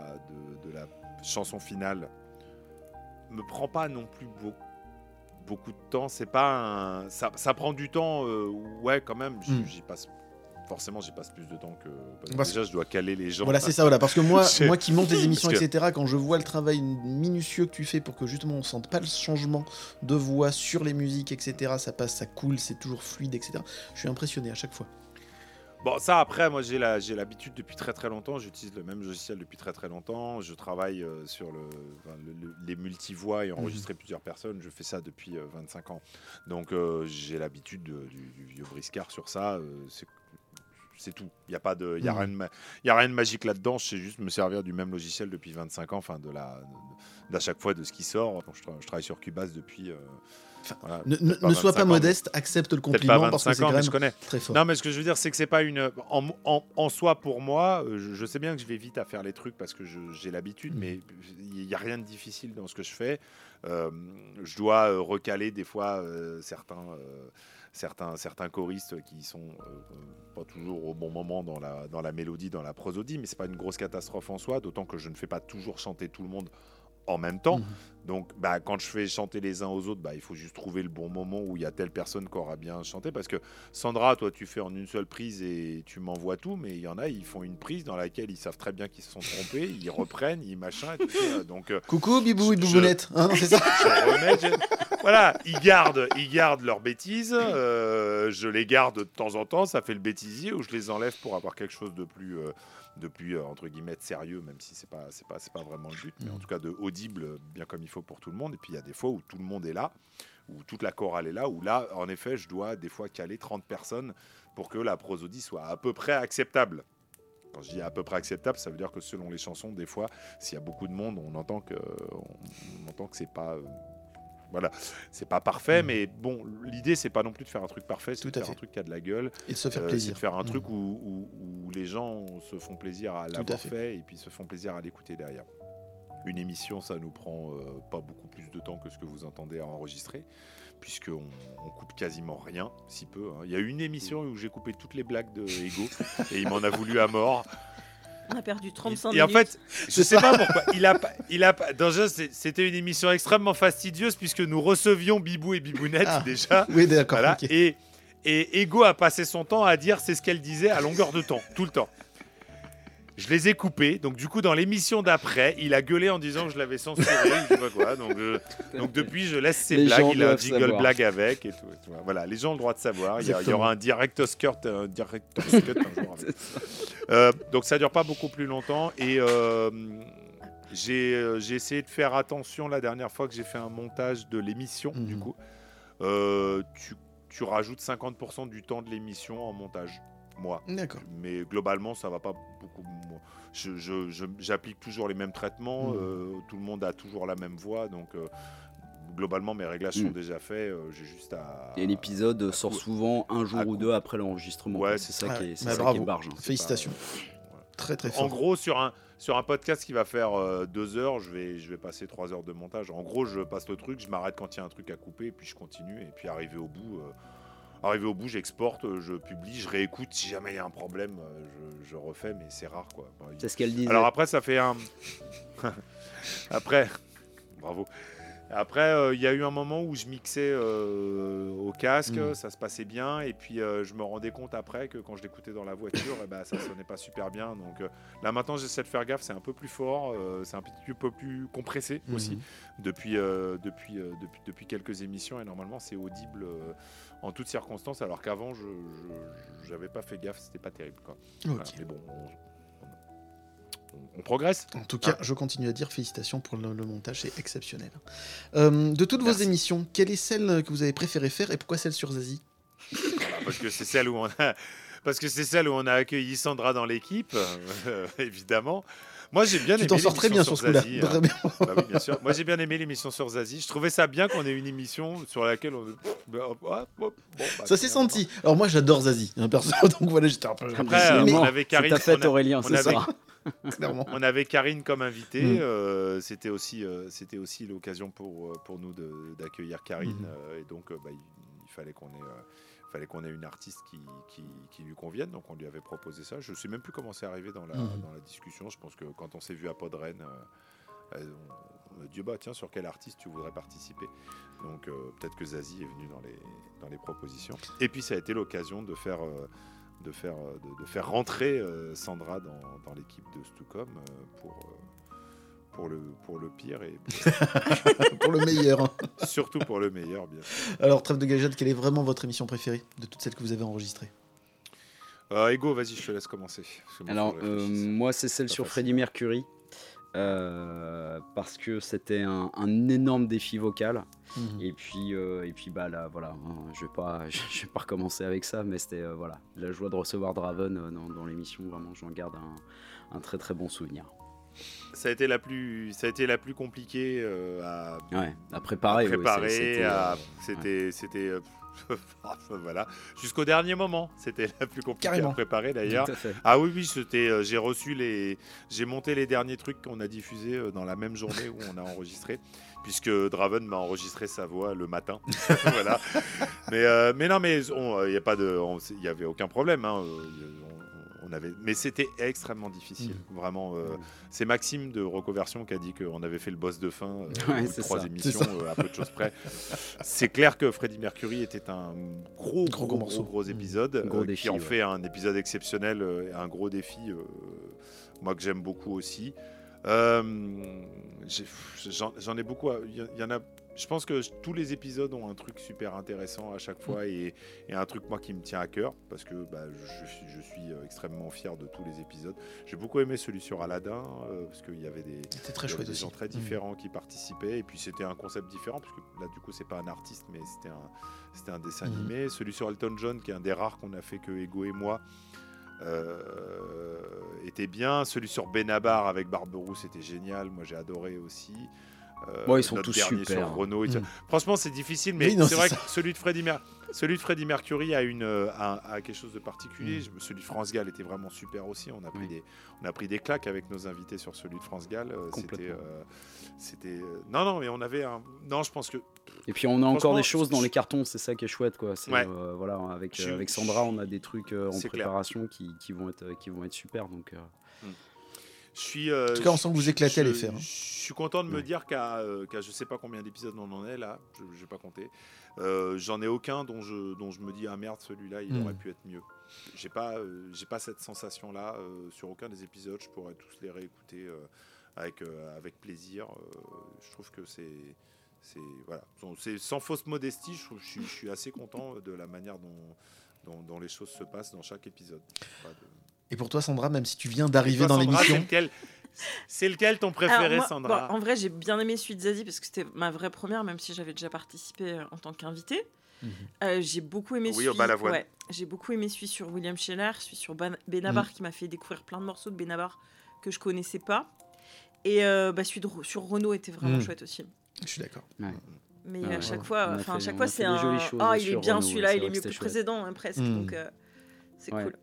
de, de la chanson finale me prend pas non plus beaucoup beaucoup de temps. C'est pas un... ça, ça prend du temps, euh, ouais, quand même. J'y Mm. j'y passe forcément, j'y passe plus de temps que parce que Parce- déjà je dois caler les gens. Voilà, c'est ça, voilà. Parce que moi, moi qui monte les émissions, que- etc., quand je vois le travail minutieux que tu fais pour que justement on sente pas le changement de voix sur les musiques, etc., ça passe, ça coule, c'est toujours fluide, etc. Je suis impressionné à chaque fois. Bon, ça après, moi j'ai la- j'ai l'habitude depuis très très longtemps. J'utilise le même logiciel depuis très très longtemps. Je travaille euh, sur le, enfin, le- le- les multivoix et enregistrer plusieurs personnes. Je fais ça depuis euh, 25 ans. Donc euh, j'ai l'habitude de- du, du vieux briscard sur ça. euh, c'est c'est tout. Il n'y a pas de, y a Mhm. rien de, y a rien de magique là-dedans. Sais juste me servir du même logiciel depuis 25 ans, enfin de la, de- d'à chaque fois de ce qui sort. Donc, je, tra- je travaille sur Cubase depuis. Voilà, Ne, ne- peut-être ne sois 25 pas ans, modeste, accepte le Peut-être pas compliment parce que 25 c'est quand même je connais. très fort. Non, mais ce que je veux dire, c'est que c'est pas une. En, en- en soi, pour moi, euh, je, je sais bien que je vais vite à faire les trucs parce que j'ai l'habitude, Mhm. mais il n'y a rien de difficile dans ce que je fais. Euh, je dois euh, recaler des fois euh, certains, certains, certains choristes qui sont euh, pas toujours au bon moment dans la, dans la mélodie, dans la prosodie, mais c'est pas une grosse catastrophe en soi, d'autant que je ne fais pas toujours chanter tout le monde en même temps. Mhm. Donc, bah, quand je fais chanter les uns aux autres, bah, il faut juste trouver le bon moment où il y a telle personne qui aura bien chanté. Parce que Sandra, toi, tu fais en une seule prise et tu m'envoies tout, mais il y en a, ils font une prise dans laquelle ils savent très bien qu'ils se sont trompés, ils reprennent, ils machin, et tout ça. Donc, euh, Coucou, bibou et boubounette, hein, c'est ça je remets, je- voilà, ils gardent, ils gardent leurs bêtises. euh, je les garde de temps en temps, ça fait le bêtisier, ou je les enlève pour avoir quelque chose de plus, euh, de plus euh, entre guillemets sérieux, même si c'est pas, c'est pas, c'est pas vraiment le but, mais en Mhm. tout cas de audible, bien comme il faut pour tout le monde. Et puis il y a des fois où tout le monde est là, où toute la chorale est là, où là, en effet, je dois des fois caler 30 personnes pour que la prosodie soit à peu près acceptable. Quand je dis à peu près acceptable, ça veut dire que selon les chansons, des fois, s'il y a beaucoup de monde, on entend que, on, on entend que c'est pas, euh, voilà, c'est pas parfait, Mhm. mais bon, l'idée c'est pas non plus de faire un truc parfait, c'est de faire fait. un truc qui a de la gueule, Et de se faire euh, c'est plaisir. de faire un truc où, où- où les gens se font plaisir à l'avoir fait. fait. et puis se font plaisir à l'écouter derrière. Une émission, ça nous prend euh, pas beaucoup plus de temps que ce que vous entendez à enregistrer, puisqu'on on coupe quasiment rien, si peu. hein. Il y a eu une émission où j'ai coupé toutes les blagues de Ego et il m'en a voulu à mort. On a perdu 35 Et minutes. en fait, je sais pas pourquoi. Il a pas, il a c'était une émission extrêmement fastidieuse puisque nous recevions Bibou et Bibounette Ah. déjà. Oui, d'accord. Voilà. Et, et Ego a passé son temps à dire c'est ce qu'elle disait à longueur de temps, tout le temps. Je les ai coupés, donc du coup dans l'émission d'après, il a gueulé en disant que je l'avais censuré, je sais pas quoi. Donc, euh, donc depuis, je laisse ses Les blagues, il a un jingle savoir. blague avec et tout. et tout. Voilà, les gens ont le droit de savoir. Il y, a- il y Exactement. aura un director's cut, un director's cut un jour. avec. Euh, donc ça dure pas beaucoup plus longtemps et euh, j'ai euh, j'ai essayé de faire attention la dernière fois que j'ai fait un montage de l'émission. Du Mhm. coup, tu, tu rajoutes 50% du temps de l'émission en montage, moi. D'accord. Mais globalement, ça va pas beaucoup. moi. Je- je- je- J'applique toujours les mêmes traitements. Mhm. euh, tout le monde a toujours la même voix, donc. euh, Globalement, mes réglages sont Mhm. déjà faits. euh, J'ai juste à. Et l'épisode sort souvent un jour ou deux après l'enregistrement. Ouais, c'est ça, Ah, qui est, bah, ça qui est barge. hein. Félicitations. pas, euh. Très très En fort. gros, sur un, sur un podcast qui va faire euh, deux heures, je vais, je vais passer trois heures de montage. En gros, je passe le truc, je m'arrête quand il y a un truc à couper, et puis je continue. Et puis arrivé au bout, euh, arrivé au bout, j'exporte, euh, je publie, je réécoute. Si jamais il y a un problème, euh, je, je refais, mais c'est rare quoi. Bah, C'est ce qu'elle disait. alors après, ça fait un. après, bravo. Après, euh, il y a eu un moment où je mixais euh, au casque, Mm. ça se passait bien, et puis euh, je me rendais compte après que quand je l'écoutais dans la voiture, eh ben, ça sonnait pas super bien. Donc là maintenant, j'essaie de faire gaffe, c'est un peu plus fort, c'est un petit peu plus compressé aussi Mhm. depuis, depuis, depuis, depuis quelques émissions, et normalement c'est audible en toutes circonstances, alors qu'avant, je j'avais pas fait gaffe, c'était pas terrible. Quoi. Voilà, mais bon, on, on- on progresse. En tout cas, je continue à dire félicitations pour le, le montage, c'est exceptionnel. Euh, de toutes vos émissions, quelle est celle que vous avez préféré faire et pourquoi celle sur Zazie? Voilà, parce que c'est celle où on a parce que c'est celle où on a accueilli Sandra dans l'équipe euh, évidemment moi j'ai bien Tu aimé t'en sors très bien l'émission sur ce coup-là. Zazie, hein. Très bien. Bah oui, bien sûr moi j'ai bien aimé l'émission sur Zazie je trouvais ça bien qu'on ait une émission sur laquelle on bah, hop, hop, hop, bon, bah, Ça s'est c'est senti. Alors moi, j'adore Zazie, hein, perso, donc voilà, j'étais un peu. après euh, mais on avait C'est Karine ta fête, Aurélien, c'est avait- ça. clairement. on avait Karine comme invitée. Mm. euh, c'était aussi, euh, c'était aussi l'occasion pour, euh, pour nous de- d'accueillir Karine. Mhm. euh, et donc, euh, bah, il, il fallait qu'on ait, euh, fallait qu'on ait une artiste qui, qui, qui lui convienne. Donc, on lui avait proposé ça. Je sais même plus comment c'est arrivé dans la, Mhm. dans la discussion. Je pense que quand on s'est vu à Podren, euh, on, on a dit bah tiens, sur quel artiste tu voudrais participer? Donc, euh, peut-être que Zazie est venu dans les, dans les propositions. Et puis, ça a été l'occasion de faire. euh, de faire, de, de faire rentrer Sandra dans, dans l'équipe de Stucom pour, pour, le, pour le pire et pour le meilleur. surtout pour le meilleur, bien sûr. Alors, trêve de gageade, quelle est vraiment votre émission préférée de toutes celles que vous avez enregistrées? Euh, Ego, vas-y, je te laisse commencer. Alors, euh, moi, c'est celle sur. Freddie Mercury. euh, parce que c'était un, un énorme défi vocal Mhm. et puis euh, et puis bah là voilà hein, je vais pas je vais pas recommencer avec ça mais c'était euh, voilà la joie de recevoir Draven euh, dans, dans l'émission vraiment j'en garde un, un très très bon souvenir ça a été la plus, ça a été la plus compliquée euh, à, ouais à préparer c'était, euh, C'était, c'était, euh, voilà, jusqu'au dernier moment. C'était la plus compliquée Carrément. à préparer d'ailleurs. Ah oui, oui, c'était. euh, j'ai reçu les. J'ai monté les derniers trucs qu'on a diffusés euh, dans la même journée où on a enregistré, puisque Draven m'a enregistré sa voix le matin. voilà. Mais, euh, mais non, mais il n'y a pas de. Il y avait aucun problème. hein, euh, on- on avait, mais c'était extrêmement difficile, vraiment. euh, Mm. C'est Maxime de Recoversion qui a dit qu'on avait fait le boss de fin euh, Ouais, trois ça. émissions, euh, à peu de choses près. C'est clair que Freddie Mercury était un gros, Gros, gros, gros gros épisode Gros euh, défi, qui en ouais. fait un épisode exceptionnel et un gros défi, moi que j'aime beaucoup aussi. J'en ai beaucoup. Il y, y en a. Je pense que tous les épisodes ont un truc super intéressant à chaque fois et, et un truc moi qui me tient à cœur parce que bah, je, suis- je suis euh, extrêmement fier de tous les épisodes. J'ai beaucoup aimé celui sur Aladdin euh, parce qu'il y avait des, très y avait des gens très Mhm. différents qui participaient et puis c'était un concept différent parce que là du coup c'est pas un artiste mais c'était un c'était un dessin Mhm. animé celui sur Elton John qui est un des rares qu'on a fait que Ego et moi euh, était bien celui sur Benabar avec Barberousse c'était génial moi j'ai adoré aussi Bon, ils sont tous super. sur Renault. Mhm. franchement c'est difficile mais c'est vrai ça. que celui de Freddie Mer- celui de Freddie Mercury a une euh, a, a quelque chose de particulier. Je- celui de France Gall était vraiment super aussi on a pris Oui. des on a pris des claques avec nos invités sur celui de France Gall. euh, C'était, euh, c'était, euh, non, non, mais on avait un. Non, je pense que Et puis on a encore des choses dans les cartons, c'est ça qui est chouette quoi. Ouais. euh, voilà, avec, Je- euh, avec Sandra, on a des trucs euh, en préparation qui, qui vont être qui vont être super donc. euh, je suis. euh, En tout cas, on sent que vous éclatez à les faire, hein. Je suis content de me dire qu'à, euh, qu'à je sais pas combien d'épisodes on en est là. Je n'ai pas compté. Euh, j'en ai aucun dont je, dont je me dis ah merde celui-là il Hmm. aurait pu être mieux. J'ai pas, j'ai pas cette sensation là sur aucun des épisodes. Je pourrais tous les réécouter avec avec plaisir. Je trouve que c'est c'est voilà, sans fausse modestie. Je, je suis, je suis assez content de la manière dont, dont, dont les choses se passent dans chaque épisode. Pas de- Et pour toi, Sandra, même si tu viens d'arriver dans l'émission, C'est lequel, ton préféré, moi, Sandra bon, En vrai, j'ai bien aimé celui de Zazie parce que c'était ma vraie première, même si j'avais déjà participé euh, en tant qu'invité. Mhm. Euh, j'ai beaucoup aimé Oui, celui. au Balavoine. ouais, j'ai beaucoup aimé celui sur William Scheller, celui sur Benabar Mhm. qui m'a fait découvrir plein de morceaux de Benabar que je connaissais pas. Et euh, bah, celui de Ro- sur Renault était vraiment Mhm. chouette aussi. je suis d'accord. Mais Ah à ouais. chaque fois, a enfin à chaque fois c'est un. Ah, il est bien celui-là, il est mieux que le précédent hein, presque. Donc euh, c'est Ouais. cool.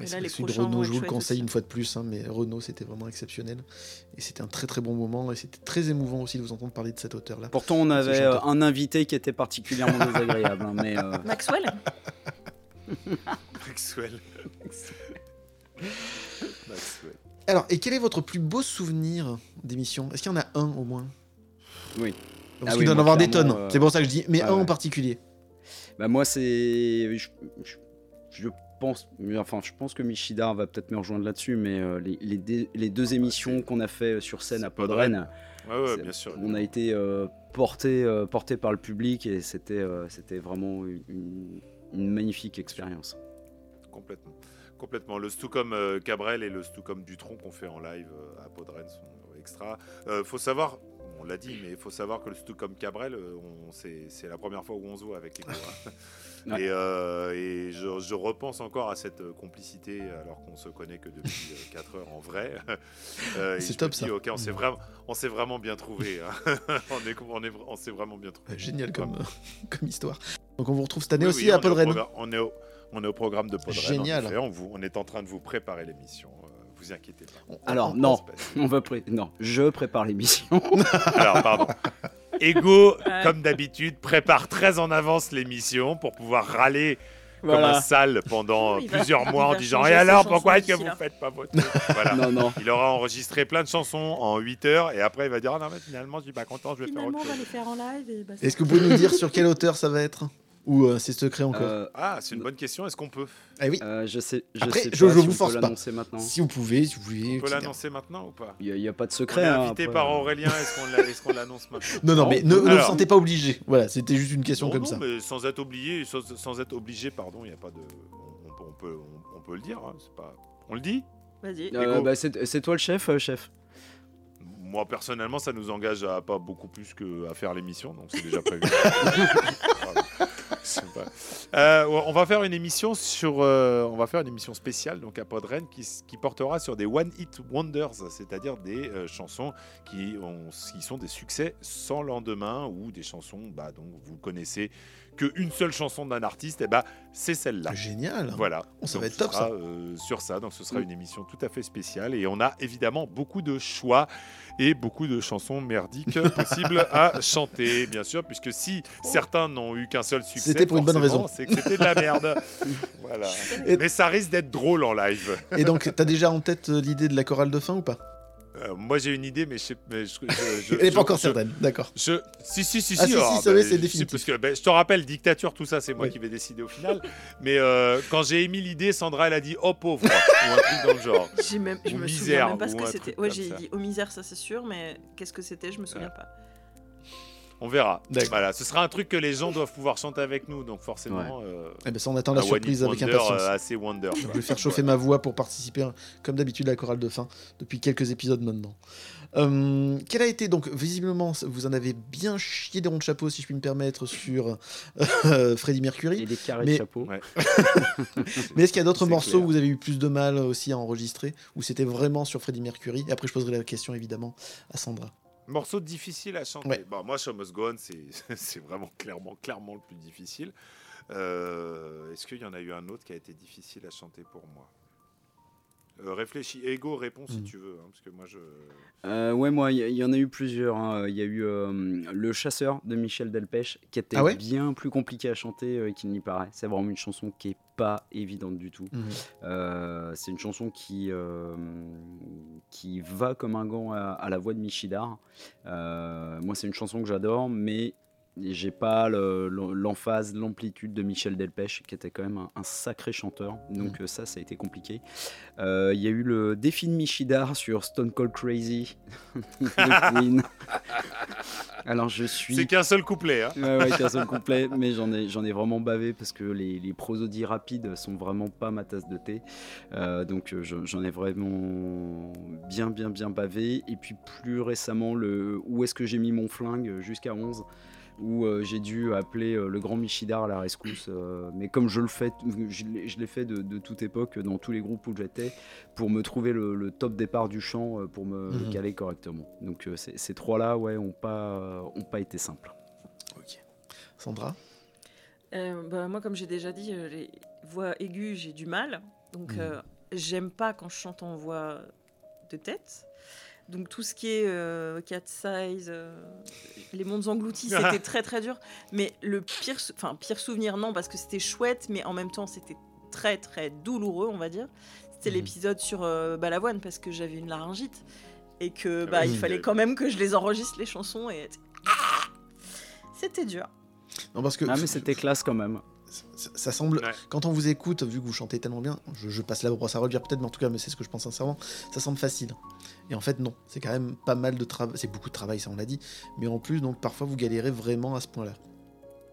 Ouais, Et c'est là, les celui de prochains vont Renault, je vous le conseille aussi. une fois de plus, hein, mais Renault c'était vraiment exceptionnel. Et c'était un très très bon moment et c'était très émouvant aussi de vous entendre parler de cet auteur-là. Pourtant, on avait euh, un invité qui était particulièrement désagréable. hein, mais euh, Maxwell Maxwell. Maxwell. Alors, et quel est votre plus beau souvenir d'émission? Est-ce qu'il y en a un au moins? Oui. Parce Ah qu'il oui, doit en avoir des tonnes, euh, c'est pour ça que je dis, mais ah un en particulier. bah, moi, c'est. Je, je- je pense. Enfin, je pense que Michidar va peut-être me rejoindre là-dessus, mais euh, les, les dé- les deux émissions qu'on a fait sur scène à Podren, Ouais, ouais, C'est- bien sûr. on a été euh, porté, euh, porté par le public et c'était euh, c'était vraiment une, magnifique expérience. Complètement. Complètement. Le Stucom euh, Cabrel et le Stucom Dutron qu'on fait en live euh, à Podren sont euh, extra. Euh, faut savoir, on l'a dit, mais il faut savoir que le Stucom Cabrel, euh, c'est la première fois où on se voit avec les. Ouais. Et, euh, et je, je repense encore à cette euh, complicité alors qu'on se connaît que depuis 4 heures en vrai. Euh, C'est top, dis, ça. Ok, on s'est vraiment, on s'est vraiment bien trouvé. hein. on est, on est- on s'est vraiment bien trouvé. Génial comme, comme histoire. Donc on vous retrouve cette année Oui, aussi oui, à Podren. On est, au, on est au programme de Podren. en Génial. On, vous- on est en train de vous préparer l'émission. euh, vous inquiétez pas. On- Alors, on- non. On va pré- non, je prépare l'émission. Alors, pardon. Ego, Ouais. comme d'habitude, prépare très en avance l'émission pour pouvoir râler comme un sale pendant Il plusieurs mois en disant Et alors, pourquoi est-ce que vous là. faites pas votre Voilà. Non, non. Il aura enregistré plein de chansons en 8 heures et après il va dire Ah non, mais finalement, je suis pas content, je vais faire autre on va chose. les faire en live bah, Est-ce que vous pouvez nous dire sur quelle hauteur ça va être? Ou euh, c'est secret encore Euh, Ah, c'est une bonne question. Est-ce qu'on peut? Ah oui, euh, je sais, je Après, sais pas je- si vous on force peut pas. l'annoncer maintenant. si vous pouvez, si vous voulez. On peut l'annoncer maintenant ou pas? Il n'y a, pas de On secret. est hein, invité après, par euh, Aurélien, est-ce qu'on l'annonce maintenant? Non, non, mais ne, ne vous alors. sentez pas obligé. Voilà, c'était juste une question Non, comme non, ça. mais sans être obligé, sans, sans être obligé, pardon, il y a pas de. On, on peut, on peut, on, on peut le dire. hein, c'est pas. On le dit? Vas-y. euh, bah, c'est c'est toi le chef, euh, chef? Moi personnellement, ça nous engage à pas beaucoup plus que à faire l'émission, donc c'est déjà prévu. Euh, on va faire une émission sur, euh, spéciale donc à Podren qui, portera sur des one hit wonders, c'est-à-dire des euh, chansons qui sont des succès sans lendemain ou des chansons, bah donc vous connaissez que une seule chanson d'un artiste, et bah c'est celle-là. Génial. Voilà. Oh, ça va être top, sera, ça. euh, sur ça, donc ce sera Mm. une émission tout à fait spéciale et on a évidemment beaucoup de choix et beaucoup de chansons merdiques possibles à chanter, bien sûr, puisque si certains n'ont eu qu'un seul succès, C'était pour une bonne raison. C'est que c'était de la merde. voilà. Et- Mais ça risque d'être drôle en live. Et donc, t'as déjà en tête l'idée de la chorale de fin ou pas? Euh, moi j'ai une idée, mais je sais. mais je- je- je- Elle n'est je- pas encore je- certaine, d'accord. Je... Si, si, si, Ah, si, si, alors, va, bah, c'est si, définitif. Parce que ben, je te rappelle, dictature, tout ça, c'est moi Oui. qui vais décider au final. Mais euh, quand j'ai émis l'idée, Sandra, elle a dit Oh pauvre Ou un truc dans le genre. J'ai même, je Ou me misère, souviens même pas ce que c'était. Ouais, j'ai ça. dit au misère, ça c'est sûr, mais qu'est-ce que c'était, je me souviens pas. On verra. Voilà, ce sera un truc que les gens doivent pouvoir chanter avec nous, donc forcément. euh, Eh ben, ça, on attend la surprise avec wonder, impatience. euh, assez wonder. Je vais faire chauffer ma voix pour participer, hein, comme d'habitude, à la chorale de fin, depuis quelques épisodes maintenant. Euh, quel a été donc, visiblement, vous en avez bien chié des ronds de chapeau, si je puis me permettre, sur euh, Freddie Mercury. Et des carrés Mais- de chapeau. Ouais. Mais est-ce qu'il y a d'autres morceaux clair. où vous avez eu plus de mal aussi à enregistrer, où c'était vraiment sur Freddie Mercury? Et après, je poserai la question évidemment à Sandra. Morceau difficile à chanter. Ouais. Bon, moi, Show Must Go On, c'est c'est vraiment clairement, clairement le plus difficile. Euh, Est-ce qu'il y en a eu un autre qui a été difficile à chanter pour moi? Euh, Réfléchis. Ego, réponds si Mm. tu veux, hein, parce que moi, je. Euh, ouais, moi, il y, en a eu plusieurs. hein. Il y a eu euh, Le Chasseur de Michel Delpech, qui était Ah ouais? bien plus compliqué à chanter euh, qu'il n'y paraît. C'est vraiment une chanson qui est pas évidente du tout. Mhm. Euh, c'est une chanson qui, euh, qui va comme un gant à, à la voix de Michidar. Euh, moi, c'est une chanson que j'adore, mais j'ai pas le- le- l'emphase, l'amplitude de Michel Delpech, qui était quand même un, un sacré chanteur. Donc, euh, ça, ça a été compliqué. Euh, Il y a eu le défi de Michidar sur Stone Cold Crazy. Alors, je suis. C'est qu'un seul couplet. Hein. Ouais, ouais, qu'un seul complet, mais j'en ai, j'en ai vraiment bavé parce que les, les prosodies rapides sont vraiment pas ma tasse de thé. Euh, donc je- j'en ai vraiment bien, bien, bien bavé. Et puis plus récemment, le Où est-ce que j'ai mis mon flingue jusqu'à 11 où euh, j'ai dû appeler euh, le grand Michidar à la rescousse. euh, mais comme je le fais, je l'ai fait de, de toute époque dans tous les groupes où j'étais pour me trouver le, le top départ du chant pour me Mhm. caler correctement. Donc euh, ces, trois-là, ouais, ont pas, ont pas été simples. Ok. Sandra? Euh, bah, moi, comme j'ai déjà dit, les voix aiguës, j'ai du mal. Donc, euh, j'aime pas quand je chante en voix de tête. Donc, tout ce qui est euh, cat size, euh, les mondes engloutis, c'était très très dur. Mais le pire, enfin, pire souvenir, non, parce que c'était chouette, mais en même temps, c'était très très douloureux, on va dire. C'était Mhm. l'épisode sur euh, Balavoine, parce que j'avais une laryngite. Et que Ah bah, oui. il fallait quand même que je les enregistre, les chansons. Et Ah c'était dur. Non, parce que Ah, mais c'était classe quand même. Ça, ça semble. Ouais. Quand on vous écoute, vu que vous chantez tellement bien, je, je passe la brosse à redire peut-être, mais en tout cas, mais c'est ce que je pense sincèrement, ça semble facile. Et en fait, non. C'est quand même pas mal de travail. C'est beaucoup de travail, ça on l'a dit. Mais en plus, donc parfois, vous galérez vraiment à ce point-là.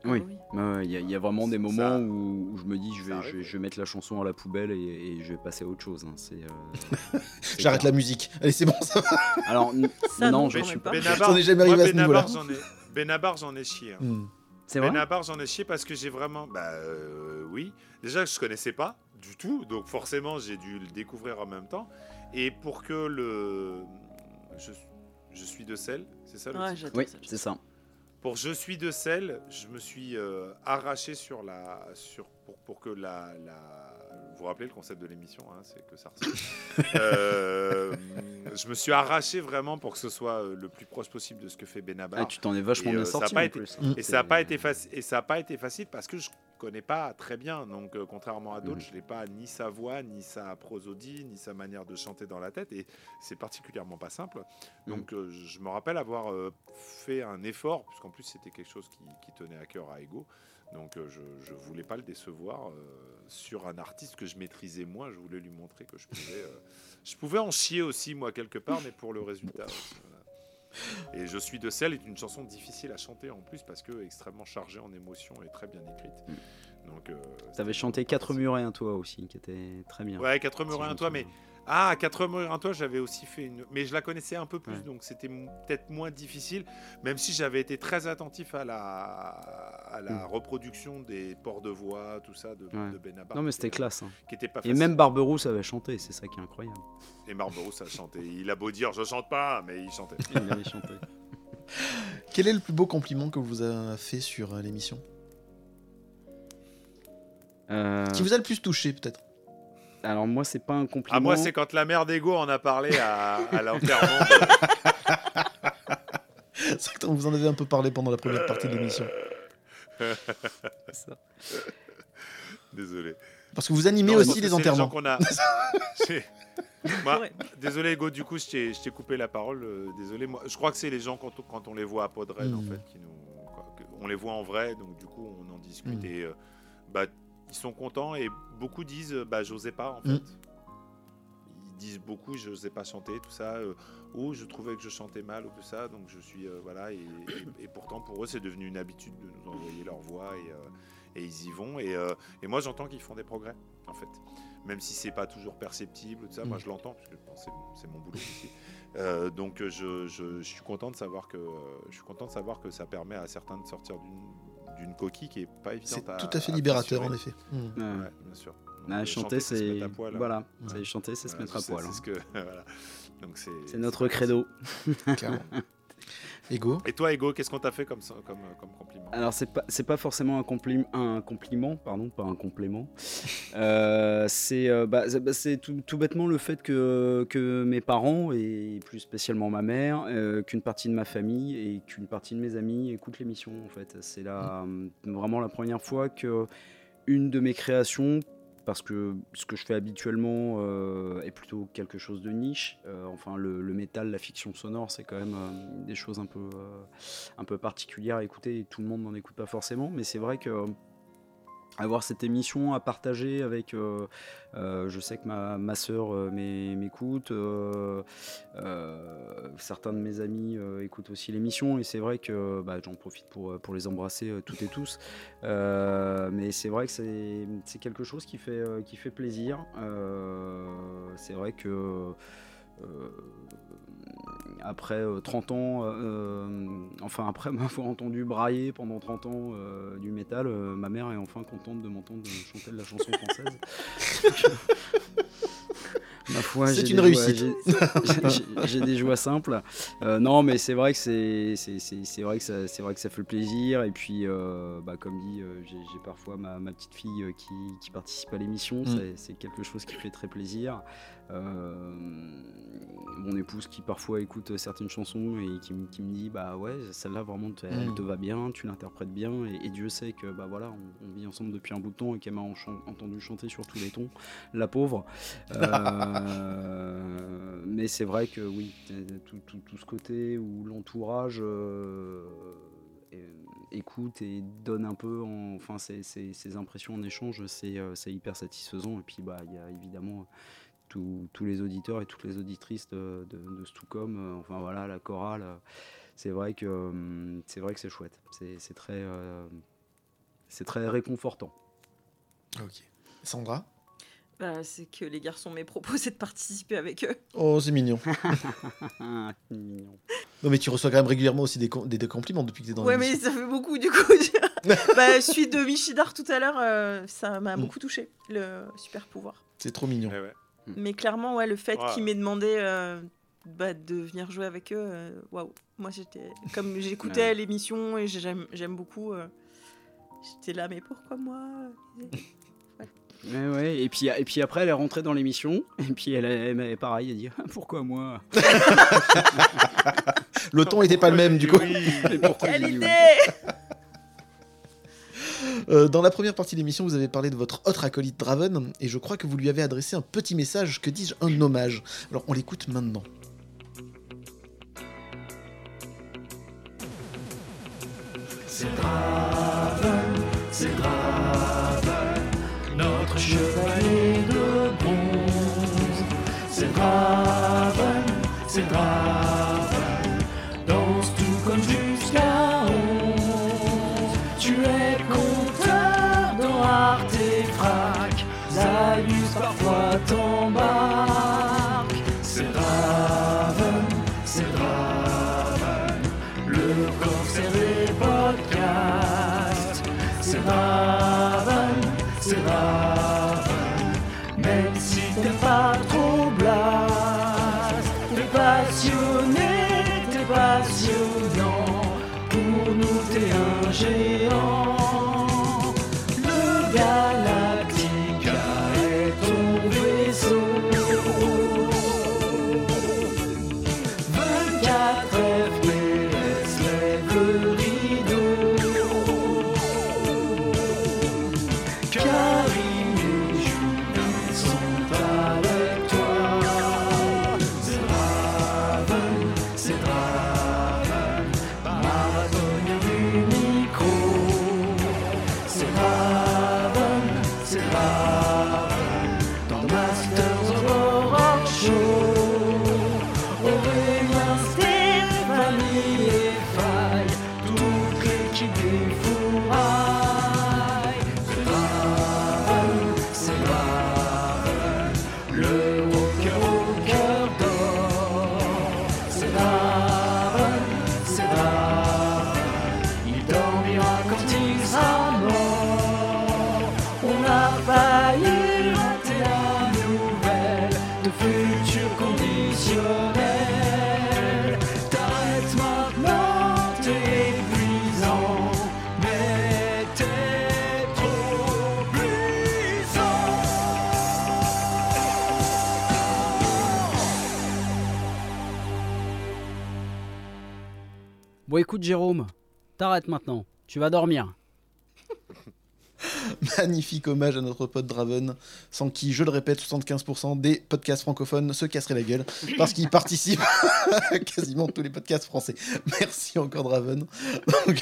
Oui. Ah Il y, a- il y a vraiment des Ça- moments où, où je me dis je vais, je, vais, je vais mettre la chanson à la poubelle et, et je vais passer à autre chose. hein. Euh, J'arrête la musique. Allez, c'est bon, ça va. Alors Ça, non, non, je suis pas. Benabar, J'en ai jamais moi, arrivé à ce Benabar, niveau-là. j'en ai, Benabar, j'en ai chié. hein. Hmm. C'est vrai Benabar, j'en ai chié parce que j'ai vraiment. Bah euh, oui. Déjà, je connaissais pas du tout, donc forcément, j'ai dû le découvrir en même temps. Et pour que le. Je, je suis de sel, c'est ça le Ouais, titre? Oui, c'est ça. Pour Je suis de sel, je me suis euh, arraché sur la. Sur, pour, pour que la. la- Vous vous rappelez le concept de l'émission, hein, c'est que ça ressemble. Euh, je me suis arraché vraiment pour que ce soit euh, le plus proche possible de ce que fait Benabar. Ah, tu t'en es vachement Et, euh, bien ça a sorti pas en été- plus. Mm. Et ça n'a pas été facile. Et ça a pas été facile parce que je connais pas très bien. Donc euh, contrairement à d'autres, Mhm. je n'ai pas ni sa voix, ni sa prosodie, ni sa manière de chanter dans la tête. Et c'est particulièrement pas simple. Donc euh, je me rappelle avoir euh, fait un effort, puisqu'en plus c'était quelque chose qui, qui tenait à cœur à Ego. Donc euh, je ne voulais pas le décevoir euh, sur un artiste que je maîtrisais moins. Je voulais lui montrer que je pouvais, euh, je pouvais en chier aussi moi quelque part, mais pour le résultat. Et Je suis de sel est une chanson difficile à chanter en plus parce que extrêmement chargée en émotions et très bien écrite. Donc, euh, T'avais chanté vraiment 4 facile. murs et un toit aussi, qui était très bien. Ouais, 4 Si murs et un toit, mais. Ah, 4 murs et un toit, j'avais aussi fait une. Mais je la connaissais un peu plus, Ouais. donc c'était m- peut-être moins difficile, même si j'avais été très attentif à la, à la Mm. reproduction des ports de voix, tout ça de, Ouais. de Benabar. Non, mais c'était était- classe. hein. Qui était pas Et facile. même Barberousse avait chanté, c'est ça qui est incroyable. Et Barberousse a chanté. Il a beau dire je chante pas, mais il chantait. Il avait chanté. Quel est le plus beau compliment que vous a fait sur euh, l'émission? Euh, Qui vous a le plus touché, peut-être? Alors moi, c'est pas un compliment. Ah, moi, c'est quand la mère d'Ego en a parlé à, à l'enterrement. de- C'est vrai que vous en avez un peu parlé pendant la première partie de l'émission. Ça. Désolé. Parce que vous animez Non, aussi les enterrements. qu'on a- Moi, désolé Ego, du coup je t'ai je t'ai coupé la parole. euh, désolé, moi, je crois que c'est les gens quand on, quand on les voit à Podred en Mm. fait, qui nous, on les voit en vrai, donc du coup on en discute Mm. et euh, bah, ils sont contents et beaucoup disent euh, bah j'osais pas en fait. Mm. Ils disent beaucoup j'osais pas chanter tout ça euh, ou je trouvais que je chantais mal ou tout ça donc je suis euh, voilà et, et- et pourtant pour eux c'est devenu une habitude de nous envoyer leur voix et, euh, et ils y vont et, moi j'entends qu'ils font des progrès en fait même si c'est pas toujours perceptible tout ça moi Mm. je l'entends parce que bon, c'est mon boulot aussi donc je, je- je suis content de savoir que je suis content de savoir que ça permet à certains de sortir d'une d'une coquille qui est pas évidente C'est tout à fait libérateur, en effet. Ouais. Ouais, bien sûr. Donc, Ah, chanter, c'est se mettre à poil, voilà, Ouais. c'est chanter, c'est se Voilà, mettre je à sais, poil. c'est ce que voilà. Donc c'est C'est notre credo. Clairement. Ego Et toi, Ego, qu'est-ce qu'on t'a fait comme, comme, comme compliment? Alors c'est pas c'est pas forcément un compliment un compliment pardon pas un complément. Euh, c'est euh, bah, c'est- bah, c'est tout, tout bêtement le fait que que mes parents et plus spécialement ma mère euh, qu'une partie de ma famille et qu'une partie de mes amis écoutent l'émission en fait. C'est la vraiment la première fois que une de mes créations parce que ce que je fais habituellement euh, est plutôt quelque chose de niche. Euh, enfin, le, le métal, la fiction sonore, c'est quand même euh, des choses un peu, un peu particulières à écouter et tout le monde n'en écoute pas forcément. Mais c'est vrai que avoir cette émission à partager avec, euh, euh, je sais que ma, ma soeur m'écoute, euh, euh, certains de mes amis écoutent aussi l'émission et c'est vrai que bah, j'en profite pour, pour les embrasser toutes et tous. Mais c'est vrai que c'est quelque chose qui fait, qui fait plaisir. C'est vrai que après euh, 30 ans, euh, enfin après m'avoir entendu brailler pendant 30 ans euh, du métal, euh, ma mère est enfin contente de m'entendre chanter de la chanson française. C'est une réussite. j'ai- des joies simples. Euh, non, mais c'est vrai que c'est vrai que ça c'est vrai que ça fait plaisir. Et puis, euh, bah, comme dit, euh, j'ai parfois ma, ma petite fille euh, qui, qui participe à l'émission. Mm. C'est quelque chose qui fait très plaisir. Euh, mon épouse qui parfois écoute certaines chansons et qui, me- qui me dit bah ouais celle-là vraiment elle Mm. te va bien tu l'interprètes bien. Et, et Dieu sait que bah voilà on, on vit ensemble depuis un bout de temps et qu'elle m'a entendu chanter sur tous les tons. La pauvre. Euh, mais c'est vrai que oui tout, tout- tout ce côté où l'entourage euh, écoute et donne un peu en- enfin ses, ses- ses impressions en échange c'est c'est hyper satisfaisant. Et puis bah il y a évidemment tous- tous les auditeurs et toutes les auditrices de, de, de Stucom, euh, enfin voilà, la chorale, euh, c'est vrai que hum, c'est vrai que c'est chouette. C'est très, euh, c'est très réconfortant. Ok. Sandra? Bah, c'est que les garçons m'aient proposé de participer avec eux. Oh, c'est mignon. Mignon. Non, mais tu reçois quand même régulièrement aussi des, com- des, des compliments depuis que t'es dans ouais, mais ça fait beaucoup du coup. bah, celui de Michidar tout à l'heure, euh, ça m'a Mm. beaucoup touché, le super pouvoir. C'est trop mignon. Eh ouais. Mais clairement, ouais, le fait Ouais. qu'ils m'aient demandé euh, bah, de venir jouer avec eux, euh, waouh. Moi, j'étais. Comme j'écoutais Ouais. l'émission et j'aime j'aime beaucoup, euh, j'étais là, mais pourquoi moi? Ouais, ouais. Et puis et puis après elle est rentrée dans l'émission et puis elle, elle, elle- pareil elle dit pourquoi moi? Le ton était pas le même, du coup. Et pourquoi Quelle j'ai dit oui idée Euh, dans la première partie de l'émission, vous avez parlé de votre autre acolyte Draven, et je crois que vous lui avez adressé un petit message, que dis-je, un hommage? Alors, on l'écoute maintenant. C'est Draven, c'est Draven, notre chevalier de bronze. C'est Draven, c'est Draven, t'arrêtes maintenant. Tu vas dormir. Magnifique hommage à notre pote Draven, sans qui, je le répète, 75% des podcasts francophones se casseraient la gueule, parce qu'il participe à quasiment tous les podcasts français. Merci encore Draven. Donc,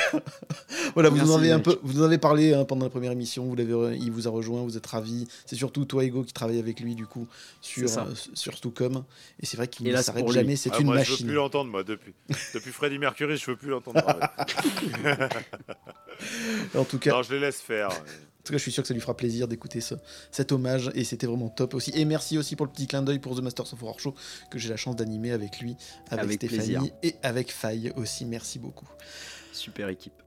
voilà, vous Merci, en avez un mec. peu, vous en avez parlé hein, pendant la première émission, vous l'avez, il vous a rejoint, vous êtes ravis. C'est surtout toi Ego qui travaille avec lui du coup sur euh, sur Stucom, et c'est vrai qu'il ne s'arrête jamais, c'est Ah, une moi, je veux machine. plus l'entendre, moi, depuis. Depuis Freddie Mercury, je veux plus l'entendre. En tout cas, non, je les laisse faire. En tout cas, je suis sûr que ça lui fera plaisir d'écouter ce, cet hommage et c'était vraiment top aussi. Et merci aussi pour le petit clin d'œil pour The Masters of Horror Show que j'ai la chance d'animer avec lui, avec, Avec Stéphanie plaisir. et avec Faye aussi. Merci beaucoup. Super équipe.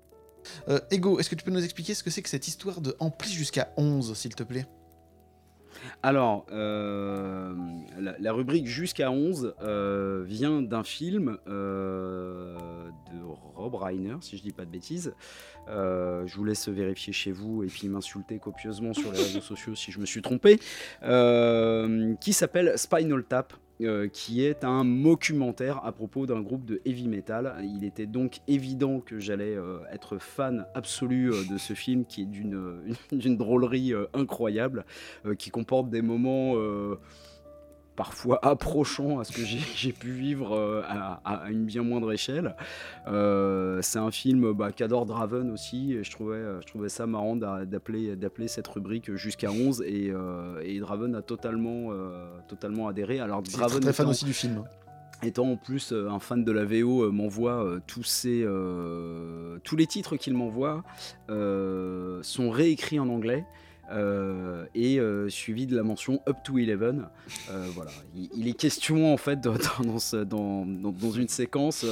Euh, Ego, est-ce que tu peux nous expliquer ce que c'est que cette histoire de ampli jusqu'à 11, s'il te plaît? Alors, euh, la, la rubrique jusqu'à 11 euh, vient d'un film euh, de Rob Reiner, si je dis pas de bêtises. Je vous laisse vérifier chez vous et puis m'insulter copieusement sur les réseaux sociaux si je me suis trompé. Qui s'appelle Spinal Tap. Euh, qui est un documentaire à propos d'un groupe de heavy metal. Il était donc évident que j'allais euh, être fan absolu euh, de ce film qui est d'une drôlerie incroyable, qui comporte des moments parfois approchants à ce que j'ai pu vivre euh, à, à une bien moindre échelle. Euh, c'est un film bah, qu'adore Draven aussi, et je trouvais, euh, je trouvais ça marrant d'a- d'appeler cette rubrique jusqu'à 11, et, euh, et Draven a totalement, totalement adhéré. Alors C'est très, Draven très fan étant- aussi du film. étant en plus un fan de la VO, m'envoie tous ces, tous les titres qu'il m'envoie sont réécrits en anglais. Euh, et euh, suivi de la mention up to 11. Euh, voilà, il, il est question en fait dans, dans, ce- dans- dans- dans une séquence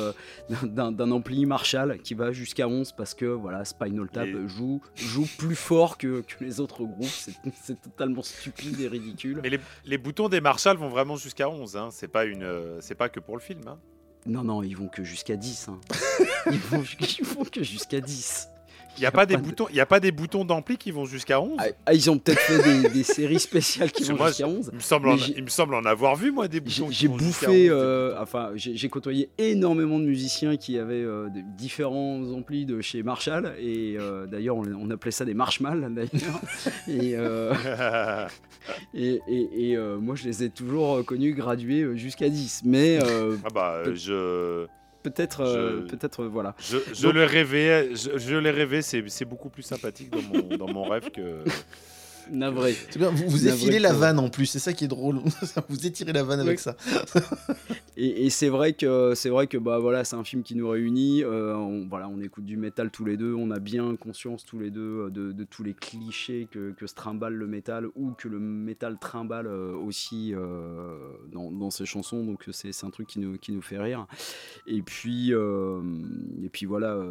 d'un ampli Marshall qui va jusqu'à 11 parce que voilà, Spinal Tap Et- joue, joue plus fort que, que les autres groupes. C'est- totalement stupide et ridicule. Mais les, les boutons des Marshall vont vraiment jusqu'à 11. Hein. C'est pas une, c'est pas que pour le film. Hein. Non, non, ils vont que jusqu'à 10. hein. Ils, vont, ils vont que jusqu'à 10. Il n'y a pas des de- boutons, il a pas des boutons d'ampli qui vont jusqu'à 11. Ah, ah, ils ont peut-être fait des, des séries spéciales qui vont jusqu'à 11. Il me semble, en, j'ai- il me semble en avoir vu moi des boutons. j'ai bouffé, 11, des euh, enfin, j'ai côtoyé énormément de musiciens qui avaient euh, différents amplis de chez Marshall, et euh, d'ailleurs, on, on appelait ça des Marshmalls, d'ailleurs. et, et, et- et, moi, je les ai toujours connus gradués jusqu'à 10. Mais ah bah, je, peut-être, euh, je- peut-être, euh, voilà. je, je Donc- le rêvais, je, je l'ai rêvé. C'est, c'est beaucoup plus sympathique dans mon, dans mon rêve que. Navré. C'est bien, vous, vous effilez la vanne en plus, c'est ça qui est drôle. vous étirez la vanne avec ça. Et, et c'est vrai que c'est vrai que bah voilà, c'est un film qui nous réunit. euh, on, voilà, on écoute du métal tous les deux. On a bien conscience tous les deux euh, de, de tous les clichés que, que se trimballe le métal ou que le métal trimballe euh, aussi euh, dans, dans ses chansons. Donc c'est c'est un truc qui nous, qui nous fait rire. Et puis euh, et puis voilà.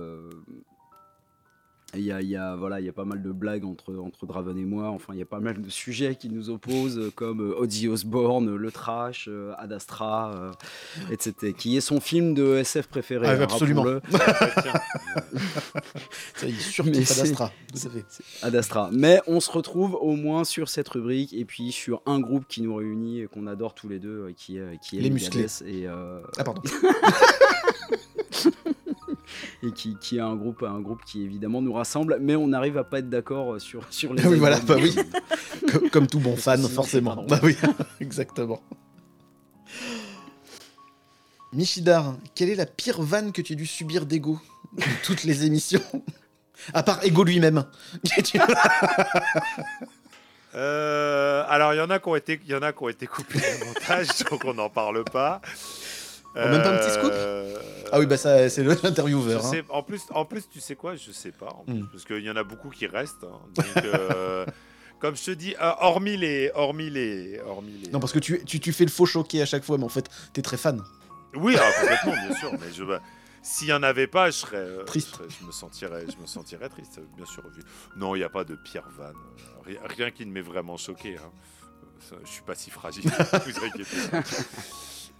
Euh, il y a, y a- voilà, il y a pas mal de blagues entre, entre Draven et moi. Enfin, il y a pas mal de sujets qui nous opposent, euh, comme euh, Ozzy Osbourne, le trash, euh, Ad Astra, euh, etc. Qui est son film de SF préféré. Ah, hein, absolument. Ça, à fait. Ad Astra. Mais on se retrouve au moins sur cette rubrique et puis sur un groupe qui nous réunit et qu'on adore tous les deux, euh, qui est, qui est Les Et, euh, Ah, pardon. et qui, qui est un groupe, un groupe qui évidemment nous rassemble, mais on n'arrive à pas être d'accord sur, sur les oui, voilà, bah oui. comme, comme tout bon fan, forcément. Bah oui, exactement. Michidar, quelle est la pire vanne que tu as dû subir d'Ego de toutes les émissions? À part Ego lui-même. Euh, alors, il y en a qui ont été, il y en a qui ont été coupés au montage, donc on n'en parle pas. Oh, même pas un petit scoop? Euh, ah oui, bah ça, c'est l'intervieweur. hein. en, plus, en plus, tu sais quoi Je sais pas. en plus, Hmm. Parce qu'il y en a beaucoup qui restent. hein. Donc, euh, comme je te dis, euh, hormis les. Hormis les, hormis les... Non, parce que tu, tu, tu fais le faux choqué à chaque fois, mais en fait, t'es très fan. Oui, ah, complètement, bien sûr. Mais je, bah, s'il y en avait pas, je serais euh, Triste. Je, serais- je me sentirais, je me sentirais triste, bien sûr. Non, il n'y a pas de vanne. Euh, Rien, rien qui ne m'ait vraiment choqué. hein. Je suis pas si fragile. vous inquiétez.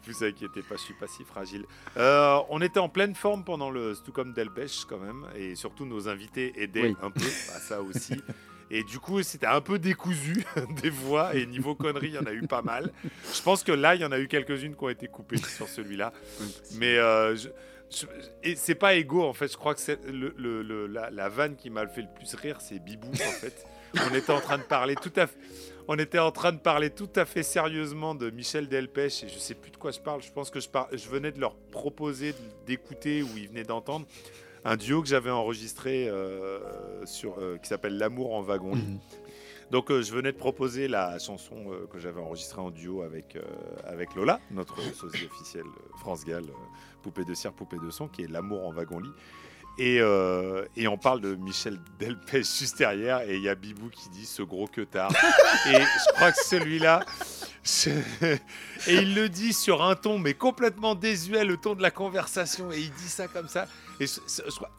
Vous inquiétez pas, je suis pas si fragile. Euh, on était en pleine forme pendant le Stucom Delpech quand même, et surtout nos invités aidaient Oui. un peu à ça aussi. Et du coup, c'était un peu décousu des voix, et niveau conneries, il y en a eu pas mal. Je pense que là, il y en a eu quelques-unes qui ont été coupées sur celui-là. Mais euh, je- je- et c'est pas égaux en fait. Je crois que c'est le, le- le- la, la vanne qui m'a fait le plus rire, c'est Bibou en fait. On était en train de parler tout à fait. On était en train de parler tout à fait sérieusement de Michel Delpech et je sais plus de quoi je parle. Je pense que je, par- je venais de leur proposer d'écouter ou ils venaient d'entendre un duo que j'avais enregistré euh, sur, euh, qui s'appelle L'amour en wagon. Mhm. Donc euh, je venais de proposer la chanson que j'avais enregistrée en duo avec, avec Lola, notre sosie officielle France Gall, poupée de cire, poupée de son, qui est L'amour en wagon-lit. Et, euh, et on parle de Michel Delpech juste derrière, et il y a Bibou qui dit ce gros que tard. et je crois que celui-là, je- et il le dit sur un ton, mais complètement désuet, le ton de la conversation, et il dit ça comme ça. Et,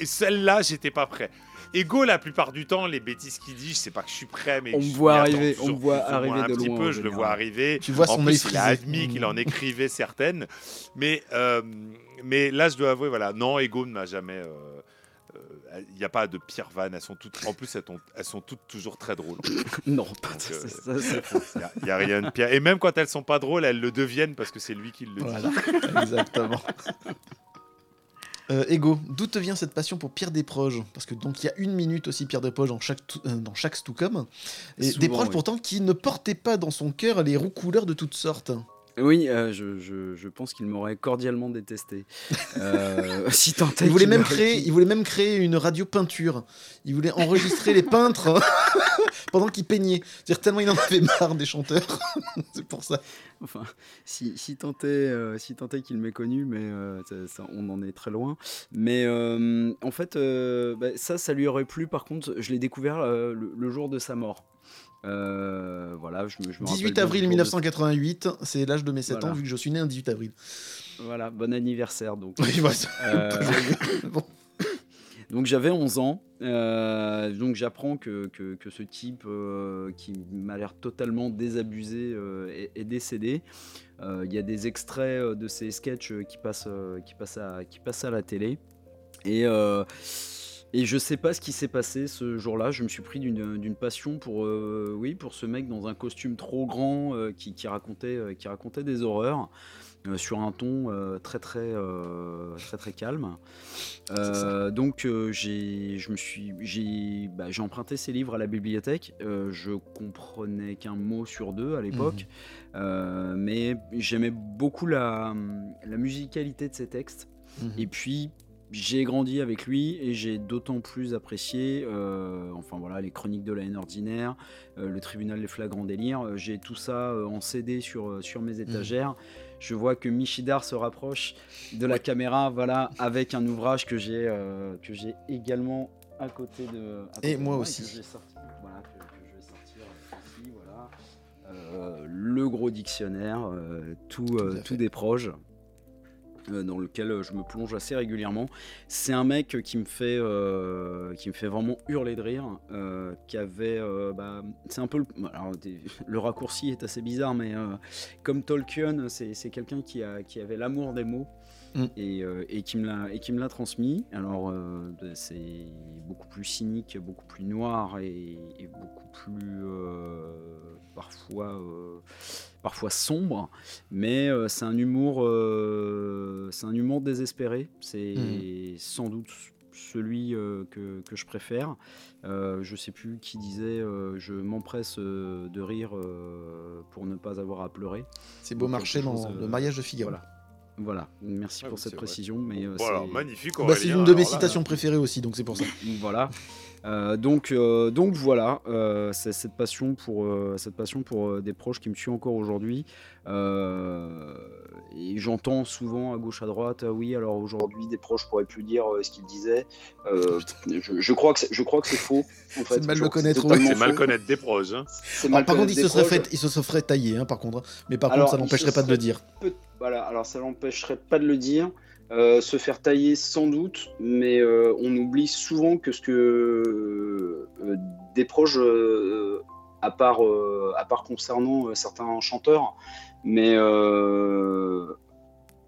celle-là, j'étais pas prêt. Ego, la plupart du temps, les bêtises qu'il dit, je sais pas que je suis prêt, mais On me voit arriver, on me voit plus arriver un de petit loin, peu, en je le vois arriver. Tu vois en son plus, œil il a admis qu'il en écrivait certaines, mais euh, mais là, je dois avouer, voilà, non, Ego ne m'a jamais. euh, Il n'y a pas de pire vanne. Elles sont toutes, en plus, elles, sont- elles sont toutes toujours très drôles. Non, euh. Il n'y a, rien de pire. Et même quand elles sont pas drôles, elles le deviennent parce que c'est lui qui le dit. Voilà, exactement. Euh, Ego, d'où te vient cette passion pour Pierre Desproges? Parce que donc il y a une minute aussi Pierre Desproges dans chaque euh, dans chaque Stucom. Et Souvent, Desproges oui. pourtant qui ne portait pas dans son cœur les roues couleurs de toutes sortes. Oui, euh, je, je, je pense qu'il m'aurait cordialement détesté. Euh, si tant est Il voulait même créer, dit- il voulait même créer une radio peinture. Il voulait enregistrer les peintres pendant qu'ils peignaient. C'est-à-dire tellement il en avait marre des chanteurs. C'est pour ça. Enfin, si, si tant est, euh, si qu'il m'ait connu, mais ça- ça- on en est très loin. Mais en fait, bah, ça, ça lui aurait plu. Par contre, je l'ai découvert le, le jour de sa mort. Euh, voilà, je me, je me rappelle 18 bien avril du jour de- 1988, c'est l'âge de mes 7 Voilà. ans vu que je suis né un 18 avril. Voilà, bon anniversaire donc. Oui, Bon. Donc j'avais 11 ans, euh, donc j'apprends que, que, que ce type euh, qui m'a l'air totalement désabusé euh, est, est décédé. Il y a des extraits de ces sketchs qui passent, qui passent, à, qui passent à la télé. Et, et je sais pas ce qui s'est passé ce jour-là. Je me suis pris d'une passion pour, euh, oui, pour ce mec dans un costume trop grand euh, qui, qui racontait, euh, qui racontait des horreurs. sur un ton très très très très calme. Donc j'ai je me suis j'ai bah, j'ai emprunté ces livres à la bibliothèque. Je comprenais qu'un mot sur deux à l'époque, Euh, mais j'aimais beaucoup la la musicalité de ces textes. Mhm. Et puis j'ai grandi avec lui et j'ai d'autant plus apprécié, euh, enfin voilà, les chroniques de la haine ordinaire, euh, le tribunal des flagrants délires. Euh, J'ai tout ça euh, en CD sur, sur mes étagères. Je vois que Michidar se rapproche de la caméra, voilà, avec un ouvrage que j'ai que j'ai également à côté de. à côté Et de moi aussi. voilà, que, que je vais sortir ici, voilà. Le gros dictionnaire, tout, tout fait. des proches dans lequel euh, je me plonge assez régulièrement. C'est un mec qui me fait, euh, qui me fait vraiment hurler de rire, euh, qui avait, euh, bah, c'est un peu, le, alors, des- le raccourci est assez bizarre, mais euh, comme Tolkien, c'est c'est quelqu'un qui, a, qui avait l'amour des mots. Mm. Et, euh, et qui me l'a et qui me l'a transmis. Alors euh, c'est beaucoup plus cynique, beaucoup plus noir et, et beaucoup plus euh, parfois euh, parfois sombre, mais euh, c'est un humour, euh, c'est un humour désespéré. C'est Mhm. sans doute celui euh, que, que je préfère. Euh, je sais plus qui disait euh, je m'empresse euh, de rire euh, pour ne pas avoir à pleurer. C'est beau Donc, marché dans chose, le mariage de Figaro. Voilà. Voilà, merci Ah pour cette vrai. précision. Mais euh, Voilà, c'est- magnifique. Bah, c'est une de mes là, citations préférées aussi, donc c'est pour ça. voilà. Euh, donc, euh, donc voilà, euh, c'est cette passion pour euh, cette passion pour euh, des proches qui me suit encore aujourd'hui. Euh, et j'entends souvent à gauche à droite, ah oui, alors aujourd'hui des proches pourraient plus dire euh, ce qu'ils disaient. Euh, je, je crois que c'est- je crois que c'est faux. En fait. C'est mal le connaître, oui. mal des proches. hein. Alors, par contre, il connaître se, des serait proches. fait, il se serait taillé, hein, par contre. Mais par Alors, contre, ça n'empêcherait pas de le dire. peut- Voilà, alors ça l'empêcherait pas de le dire. Euh, se faire tailler sans doute, mais euh, on oublie souvent que ce que euh, des proches, à, part, à part concernant certains chanteurs, mais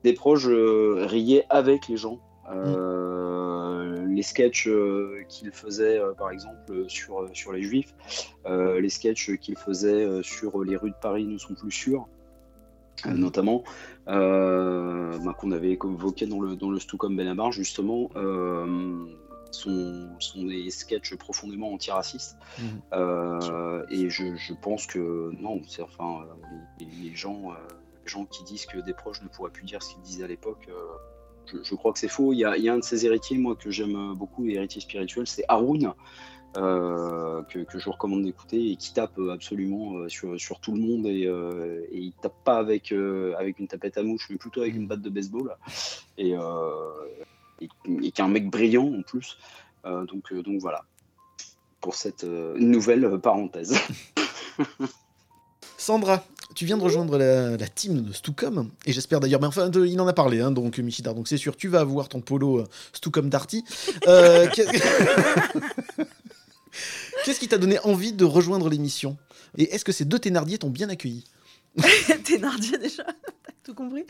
des proches riaient avec les gens. Euh, Les sketchs qu'il faisait, par exemple, sur, sur les juifs, les sketchs qu'il faisait sur les rues de Paris ne sont plus sûrs notamment, euh, bah, qu'on avait évoqué dans le, dans le Stucom Benabar, justement, euh, sont, sont des sketchs profondément antiracistes. Mhm. Euh, et je, je pense que, non, c'est enfin, les, les gens, euh, les gens qui disent que des proches ne pourraient plus dire ce qu'ils disaient à l'époque, euh, je, je crois que c'est faux. Il y, a, il y a un de ces héritiers, moi, que j'aime beaucoup, héritier spirituel, c'est Haroun. Euh, que, que je vous recommande d'écouter et qui tape euh, absolument euh, sur, sur tout le monde et, euh, et il tape pas avec, euh, avec une tapette à mouche mais plutôt avec une batte de baseball et, euh, et, et qui est un mec brillant en plus. Euh, donc, donc voilà. Pour cette euh, nouvelle parenthèse. Sandra, tu viens de rejoindre la, la team de Stucom, et j'espère d'ailleurs, mais enfin, de- il en a parlé, hein, donc Michidar, donc c'est sûr, tu vas avoir ton polo Stucom Darty. Euh, Qu'est-ce qui t'a donné envie de rejoindre l'émission? Et est-ce que ces deux Thénardier t'ont bien accueilli? Thénardier déjà, t'as tout compris?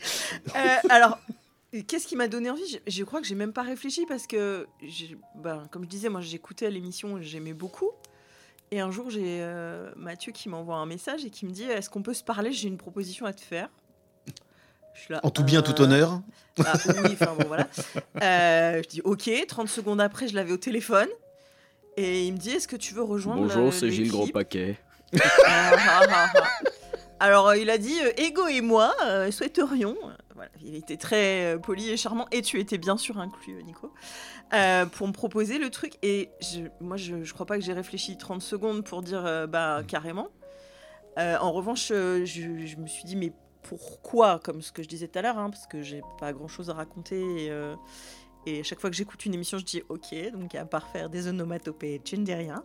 Euh, alors, qu'est-ce qui m'a donné envie? Je, je crois que j'ai même pas réfléchi parce que, ben, comme je disais, moi j'écoutais l'émission, j'aimais beaucoup. Et un jour, j'ai euh, Mathieu qui m'envoie un message et qui me dit Est-ce qu'on peut se parler? J'ai une proposition à te faire. Je suis là, En tout bien, tout Euh, honneur. ah, oui, enfin bon, voilà. Euh, je dis ok, 30 secondes après, je l'avais au téléphone. Et il me dit Est-ce que tu veux rejoindre Bonjour, la- c'est Gilles Gros Paquet. Alors, euh, il a dit euh, Ego et moi euh, souhaiterions. euh, voilà, il était très euh, poli et charmant. Et tu étais bien sûr inclus, euh, Nico. euh, pour me proposer le truc. Et je- moi, je, je crois pas que j'ai réfléchi 30 secondes pour dire Mm. bah carrément. Euh, en revanche, euh, je, je me suis dit mais pourquoi Comme ce que je disais tout à l'heure, hein, parce que j'ai pas grand chose à raconter. Et, euh, et chaque fois que j'écoute une émission, je dis ok, donc à part faire des onomatopées, tu ne dis rien.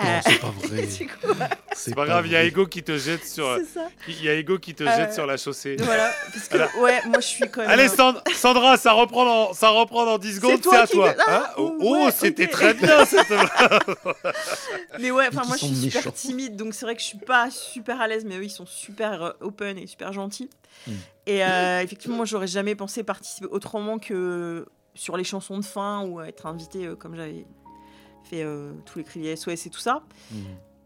Euh, c'est pas vrai. C'est pas grave, il y a. Ego qui te jette sur. c'est ça. Il y a Ego qui te Euh, jette sur la chaussée. Voilà, parce que Voilà. ouais, moi je suis quand même. Allez, Sandra, ça reprend dans, ça reprend dans 10 secondes, c'est à qui toi. veux- Ah, Hein oh, ouais, oh, c'était très bien cette. Mais ouais, enfin moi je suis super timide, donc c'est vrai que je suis pas super à l'aise, mais eux ils sont super euh, open et super gentils. Mm. Et euh, effectivement, moi j'aurais jamais pensé participer autrement que sur les chansons de fin ou être invité euh, comme j'avais fait euh, tous les cris SOS et tout ça. Mhm.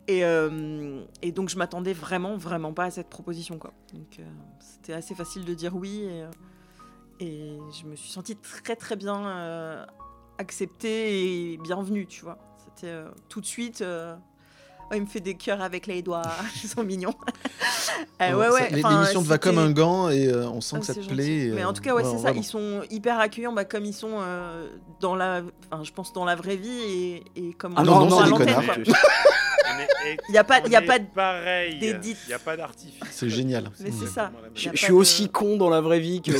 Et, euh, et donc je m'attendais vraiment, vraiment pas à cette proposition. Quoi. Donc euh, c'était assez facile de dire oui. Et, et je me suis sentie très très bien euh, acceptée et bienvenue, tu vois. C'était tout de suite. Euh, oh, il me fait des cœurs avec les doigts, ils sont mignons. Euh, ouais, ouais, L'émission te va comme un gant et euh, on sent ah, que ça te gentil. plaît. et, Mais en euh, tout cas, ouais, c'est ça. vraiment. Ils sont hyper accueillants, bah, comme ils sont euh, dans la, enfin, je pense dans la vraie vie et, et comme Ah on non, non, l'antenne, connards. quoi. Il y a pas, il y a pas de- pareil. d'édit. Il y a pas d'artifice. C'est génial. Mais c'est ça. Je, suis aussi con dans la vraie vie que.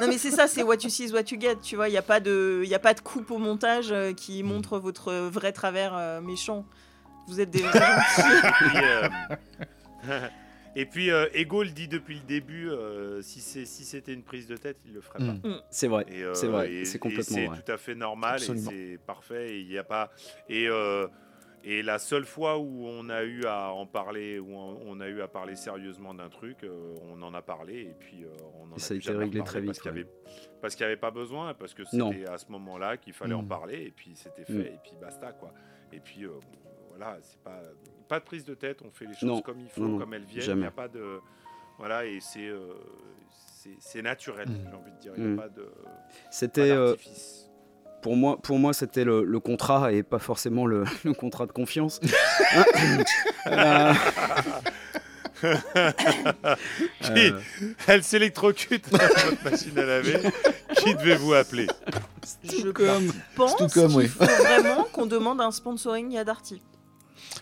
Non mais c'est ça, c'est what you see is what you get. Tu vois, il y a pas de, il y a pas de coupe au montage euh, qui montre votre vrai travers euh, méchant. Vous êtes des. Et puis, euh, Et puis euh, Ego le dit depuis le début, euh, si c'est si c'était une prise de tête, il le ferait pas. Mm. C'est vrai, Et, euh, c'est vrai, c'est et complètement c'est vrai. tout à fait normal Absolument. et c'est parfait. et Il y a pas et euh, et la seule fois où on a eu à en parler, où on, a eu à parler sérieusement d'un truc, euh, on en a parlé et puis euh, on en Et ça a été réglé très parce vite, qu'il y ouais. avait parce qu'il n'y avait pas besoin, parce que Non. c'était à ce moment-là qu'il fallait en Mm. parler et puis c'était fait Mm. et puis basta quoi. Et puis euh, voilà, c'est pas pas de prise de tête, on fait les choses Non. comme il faut, Non, comme elles viennent. Il n'y a pas de voilà et c'est euh, c'est- naturel, Mm. j'ai envie de dire. Il n'y Mm. a pas de C'était euh, pour moi, pour moi, c'était le, le contrat et pas forcément le, le contrat de confiance. Euh, Qui- Elle s'électrocute dans votre machine à laver. Qui devez-vous appeler? Je Comme pense qu'il oui. faut vraiment qu'on demande un sponsoring à Darty.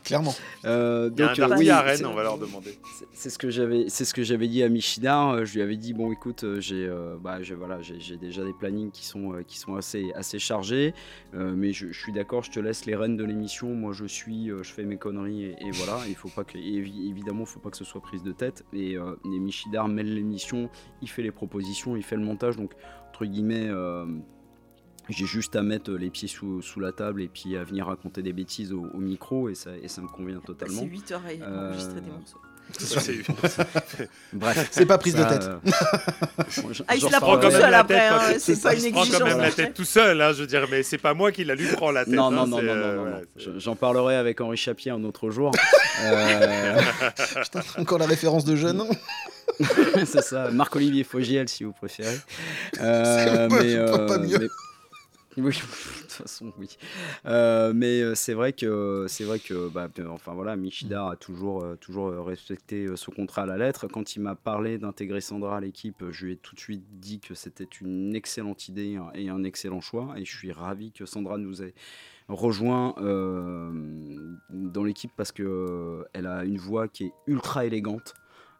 Clairement. euh, Il y a un donc, euh, oui, à Rennes, c'est- on va leur demander. C'est- ce que j'avais, c'est ce que j'avais dit à Michidar. euh, Je lui avais dit bon, écoute, euh, j'ai, euh, bah, j'ai- voilà, j'ai, j'ai déjà des plannings qui sont, euh, qui sont assez, assez chargés, euh, mais je, je suis d'accord, je te laisse les rênes de l'émission. Moi, je suis, euh, je fais mes conneries et, et voilà. Il faut pas que, évidemment, faut pas que ce soit prise de tête. Et, euh, et Michidar mêle l'émission, il fait les propositions, il fait le montage, donc entre guillemets. Euh, j'ai juste à mettre les pieds sous, sous la table et puis à venir raconter des bêtises au, au micro et ça, et ça me convient totalement. C'est 8 heures et Euh, enregistrer des morceaux. C'est- Bref. C'est pas prise de tête. euh, Ah, il se la prend tout même seul la après, tête hein, c'est pas une Il prend quand exigence. même la tête tout seul, hein, je veux dire, mais c'est pas moi qui la lui prend la tête. Non, hein, non, non, non, euh, non, non, non. J'en parlerai avec Henri Chapier un autre jour. Euh, Putain, encore la référence de jeune. c'est ça, Marc-Olivier Fogiel si vous préférez. Euh, mais, pas- pas mieux. mais- Oui, de toute façon, oui. Euh, mais euh, c'est vrai que c'est vrai que bah, enfin voilà, Michidar a toujours euh, toujours respecté ce contrat à la lettre. Quand il m'a parlé d'intégrer Sandra à l'équipe, je lui ai tout de suite dit que c'était une excellente idée hein, et un excellent choix. Et je suis ravi que Sandra nous ait rejoint euh, dans l'équipe parce que euh, elle a une voix qui est ultra élégante.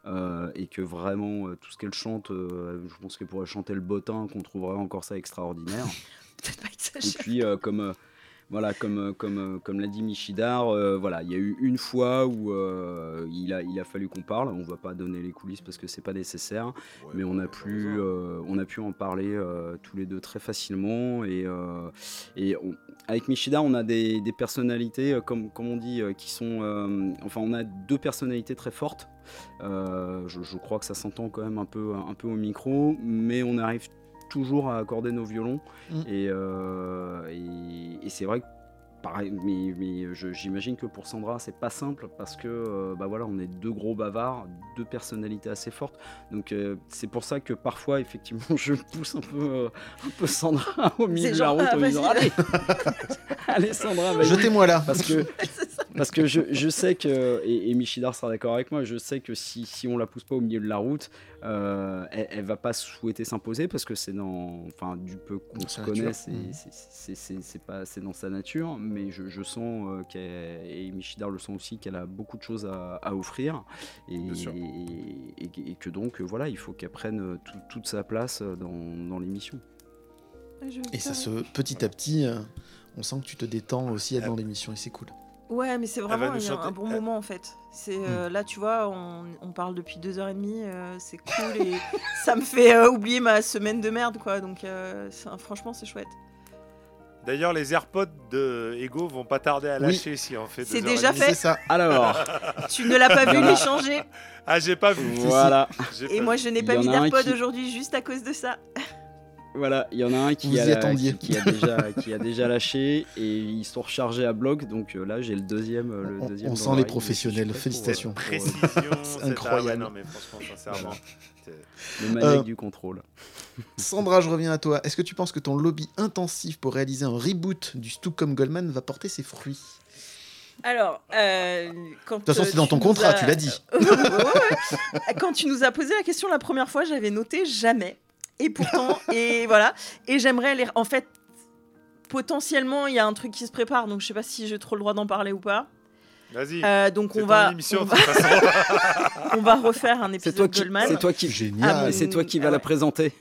euh, et que vraiment euh, tout ce qu'elle chante, euh, je pense qu'elle pourrait chanter le bottin, qu'on trouverait encore ça extraordinaire. Peut-être pas Et puis, euh, comme, euh, Voilà, comme, euh, comme, comme l'a dit Michidar, euh, voilà, il y a eu une fois où euh, il, a, il a fallu qu'on parle. On va pas donner les coulisses parce que c'est pas nécessaire, mais on a, pu, euh, on a pu en parler euh, tous les deux très facilement. Et, euh, et on- avec Michidar, on a des, des personnalités, comme, comme on dit, qui sont. euh, enfin, on a deux personnalités très fortes. Euh, je, je crois que ça s'entend quand même un peu, un peu au micro, mais on arrive toujours à accorder nos violons. Mm. Et, euh, et, et c'est vrai que pareil, mais, j'imagine que pour Sandra, c'est pas simple parce que euh, bah voilà, on est deux gros bavards, deux personnalités assez fortes. Donc euh, c'est pour ça que parfois, effectivement, je pousse un peu, euh, un peu Sandra au milieu de la route ah, en lui disant. Allez, allez Sandra. Jetez-moi là. Parce que, parce que je, je sais que, et, et Michidar sera d'accord avec moi, je sais que si, si on la pousse pas au milieu de la route, euh, elle, elle va pas souhaiter s'imposer parce que c'est dans, enfin, du peu qu'on se sa connaît, nature. c'est c'est- c'est- c'est- c'est pas, c'est dans sa nature, mais je, je sens euh, qu'elle, et Michidar le sent aussi, qu'elle a beaucoup de choses à, à offrir et, et, et- et que donc, euh, voilà, il faut qu'elle prenne euh, tout- toute sa place dans, dans l'émission. Et ça se petit à petit, euh, on sent que tu te détends aussi à dans l'émission et c'est cool. Ouais, mais c'est vraiment chanter- un bon moment en fait. C'est euh, là, tu vois, on, on parle depuis deux heures et demie, euh, c'est cool et ça me fait euh, oublier ma semaine de merde, quoi. Donc, euh, franchement, c'est chouette. D'ailleurs, les AirPods de Ego vont pas tarder à Oui. lâcher si on fait. C'est déjà fait. C'est ça. Alors, Tu ne l'as pas vu les changer Ah, j'ai pas vu. voilà. Et pas moi, je n'ai pas mis en a un d'AirPod qui- aujourd'hui juste à cause de ça. Voilà, il y en a un qui, a, attendiez. qui, qui a déjà, qui a déjà lâché et ils sont rechargés à bloc. Donc euh, là, j'ai le deuxième. euh, Le On- deuxième on sent les professionnels, félicitations. pour, euh, Précision, c'est incroyable. Non, mais franchement, sincèrement. le maniaque Euh, du contrôle. Sandra, je reviens à toi. Est-ce que tu penses que ton lobby intensif pour réaliser un reboot du Stucom Goldman va porter ses fruits? Alors, euh, quand. De toute façon, c'est dans ton contrat, as- tu l'as dit. Ouais, ouais, ouais. Quand tu nous as posé la question la première fois, j'avais noté jamais. Et pourtant, et voilà. Et j'aimerais les. En fait, potentiellement, il y a un truc qui se prépare, donc je sais pas si j'ai trop le droit d'en parler ou pas. Vas-y. Euh, donc on va, émission, on va, on refaire un épisode qui, Goldman. c'est toi qui, Génial. Ah, c'est toi qui Ah va la présenter.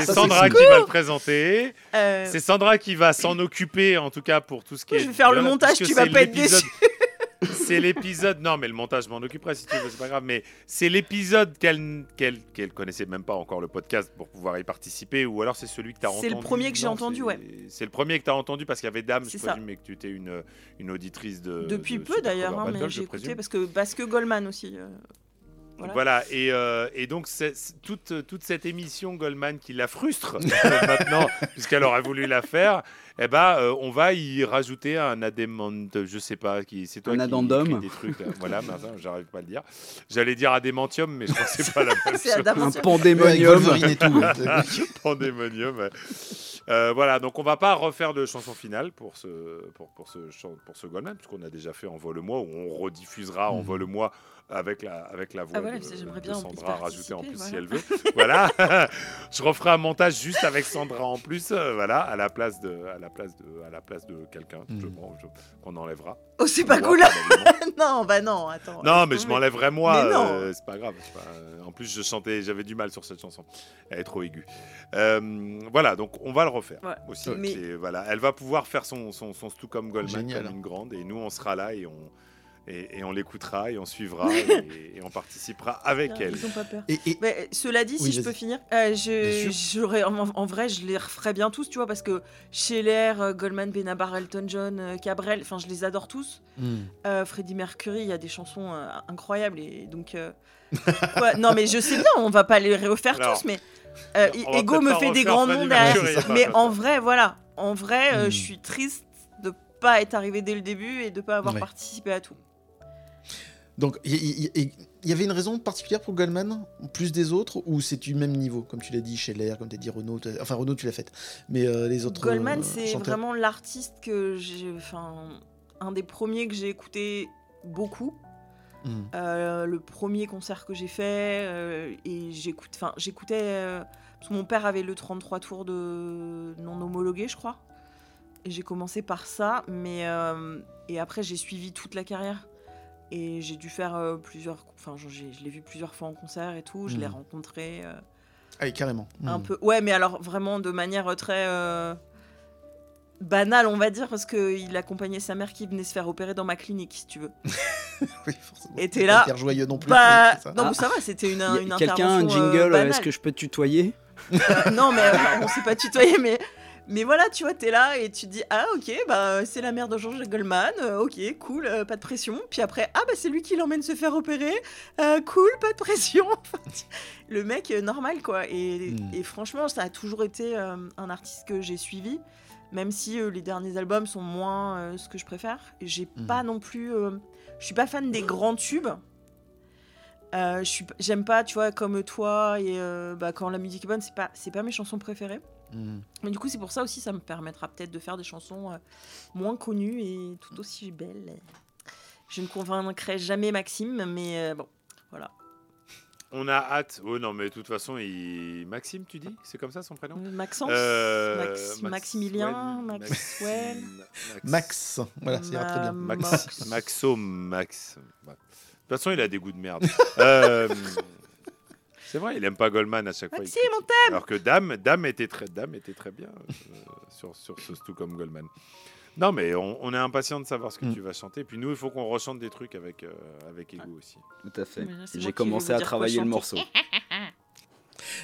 C'est Sandra qui va le présenter. Euh, C'est Sandra qui va s'en occuper, en tout cas pour tout ce qui Oui, est. je vais faire le montage, tu vas pas être l'épisode- C'est l'épisode. Non, mais le montage, je m'en occuperai si tu veux, c'est pas grave. Mais c'est l'épisode qu'elle qu'elle qu'elle connaissait même pas encore le podcast pour pouvoir y participer, ou alors c'est celui que tu as C'est entendu. le premier que j'ai entendu, c'est- ouais. C'est le premier que tu as entendu parce qu'il y avait Dame, je C'est présume, mais que tu étais une, une auditrice de. depuis de peu d'ailleurs, hein, mais j'ai écouté parce que, parce que Goldman aussi. euh, Voilà, Voilà. et, euh, et donc c'est- c'est toute, toute cette émission Goldman qui la frustre maintenant, puisqu'elle aurait voulu la faire, eh ben, euh, on va y rajouter un adémant, je sais pas, qui c'est toi Un qui addendum. des trucs, là. voilà, mais ça, j'arrive pas à le dire. J'allais dire adémantium, mais je crois que c'est pas la même C'est chose. Un pandémonium. Wolverine et tout. Pandémonium. Euh, voilà, donc on va pas refaire de chanson finale pour ce, pour, pour ce, pour ce Goldman, puisqu'on a déjà fait Envole-moi, où on rediffusera Mhm. Envole-moi avec la, avec la voix Ah voilà, de, de Sandra rajoutée en plus si elle veut. voilà, je referai un montage juste avec Sandra en plus, euh, voilà, à la place de, à la place de, à la place de quelqu'un je- bon, je- qu'on enlèvera. Oh, c'est pas cool. Non, bah non, attends. Non, mais je m'enlèverai moi, euh, c'est pas grave. pas- euh, En plus, je chantais, j'avais du mal sur cette chanson. Elle est trop aiguë. Euh, voilà, donc on va le refaire Ouais. aussi. Mais- voilà, elle va pouvoir faire son, son, son Stucom Goldman Génial. comme une grande, et nous on sera là et on, et, et on l'écoutera et on suivra et, et on participera avec elle. Ils ont pas peur. Et, et- Mais, cela dit, Oui, si je peux finir, euh, je, en, en vrai, je les referais bien tous, tu vois, parce que Scheller, euh, Goldman, Benabar, Elton John, euh, Cabrel, enfin, je les adore tous. Euh, Freddie Mercury, il y a des chansons euh, incroyables, et donc. euh, ouais, non, mais je sais bien, on va pas les refaire Alors, tous, mais euh, Ego me fait des grands noms derrière. Mercury, c'est Mais en vrai, voilà, en vrai, euh, Hmm. je suis triste de pas être arrivé dès le début et de pas avoir Ouais. participé à tout. Donc, il y, y- y- y avait une raison particulière pour Goldman, plus des autres, ou c'est du même niveau, comme tu l'as dit, Scheller, comme tu as dit Renault, enfin Renault tu l'as fait, mais euh, les autres. Goldman, euh, c'est vraiment l'artiste que j'ai. Enfin, un des premiers que j'ai écouté beaucoup. Hmm. Euh, le premier concert que j'ai fait, et j'écoute, enfin, j'écoutais. parce que mon père avait le 33 tours de non homologué, je crois. Et j'ai commencé par ça, mais. et après, j'ai suivi toute la carrière. Et j'ai dû faire euh, plusieurs. Enfin, je, l'ai vu plusieurs fois en concert et tout. Je l'ai Mhm. rencontré. euh, Allez, carrément. un Hmm. peu ouais mais alors vraiment de manière très euh, banal, on va dire, parce qu'il accompagnait sa mère qui venait se faire opérer dans ma clinique, si tu veux. Oui, forcément. Et t'es pas là, hyper joyeux non plus. Bah, ça. non, Ah. mais ça va, c'était une, une Quelqu'un, un euh, jingle, banale. est-ce que je peux te tutoyer? Euh, non, mais euh, on s'est pas tutoyé, mais, mais voilà, tu vois, t'es là et tu te dis Ah, ok, bah c'est la mère de Georges Goldman, euh, ok, cool, euh, pas de pression. Puis après, ah, bah c'est lui qui l'emmène se faire opérer, euh, cool, pas de pression. Le mec, normal, quoi. Et, Mm. et franchement, ça a toujours été un artiste que j'ai suivi, même si les derniers albums sont moins ce que je préfère. J'ai Mm. pas non plus. je suis pas fan des grands tubes. J'aime pas, tu vois, comme toi et bah, quand la musique est bonne, c'est pas, c'est pas mes chansons préférées. Mm. Mais du coup, c'est pour ça aussi, ça me permettra peut-être de faire des chansons euh, moins connues et tout aussi belles. Je ne convaincrai jamais Maxime, mais euh, bon, voilà. On a hâte. Oh non, mais de toute façon, il... Maxime, tu dis? C'est comme ça son prénom? Maxence, Euh, Max- Maximilien, Maxwell, Maxwell. Max, voilà, ça ira très bien. Ma- Max, Max. Maxo, Max. Ouais. De toute façon, il a des goûts de merde. Euh, c'est vrai, il aime pas Goldman à chaque fois. Maxime, on critique. Alors que Dame, Dame était très, Dame était très bien euh, sur, sur ce tout comme Goldman. Non, mais on, on est impatient de savoir ce que Mm. tu vas chanter. Puis nous, il faut qu'on rechante des trucs avec, euh, avec Ego aussi. Tout à fait. J'ai commencé à travailler le morceau.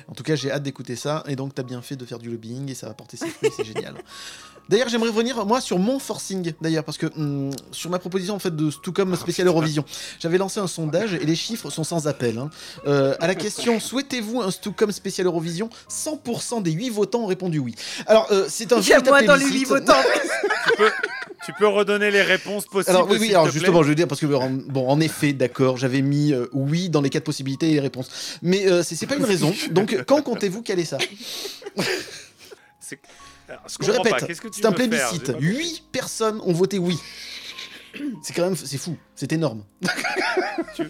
En tout cas, j'ai hâte d'écouter ça. Et donc, t'as bien fait de faire du lobbying et ça va porter ses fruits, c'est génial. D'ailleurs, j'aimerais revenir, moi, sur mon forcing, d'ailleurs, parce que hum, sur ma proposition, en fait, de Stucom spécial Eurovision, j'avais lancé un sondage et les chiffres sont sans appel. hein. Euh, à la question Souhaitez-vous un Stucom spécial Eurovision? 100% des 8 votants ont répondu oui. Alors, euh, c'est un véritable moi dans les plébiscite. 8 votants. tu, peux, tu peux redonner les réponses possibles Alors oui, oui, alors justement, je veux dire parce que bon, en effet, d'accord, j'avais mis euh, oui dans les quatre possibilités et les réponses, mais euh, c'est pas une raison. Donc, quand comptez-vous caler ça? Alors, Je répète, c'est un plébiscite. 8 personnes ont voté oui. C'est quand même, c'est fou, c'est énorme. Tu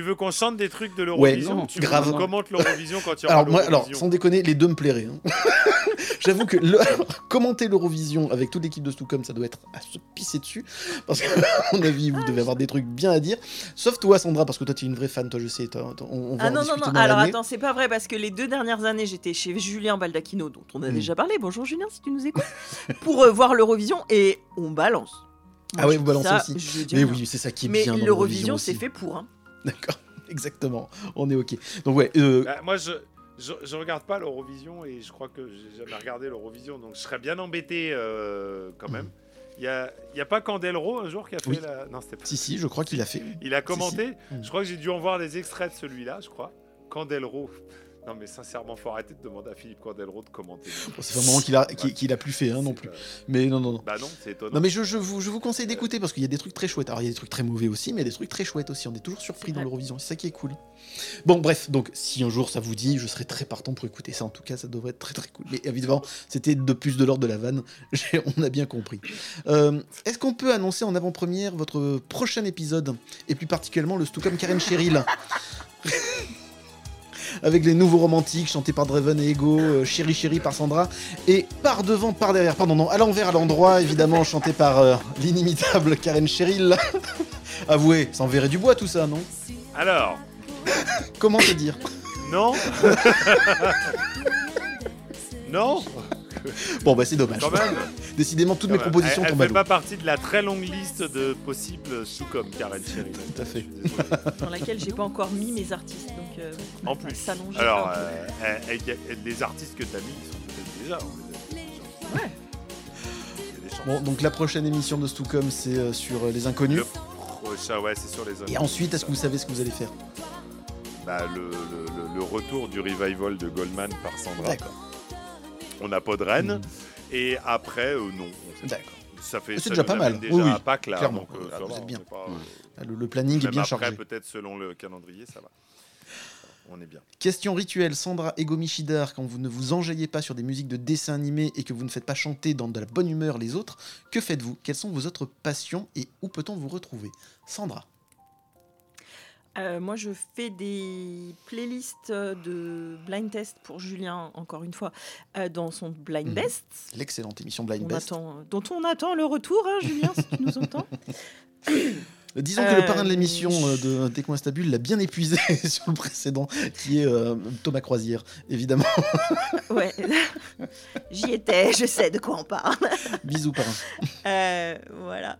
veux qu'on chante des trucs de l'Eurovision non, Tu grave. veux commente l'Eurovision quand il y aura Alors moi, alors l'Eurovision sans déconner, les deux me plairaient. hein. J'avoue que le- commenter l'Eurovision avec toute l'équipe de Stucom, ça doit être à se pisser dessus, parce qu'à mon avis, vous devez avoir des trucs bien à dire. Sauf toi, Sandra, parce que toi, tu es une vraie fan, toi, je sais. toi, toi, on, on va Ah non, non, non. Alors attends, c'est pas vrai parce que les deux dernières années, j'étais chez Julien Baldacchino, dont on a Hmm. déjà parlé. Bonjour Julien, si tu nous écoutes. pour euh, voir l'Eurovision et on balance. Ah ouais, vous balancez ça, aussi. Mais rien. oui, c'est ça qui est Mais l'Eurovision, c'est fait pour. Hein. D'accord, exactement. On est ok. Donc ouais, euh, Bah, moi, je, je, je regarde pas l'Eurovision et je crois que j'ai jamais regardé l'Eurovision, donc je serais bien embêté euh, quand même. Il y a, y a pas Candelro un jour qui a fait Oui. la. Non, c'était pas. si si, je crois qu'il a fait. Il a commenté. si. Mm. Je crois que j'ai dû en voir des extraits de celui-là, je crois. Candelro. Non, mais sincèrement, faut arrêter de demander à Philippe Candelro de commenter. Bon, c'est vraiment qu'il a, qu'il qu'il a plus fait, hein, non plus. Mais non, non, non. Bah non, c'est étonnant. Non mais je, je vous, je vous conseille d'écouter parce qu'il y a des trucs très chouettes. Alors il y a des trucs très mauvais aussi, mais il y a des trucs très chouettes aussi. On est toujours surpris dans l'Eurovision, c'est ça qui est cool. Bon bref, donc si un jour ça vous dit, je serai très partant pour écouter ça. En tout cas, ça devrait être très très cool. Mais évidemment, c'était de plus de l'ordre de la vanne. J'ai- On a bien compris. Euh, Est-ce qu'on peut annoncer en avant-première votre prochain épisode et plus particulièrement le Stucom Karen Cheryl? avec les nouveaux romantiques chantés par Draven et Ego, euh, Chéri Chéri par Sandra, et par devant, par derrière, pardon, non, à l'envers, à l'endroit, évidemment, chanté par euh, l'inimitable Karen Cheryl. Avouez, ça enverrait du bois tout ça, non? Alors, Comment te dire? Non? Non? Bon, bah c'est dommage. Quand même Décidément, toutes Quand mes même. propositions Elle, elle tombent à fait l'eau. pas partie de la très longue liste de possibles sous-comme Karen Cheryl. Tout à fait. Dans laquelle j'ai pas encore mis mes artistes. Donc, euh, En ça plus. s'allonge Alors, euh, elle- elle- elle- les artistes que t'as mis, ils sont peut-être déjà. on les a- Ouais. Il y a des chances. Bon, donc la prochaine émission de Stucom, c'est euh, sur euh, les inconnus. Le prochain, ouais, c'est sur les. Et ensuite, est-ce que vous savez ce que vous allez faire? Bah, le, le- le- le retour du revival de Goldman par Sandra. D'accord. On n'a pas de reine. Mhm. Et après, euh, non. D'accord. Ça fait C'est déjà pas mal. Déjà Oui, oui, à Pâques, là. clairement. donc, euh, Ah, ça vous va, bien. pas, euh, Le, le planning est bien après, chargé. peut-être selon le calendrier, ça va. On est bien. Question rituelle, Sandra Ego Michidar, quand vous ne vous enjaillez pas sur des musiques de dessins animés et que vous ne faites pas chanter dans de la bonne humeur les autres, que faites-vous? Quelles sont vos autres passions et où peut-on vous retrouver? Sandra. Euh, moi, je fais des playlists euh, de blind test pour Julien, encore une fois, euh, dans son blind Mhm. best. L'excellente émission Blind On Best. attend, dont on attend le retour, hein, Julien, si tu nous entends. Disons que le parrain de l'émission de Des coins stables l'a bien épuisé sur le précédent, qui est euh, Thomas Croisière, évidemment. Ouais, j'y étais, je sais de quoi on parle. Bisous, parrain. Voilà.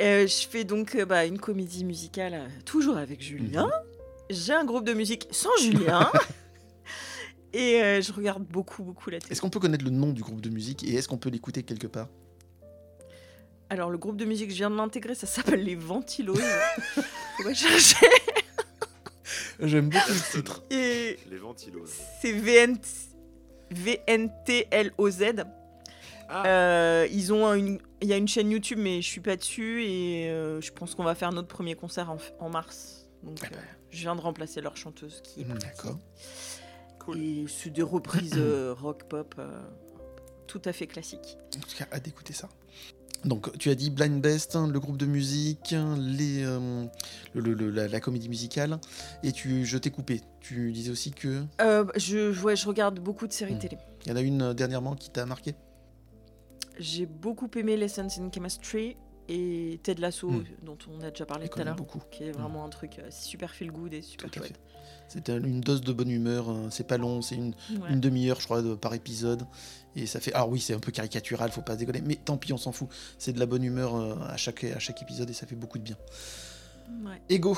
Euh, je fais donc euh, bah, une comédie musicale, euh, toujours avec Julien. J'ai un groupe de musique sans Julien. Et euh, je regarde beaucoup, beaucoup la télé. Est-ce qu'on peut connaître le nom du groupe de musique et est-ce qu'on peut l'écouter quelque part? Alors, le groupe de musique, je viens de l'intégrer, ça s'appelle Les Ventiloses. Faut pas chercher. J'aime beaucoup le titre. Et Les ventilos. c'est VN... VNTLOZ. Ah. Euh, ils ont une... Il y a une chaîne YouTube, mais je suis pas dessus. Et euh, je pense qu'on va faire notre premier concert en, en mars. Donc, Ah bah. euh, je viens de remplacer leur chanteuse qui est Mm, partie. D'accord. Cool. Et c'est des reprises euh, rock pop euh, tout à fait classiques. En tout cas, hâte d'écouter ça. Donc, tu as dit Blind Best, hein, le groupe de musique, les, euh, le- le- le- la, la comédie musicale, et tu, je t'ai coupé. Tu disais aussi que Euh, je, ouais, je regarde beaucoup de séries Mm. télé. il y en a une dernièrement qui t'a marqué? J'ai beaucoup aimé Lessons in Chemistry et Ted Lasso, Mm. dont on a déjà parlé tout à l'heure, beaucoup. qui est vraiment un truc euh, super feel good et super Tout chouette. C'est un- une dose de bonne humeur. hein. C'est pas long, c'est une, Ouais. une demi-heure, je crois, de- par épisode. Et ça fait. Alors oui, c'est un peu caricatural, faut pas déconner. Mais tant pis, on s'en fout. C'est de la bonne humeur euh, à chaque, à chaque épisode et ça fait beaucoup de bien. Ouais. Ego.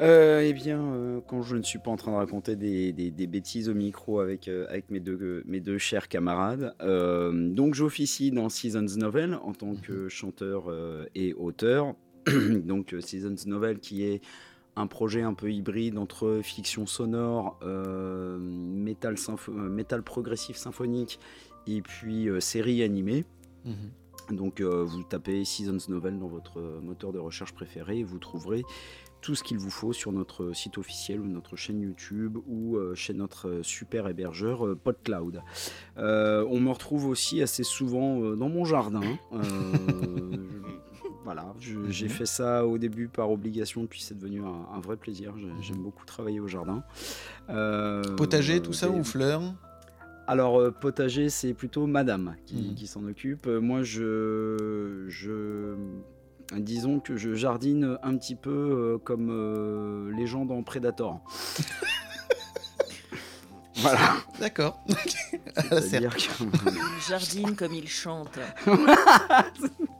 Euh, eh bien, euh, quand je ne suis pas en train de raconter des, des- des bêtises au micro avec, euh, avec mes, deux, mes deux chers camarades, donc j'officie dans Seasons Novel en tant que chanteur euh, et auteur. donc Seasons Novel qui est un projet un peu hybride entre fiction sonore, métal, progressif symphonique et puis série animée. Donc euh, vous tapez Seasons Novel dans votre moteur de recherche préféré et vous trouverez tout ce qu'il vous faut sur notre site officiel ou notre chaîne YouTube ou euh, chez notre euh, super hébergeur euh, PodCloud. Euh, on me retrouve aussi assez souvent dans mon jardin. Euh, je- voilà, je- j'ai fait ça au début par obligation, puis c'est devenu un, un vrai plaisir. J'ai- J'aime beaucoup travailler au jardin. Euh, Potager, tout ça ou fleurs? Alors, potager, c'est plutôt madame qui, Mhm. qui s'en occupe. Moi, je, je. Disons que je jardine un petit peu euh, comme euh, les gens dans Predator. voilà. D'accord. C'est-à-dire que- jardine comme il chante.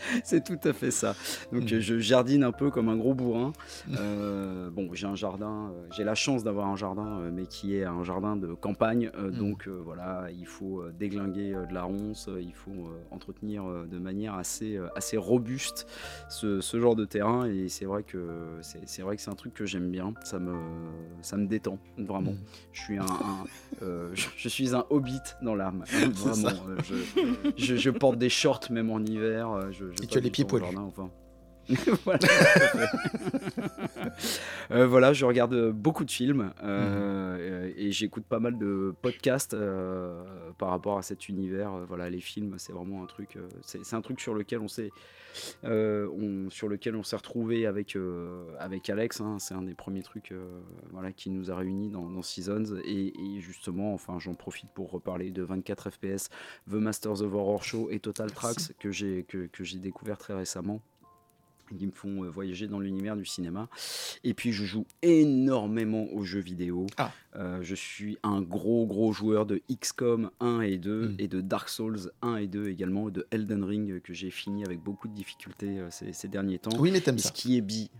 C'est tout à fait ça. Donc euh, je jardine un peu comme un gros bourrin. Euh, bon, j'ai un jardin, euh, j'ai la chance d'avoir un jardin, euh, mais qui est un jardin de campagne. euh, Mhm. Donc euh, voilà, il faut déglinguer de la ronce, il faut entretenir de manière assez, assez robuste ce, ce genre de terrain. Et c'est vrai que c'est vrai que c'est un truc que j'aime bien. Ça me, ça me détend vraiment. Mhm. Je suis un, un, je, je suis un hobbit dans l'âme. Vraiment, je, je, je porte des shorts même en hiver. Je, je Et tu as les pieds poilus. jardin, enfin. voilà. Euh, voilà, je regarde euh, beaucoup de films euh, euh, et j'écoute pas mal de podcasts euh, par rapport à cet univers. Voilà, les films, c'est vraiment un truc. c'est un truc sur lequel on s'est, sur lequel on s'est retrouvé avec avec Alex. hein. c'est un des premiers trucs, voilà, qui nous a réunis dans, dans Seasons et, et justement, enfin, j'en profite pour reparler de 24 FPS, The Masters of Horror Show et Total Tracks que j'ai que, que j'ai découvert très récemment qui me font euh, voyager dans l'univers du cinéma. Et puis je joue énormément aux jeux vidéo. Ah. Euh, je suis un gros gros joueur de XCOM 1 et 2 Mm. et de Dark Souls 1 et 2 également, et de Elden Ring euh, que j'ai fini avec beaucoup de difficultés euh, ces, ces derniers temps. Oui, mais t'aimes ça. Ce qui est bi.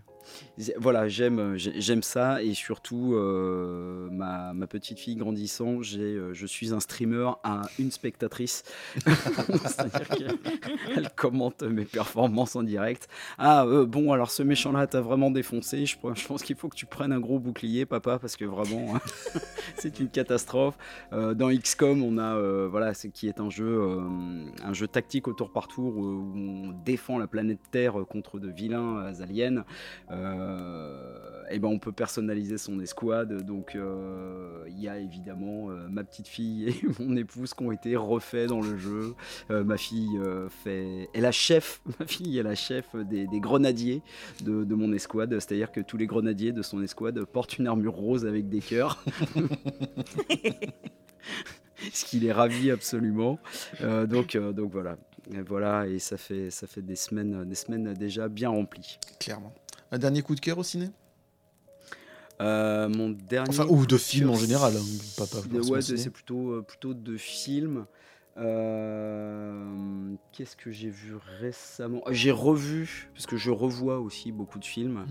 Voilà, j'aime euh, j'ai- j'aime ça et surtout euh, ma, ma petite fille grandissant, j'ai euh, je suis un streamer à une spectatrice. C'est-à-dire qu'elle commente mes performances en direct. Ah euh, bon, alors ce méchant là t'as vraiment défoncé. Je, je pense qu'il faut que tu prennes un gros bouclier, papa, parce que vraiment c'est une catastrophe. Euh, dans XCOM, on a voilà, c'est qui est un jeu un jeu tactique au tour par tour où, on défend la planète Terre contre de vilains aliens. Euh, et ben on peut personnaliser son escouade. Donc euh, il y a évidemment euh, ma petite fille et mon épouse qui ont été refaits dans le jeu. Ma fille fait, est la chef. Ma fille est la chef des, grenadiers de, mon escouade. C'est-à-dire que tous les grenadiers de son escouade portent une armure rose avec des cœurs. Ce qui les ravit absolument. Donc, donc voilà. Et voilà, et ça fait, ça fait des, semaines, des semaines déjà bien remplies. Clairement. Un dernier coup de cœur au ciné? Euh, mon dernier. Enfin, ou de film en général, hein, pas- ouais, c'est plutôt, euh, plutôt de films. Euh, Qu'est-ce que j'ai vu récemment? J'ai revu, parce que je revois aussi beaucoup de films.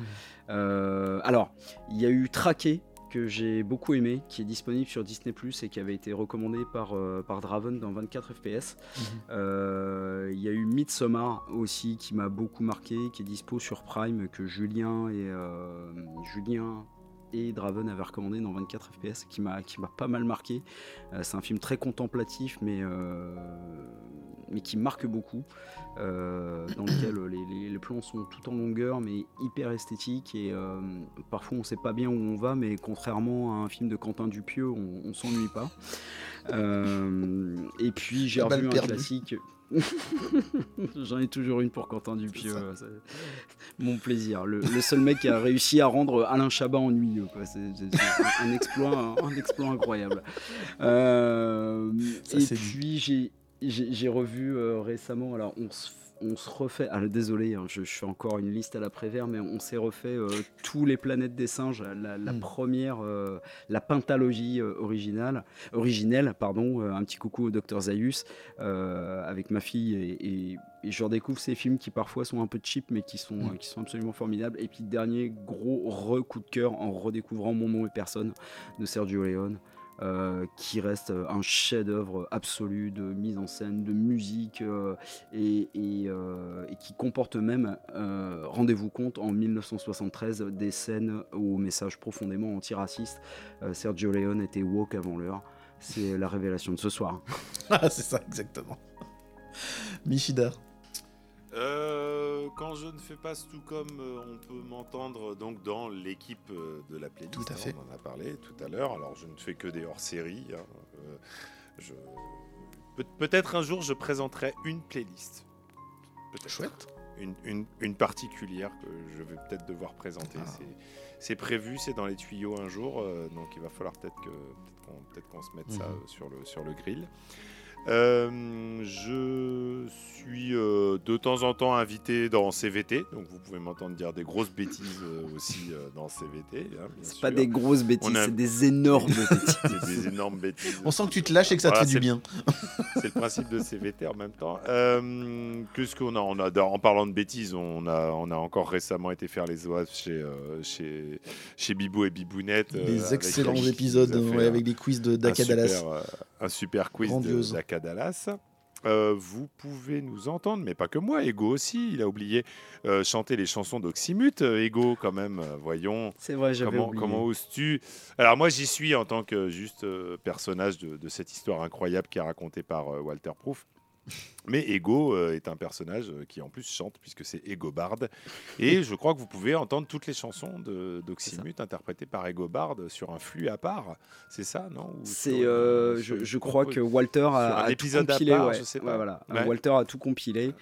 Mmh. Alors, il y a eu Traqué, que j'ai beaucoup aimé, qui est disponible sur Disney Plus et qui avait été recommandé par, euh, par Draven dans 24 FPS. Mhm. Euh, Il y a eu Midsommar aussi qui m'a beaucoup marqué, qui est dispo sur Prime, que Julien et euh, Julien et Draven avaient recommandé dans 24 FPS, qui m'a qui m'a pas mal marqué. Euh, C'est un film très contemplatif, mais euh, mais qui marque beaucoup, euh, dans lequel les, les- les plans sont tout en longueur, mais hyper esthétiques et parfois on sait pas bien où on va, mais contrairement à un film de Quentin Dupieux, on, on s'ennuie pas. Et puis j'ai revu un perdue. classique. J'en ai toujours une pour Quentin Dupieux. Mon plaisir. Le, le seul mec qui a réussi à rendre Alain Chabat ennuyeux. C'est un, exploit, un, un exploit incroyable. Euh, Ça, et puis j'ai revu euh, récemment. Alors on se on se refait, ah, désolé, hein, je, je fais encore une liste à l'après-vert, mais on s'est refait euh, tous les planètes des singes, la, la Mm. première, euh, la pentalogie euh, originale, originelle, pardon, un petit coucou au docteur Zaius, avec ma fille, et, et- et je redécouvre ces films qui parfois sont un peu cheap, mais qui sont, Mm. euh, qui sont absolument formidables. Et puis dernier gros re-coup de cœur en redécouvrant Mon nom et personne de Sergio Leone. Euh, qui reste euh, un chef-d'œuvre absolu de mise en scène, de musique, euh, et, qui comporte même, rendez-vous compte, en 1973, des scènes au message profondément antiraciste. Sergio Leone était woke avant l'heure. C'est la révélation de ce soir. Ah, c'est ça, exactement. Michidar. Euh, quand je ne fais pas tout comme on peut m'entendre donc dans l'équipe euh, de la playlist. Tout à hein. On en a parlé tout à l'heure. Alors je ne fais que des hors-séries. hein, euh, je... Peut- Peut-être un jour je présenterai une playlist. Chouette. Une, une- une particulière que je vais peut-être devoir présenter. Ah. C'est- prévu, c'est dans les tuyaux un jour, euh, donc il va falloir peut-être qu'on peut-être qu'on se mette ça Mhm. euh, sur le sur le grill. Euh, je suis euh, de temps en temps invité dans CVT, donc vous pouvez m'entendre dire des grosses bêtises euh, aussi euh, dans CVT. hein, C'est pas des grosses bêtises, a- c'est des énormes bêtises. C'est des énormes bêtises. On sent que tu te lâches et que ça Voilà, te fait du bien. C'est le principe de CVT en même temps. Euh, Qu'est-ce qu'on a, on a En parlant de bêtises, on a, on a encore récemment été faire les oies chez, euh, chez, chez Bibou et Bibounette. euh, avec excellents épisodes ouais, avec des quiz de un super, euh, un super quiz Grandiose. Daka Dallas. Euh, vous pouvez nous entendre, mais pas que moi, Ego aussi. Il a oublié euh, chanter les chansons d'Oxymute. Euh, Ego, quand même, voyons. C'est vrai, j'avais Comment, oublié. comment oses-tu? Alors moi j'y suis en tant que juste personnage de, de cette histoire incroyable qui est racontée par Walter Proof. Mais Ego euh, est un personnage euh, qui en plus chante puisque c'est Ego Bard. Et je crois que vous pouvez entendre toutes les chansons d'Oxymute interprétées par Ego Bard sur un flux à part. C'est ça, non? Ou sur C'est, euh, sur je, crois que Walter a, tout compilé. part, ouais. je sais Ouais, pas. voilà. Ouais. Walter a tout compilé.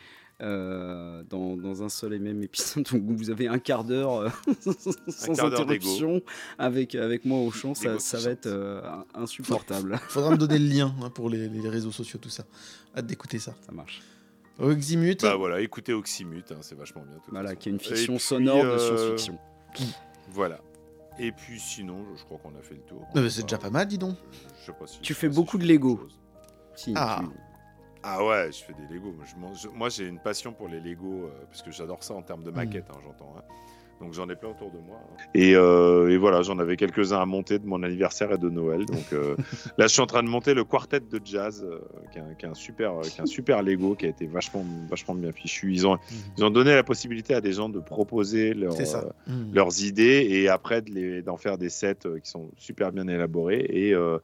euh, dans, dans un seul et même épisode où vous avez un quart d'heure euh, sans quart interruption avec, avec moi au chant, ça, va être euh, insupportable. Faudra me donner le lien hein, pour les, les réseaux sociaux, tout ça. Hâte d'écouter ça. ça marche. Oxymute. Bah voilà, écoutez Oxymute, hein, c'est vachement bien. de Voilà, façon. qui est une fiction puis, sonore de euh, science-fiction. Voilà. Et puis sinon, je, crois qu'on a fait le tour. Ah bah, c'est déjà pas mal, dis donc. Je sais pas si- Tu je fais beaucoup de Lego. Si, Ah. tu- Ah ouais, je fais des Lego. Moi, j'ai une passion pour les Lego, euh, parce que j'adore ça en termes de maquettes, hein, j'entends. hein. Donc j'en ai plein autour de moi. hein. Et, euh, et voilà, j'en avais quelques-uns à monter de mon anniversaire et de Noël. Donc euh, là, je suis en train de monter le quartet de jazz, euh, qui, est un, qui est un super, qui est un super Lego, qui a été vachement, vachement bien fichu. Ils ont, ils ont donné la possibilité à des gens de proposer leur, euh, Mmh. leurs idées et après de les- d'en faire des sets euh, qui sont super bien élaborés. Et, euh,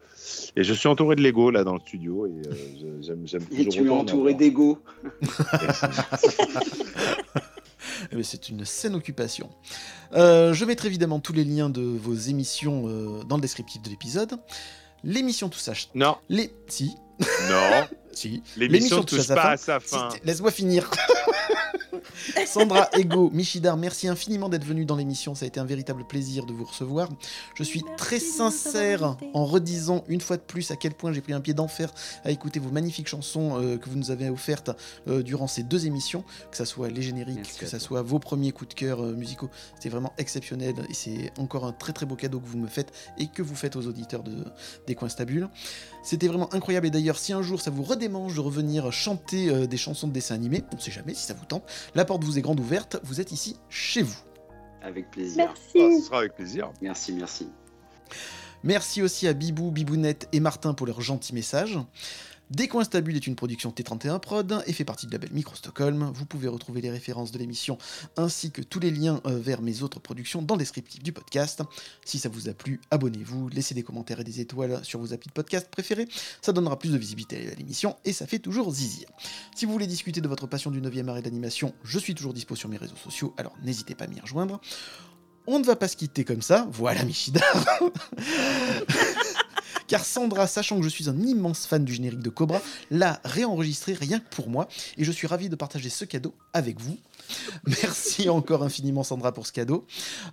et je suis entouré de Lego là dans le studio et euh, j'aime j'aime Et toujours tu es entouré d'ego. Eh c'est une saine occupation. Euh, je mettrai évidemment tous les liens de vos émissions euh, dans le descriptif de l'épisode. L'émission Tout ça. Non, Les. Si. non, Si. l'émission touche touche pas à sa fin. Laisse-moi finir. Sandra, Ego, Michidar, merci infiniment d'être venu dans l'émission. Ça a été un véritable plaisir de vous recevoir. Je suis très sincère en redisant une fois de plus à quel point j'ai pris un pied d'enfer à écouter vos magnifiques chansons euh, que vous nous avez offertes euh, durant ces deux émissions, que ça soit les génériques, Merci que ça toi. soit vos premiers coups de cœur euh, musicaux. C'était vraiment exceptionnel et c'est encore un très très beau cadeau que vous me faites et que vous faites aux auditeurs de, des coins stables. C'était vraiment incroyable et d'ailleurs si un jour ça vous redémange de revenir chanter euh, des chansons de dessin animé, on sait jamais si ça vous tente, la porte vous est grande ouverte, vous êtes ici chez vous. Avec plaisir. Ah, ce sera avec plaisir. Merci, merci. Merci aussi à Bibou, Bibounette et Martin pour leurs gentils messages. Des coins stables est une production T31 Prod et fait partie de la belle Micro Stockholm. Vous pouvez retrouver les références de l'émission ainsi que tous les liens euh, vers mes autres productions dans le descriptif du podcast. Si ça vous a plu, abonnez-vous, laissez des commentaires et des étoiles sur vos applis de podcast préférés. Ça donnera plus de visibilité à l'émission et ça fait toujours zizir. Si vous voulez discuter de votre passion du 9e art et d'animation, je suis toujours dispo sur mes réseaux sociaux, alors n'hésitez pas à m'y rejoindre. On ne va pas se quitter comme ça, voilà Michidar. Car Sandra, sachant que je suis un immense fan du générique de Cobra, l'a réenregistré rien que pour moi, et je suis ravi de partager ce cadeau avec vous. Merci encore infiniment Sandra pour ce cadeau.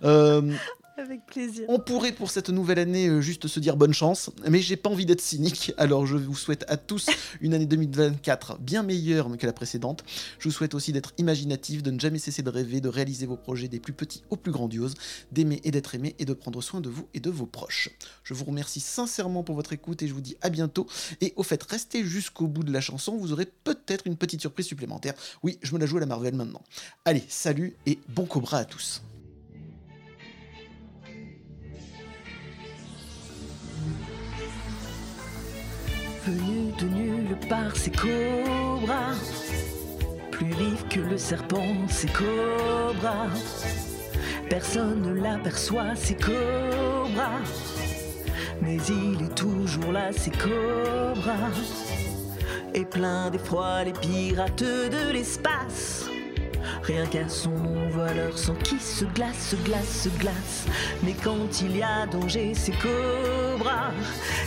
Euh, Avec plaisir. on pourrait pour cette nouvelle année euh, juste se dire bonne chance, mais j'ai pas envie d'être cynique, alors je vous souhaite à tous une année 2024 bien meilleure que la précédente. Je vous souhaite aussi d'être imaginatif, de ne jamais cesser de rêver, de réaliser vos projets des plus petits aux plus grandioses, d'aimer et d'être aimé et de prendre soin de vous et de vos proches. Je vous remercie sincèrement pour votre écoute et je vous dis à bientôt. Et au fait, restez jusqu'au bout de la chanson, vous aurez peut-être une petite surprise supplémentaire. Oui, je me la joue à la Marvel maintenant. Allez, salut et bon Cobra à tous. Venu de nulle part, c'est Cobra. Plus vif que le serpent, c'est Cobra. Personne ne l'aperçoit, c'est Cobra. Mais il est toujours là, c'est Cobra. Et plein d'effroi, les pirates de l'espace. Rien qu'à son nom voit sang qui se glace, se glace, se glace. Mais quand il y a danger, c'est Cobra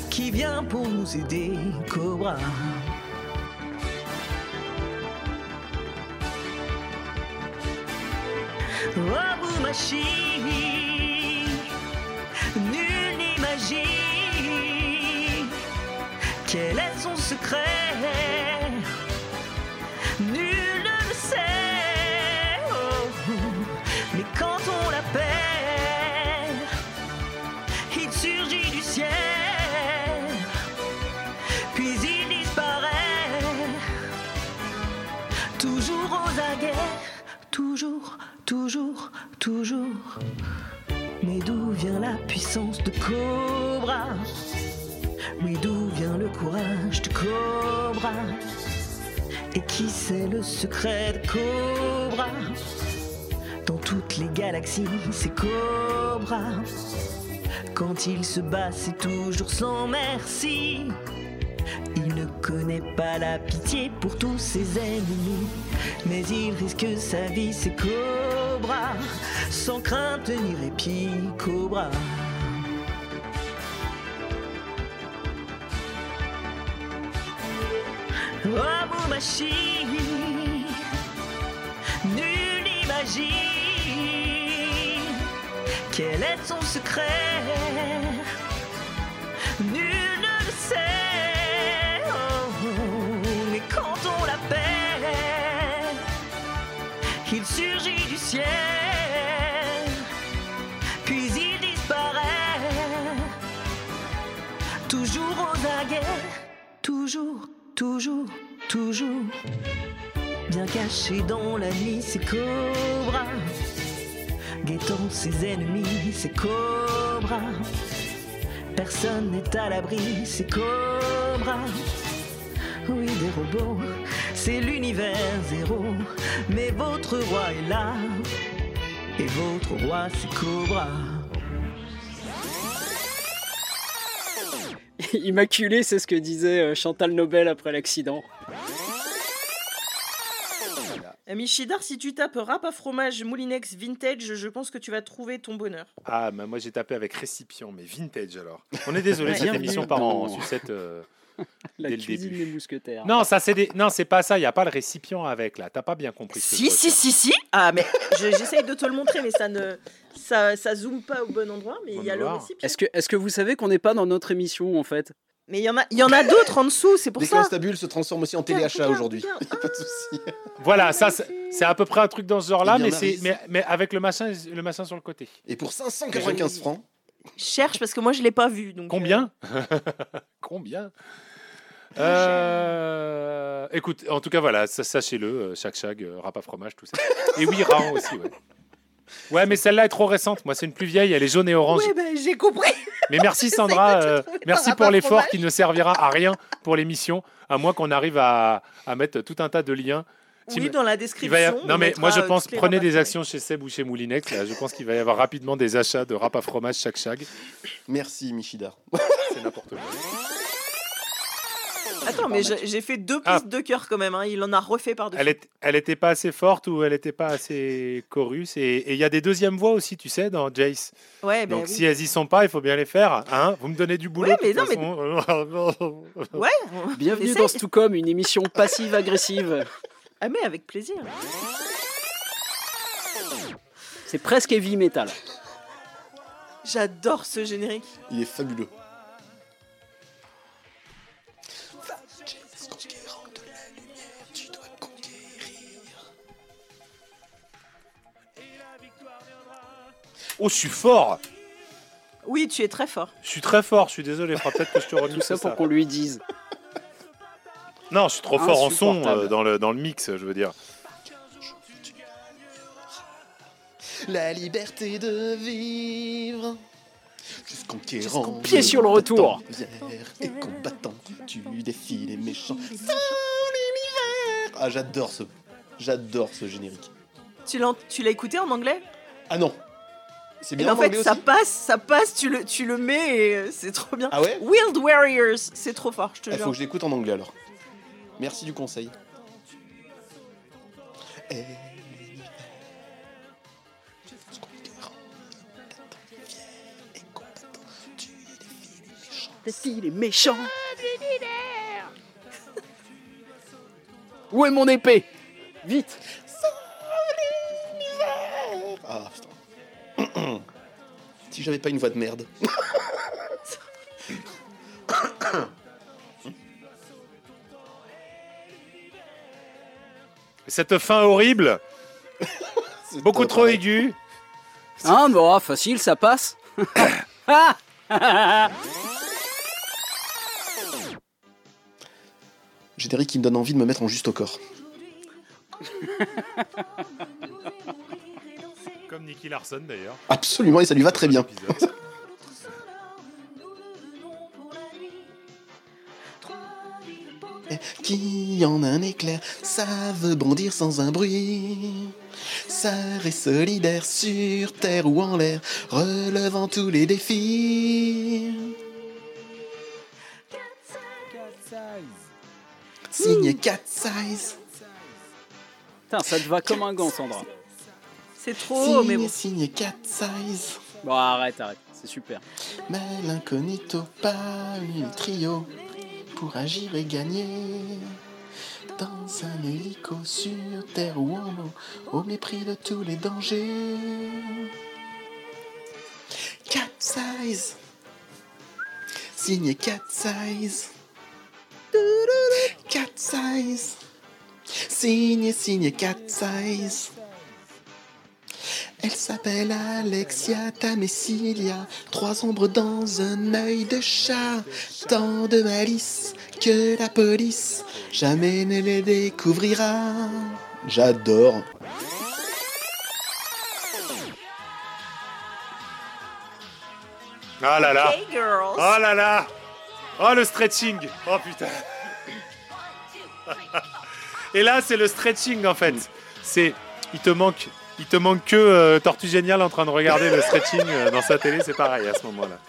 qui vient pour nous aider, Cobra. Oh, machine, nul n'imagine quel est son secret? Toujours, toujours. Mais d'où vient la puissance de Cobra? Oui, d'où vient le courage de Cobra? Et qui sait le secret de Cobra? Dans toutes les galaxies, c'est Cobra. Quand il se bat, c'est toujours sans merci. Il ne connaît pas la pitié pour tous ses ennemis, mais il risque sa vie, c'est Cobra, sans crainte ni répit, Cobra. Oh, machine, nul n'imagine quel est son secret? Nul ne le sait, toujours toujours, toujours, bien caché dans la nuit, c'est Cobra, guettant ses ennemis, c'est Cobra. Personne n'est à l'abri, c'est Cobra. Oui, des robots, c'est l'univers zéro. Mais votre roi est là, et votre roi c'est Cobra. Immaculé, c'est ce que disait euh, Chantal Nobel après l'accident. Voilà. Euh, Michidar, si tu tapes rap à fromage Moulinex vintage, je pense que tu vas trouver ton bonheur. Ah, bah, moi j'ai tapé avec récipient, mais vintage alors. On est désolé, cette émission part en sucette. euh, La Dès le cuisine début. des mousquetaires. Non, ça c'est des... non, c'est pas ça. Il y a pas le récipient avec là. T'as pas bien compris. Si, si, si, si. Ah, mais je- j'essaye de te le montrer, mais ça ne. Ça, ça zoome pas au bon endroit, mais il y a le récipient. Est-ce que, vous savez qu'on n'est pas dans notre émission en fait? Mais il y en a, il y en a d'autres en dessous, c'est pour ça. Déconstabule se transforme aussi en téléachat aujourd'hui. pas de souci. Voilà, ça c'est à peu près un truc dans ce genre-là, mais avec le machin le machin sur le côté. Et pour 595 francs, Cherche parce que moi je l'ai pas vu. Donc, Combien Combien? Euh, Écoute, en tout cas, voilà, sachez-le, euh, Chac Chag, euh, rap à fromage, tout ça. Et oui, Raon aussi, ouais. Ouais, mais celle-là est trop récente. Moi, c'est une plus vieille, elle est jaune et orange. Ouais, ben j'ai compris. Mais merci Sandra, euh, merci pour l'effort qui ne servira à rien pour l'émission, à moins qu'on arrive à, à mettre tout un tas de liens. Oui, Tim- dans la Il description. va y a- on Non mais mettra, moi je euh, pense toutes les prenez des actions chez Seb ou chez Moulinex. Là, je pense qu'il va y avoir rapidement des achats de rap à fromage chaque chag. merci Michidar. C'est n'importe quoi. Attends, mais j'ai fait deux pistes Ah. de cœur quand même. hein. Il en a refait par-dessus. Elle, est, elle était pas assez forte ou elle était pas assez chorus. Et il y a des deuxièmes voix aussi, tu sais, dans Jace. Ouais, ben Donc oui. si elles y sont pas, il faut bien les faire. Hein Vous me donnez du boulot. Ouais, mais non, mais-. Ouais. Bienvenue essaye. dans Stucom, une émission passive-agressive. Ah, mais avec plaisir. C'est presque heavy metal. J'adore ce générique. Il est fabuleux. Oh, je suis fort. Oui, tu es très fort. Je suis très fort. Je suis désolé. Faudra peut-être que je te Tout remixe ça ça. pour qu'on lui dise. Non, je suis trop fort en son euh, dans le dans le mix. Je veux dire. La liberté de vivre. Jusqu'en pied sur le retour. Et combattant, tu défies les méchants. Sous l'univers. Ah, j'adore ce, j'adore ce générique. Tu l'as tu l'as écouté en anglais? Ah non, c'est bien en en fait, anglais ça aussi. passe, ça passe, tu le, tu le mets et euh, c'est trop bien. Ah ouais? Wild Warriors, c'est trop fort, je te Il faut jure. que je l'écoute en anglais alors. Merci du conseil. Et- Défie les méchants. Où est mon épée? Vite Ah putain. si j'avais pas une voix de merde. Cette fin horrible, C'est beaucoup trop aiguë. Hein, bon, ah, facile, ça passe. ah Générique qui me donne envie de me mettre en juste au corps. Comme Nicky Larson d'ailleurs. Absolument, et ça lui va très bien. Qui en un éclair savent bondir sans un bruit. Sœurs et solidaires sur terre ou en l'air, relevant tous les défis. Signé Cat Size. Putain, ça te va comme un gant, Sandra. C'est trop, mais bon. Signé, signé Cat Size. Bon, arrête, arrête, c'est super. Mais l'incognito, pas un trio pour agir et gagner. Dans un hélico sur terre ou en eau, au mépris de tous les dangers. Cat size. Signé Cat size. Cat size. Signé, signé Cat size. Elle s'appelle Alexia Tamessilia, trois ombres dans un œil de chat, tant de malice que la police jamais ne les découvrira. J'adore. Ah là là. Girls. Oh là là Oh le stretching Oh putain Et là c'est le stretching en fait. C'est il te manque il te manque que euh, Tortue Géniale en train de regarder le stretching euh, dans sa télé, c'est pareil à ce moment-là.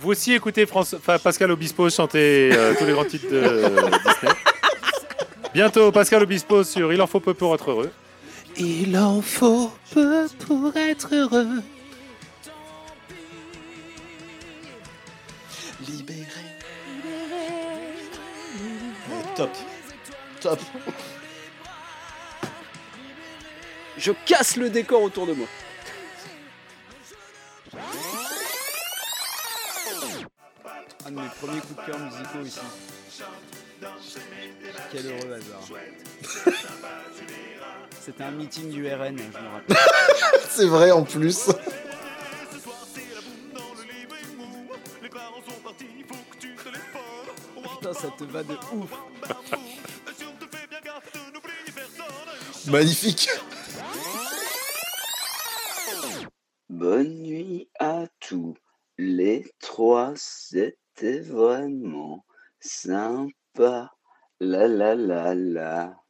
Vous aussi écoutez France... Pascal Obispo chanter euh, tous les grands titres de Disney. Bientôt Pascal Obispo sur Il en faut peu pour être heureux. Il en faut peu pour être heureux. Libéré. Top. Top. Je casse le décor autour de moi. Un de mes premiers coups de cœur musicaux ici. Quel heureux hasard. C'était un meeting du RN, je me rappelle. C'est vrai en plus. Putain, ça te va de ouf. Magnifique. Bonne nuit à tous les trois, c'était vraiment sympa. La la la la.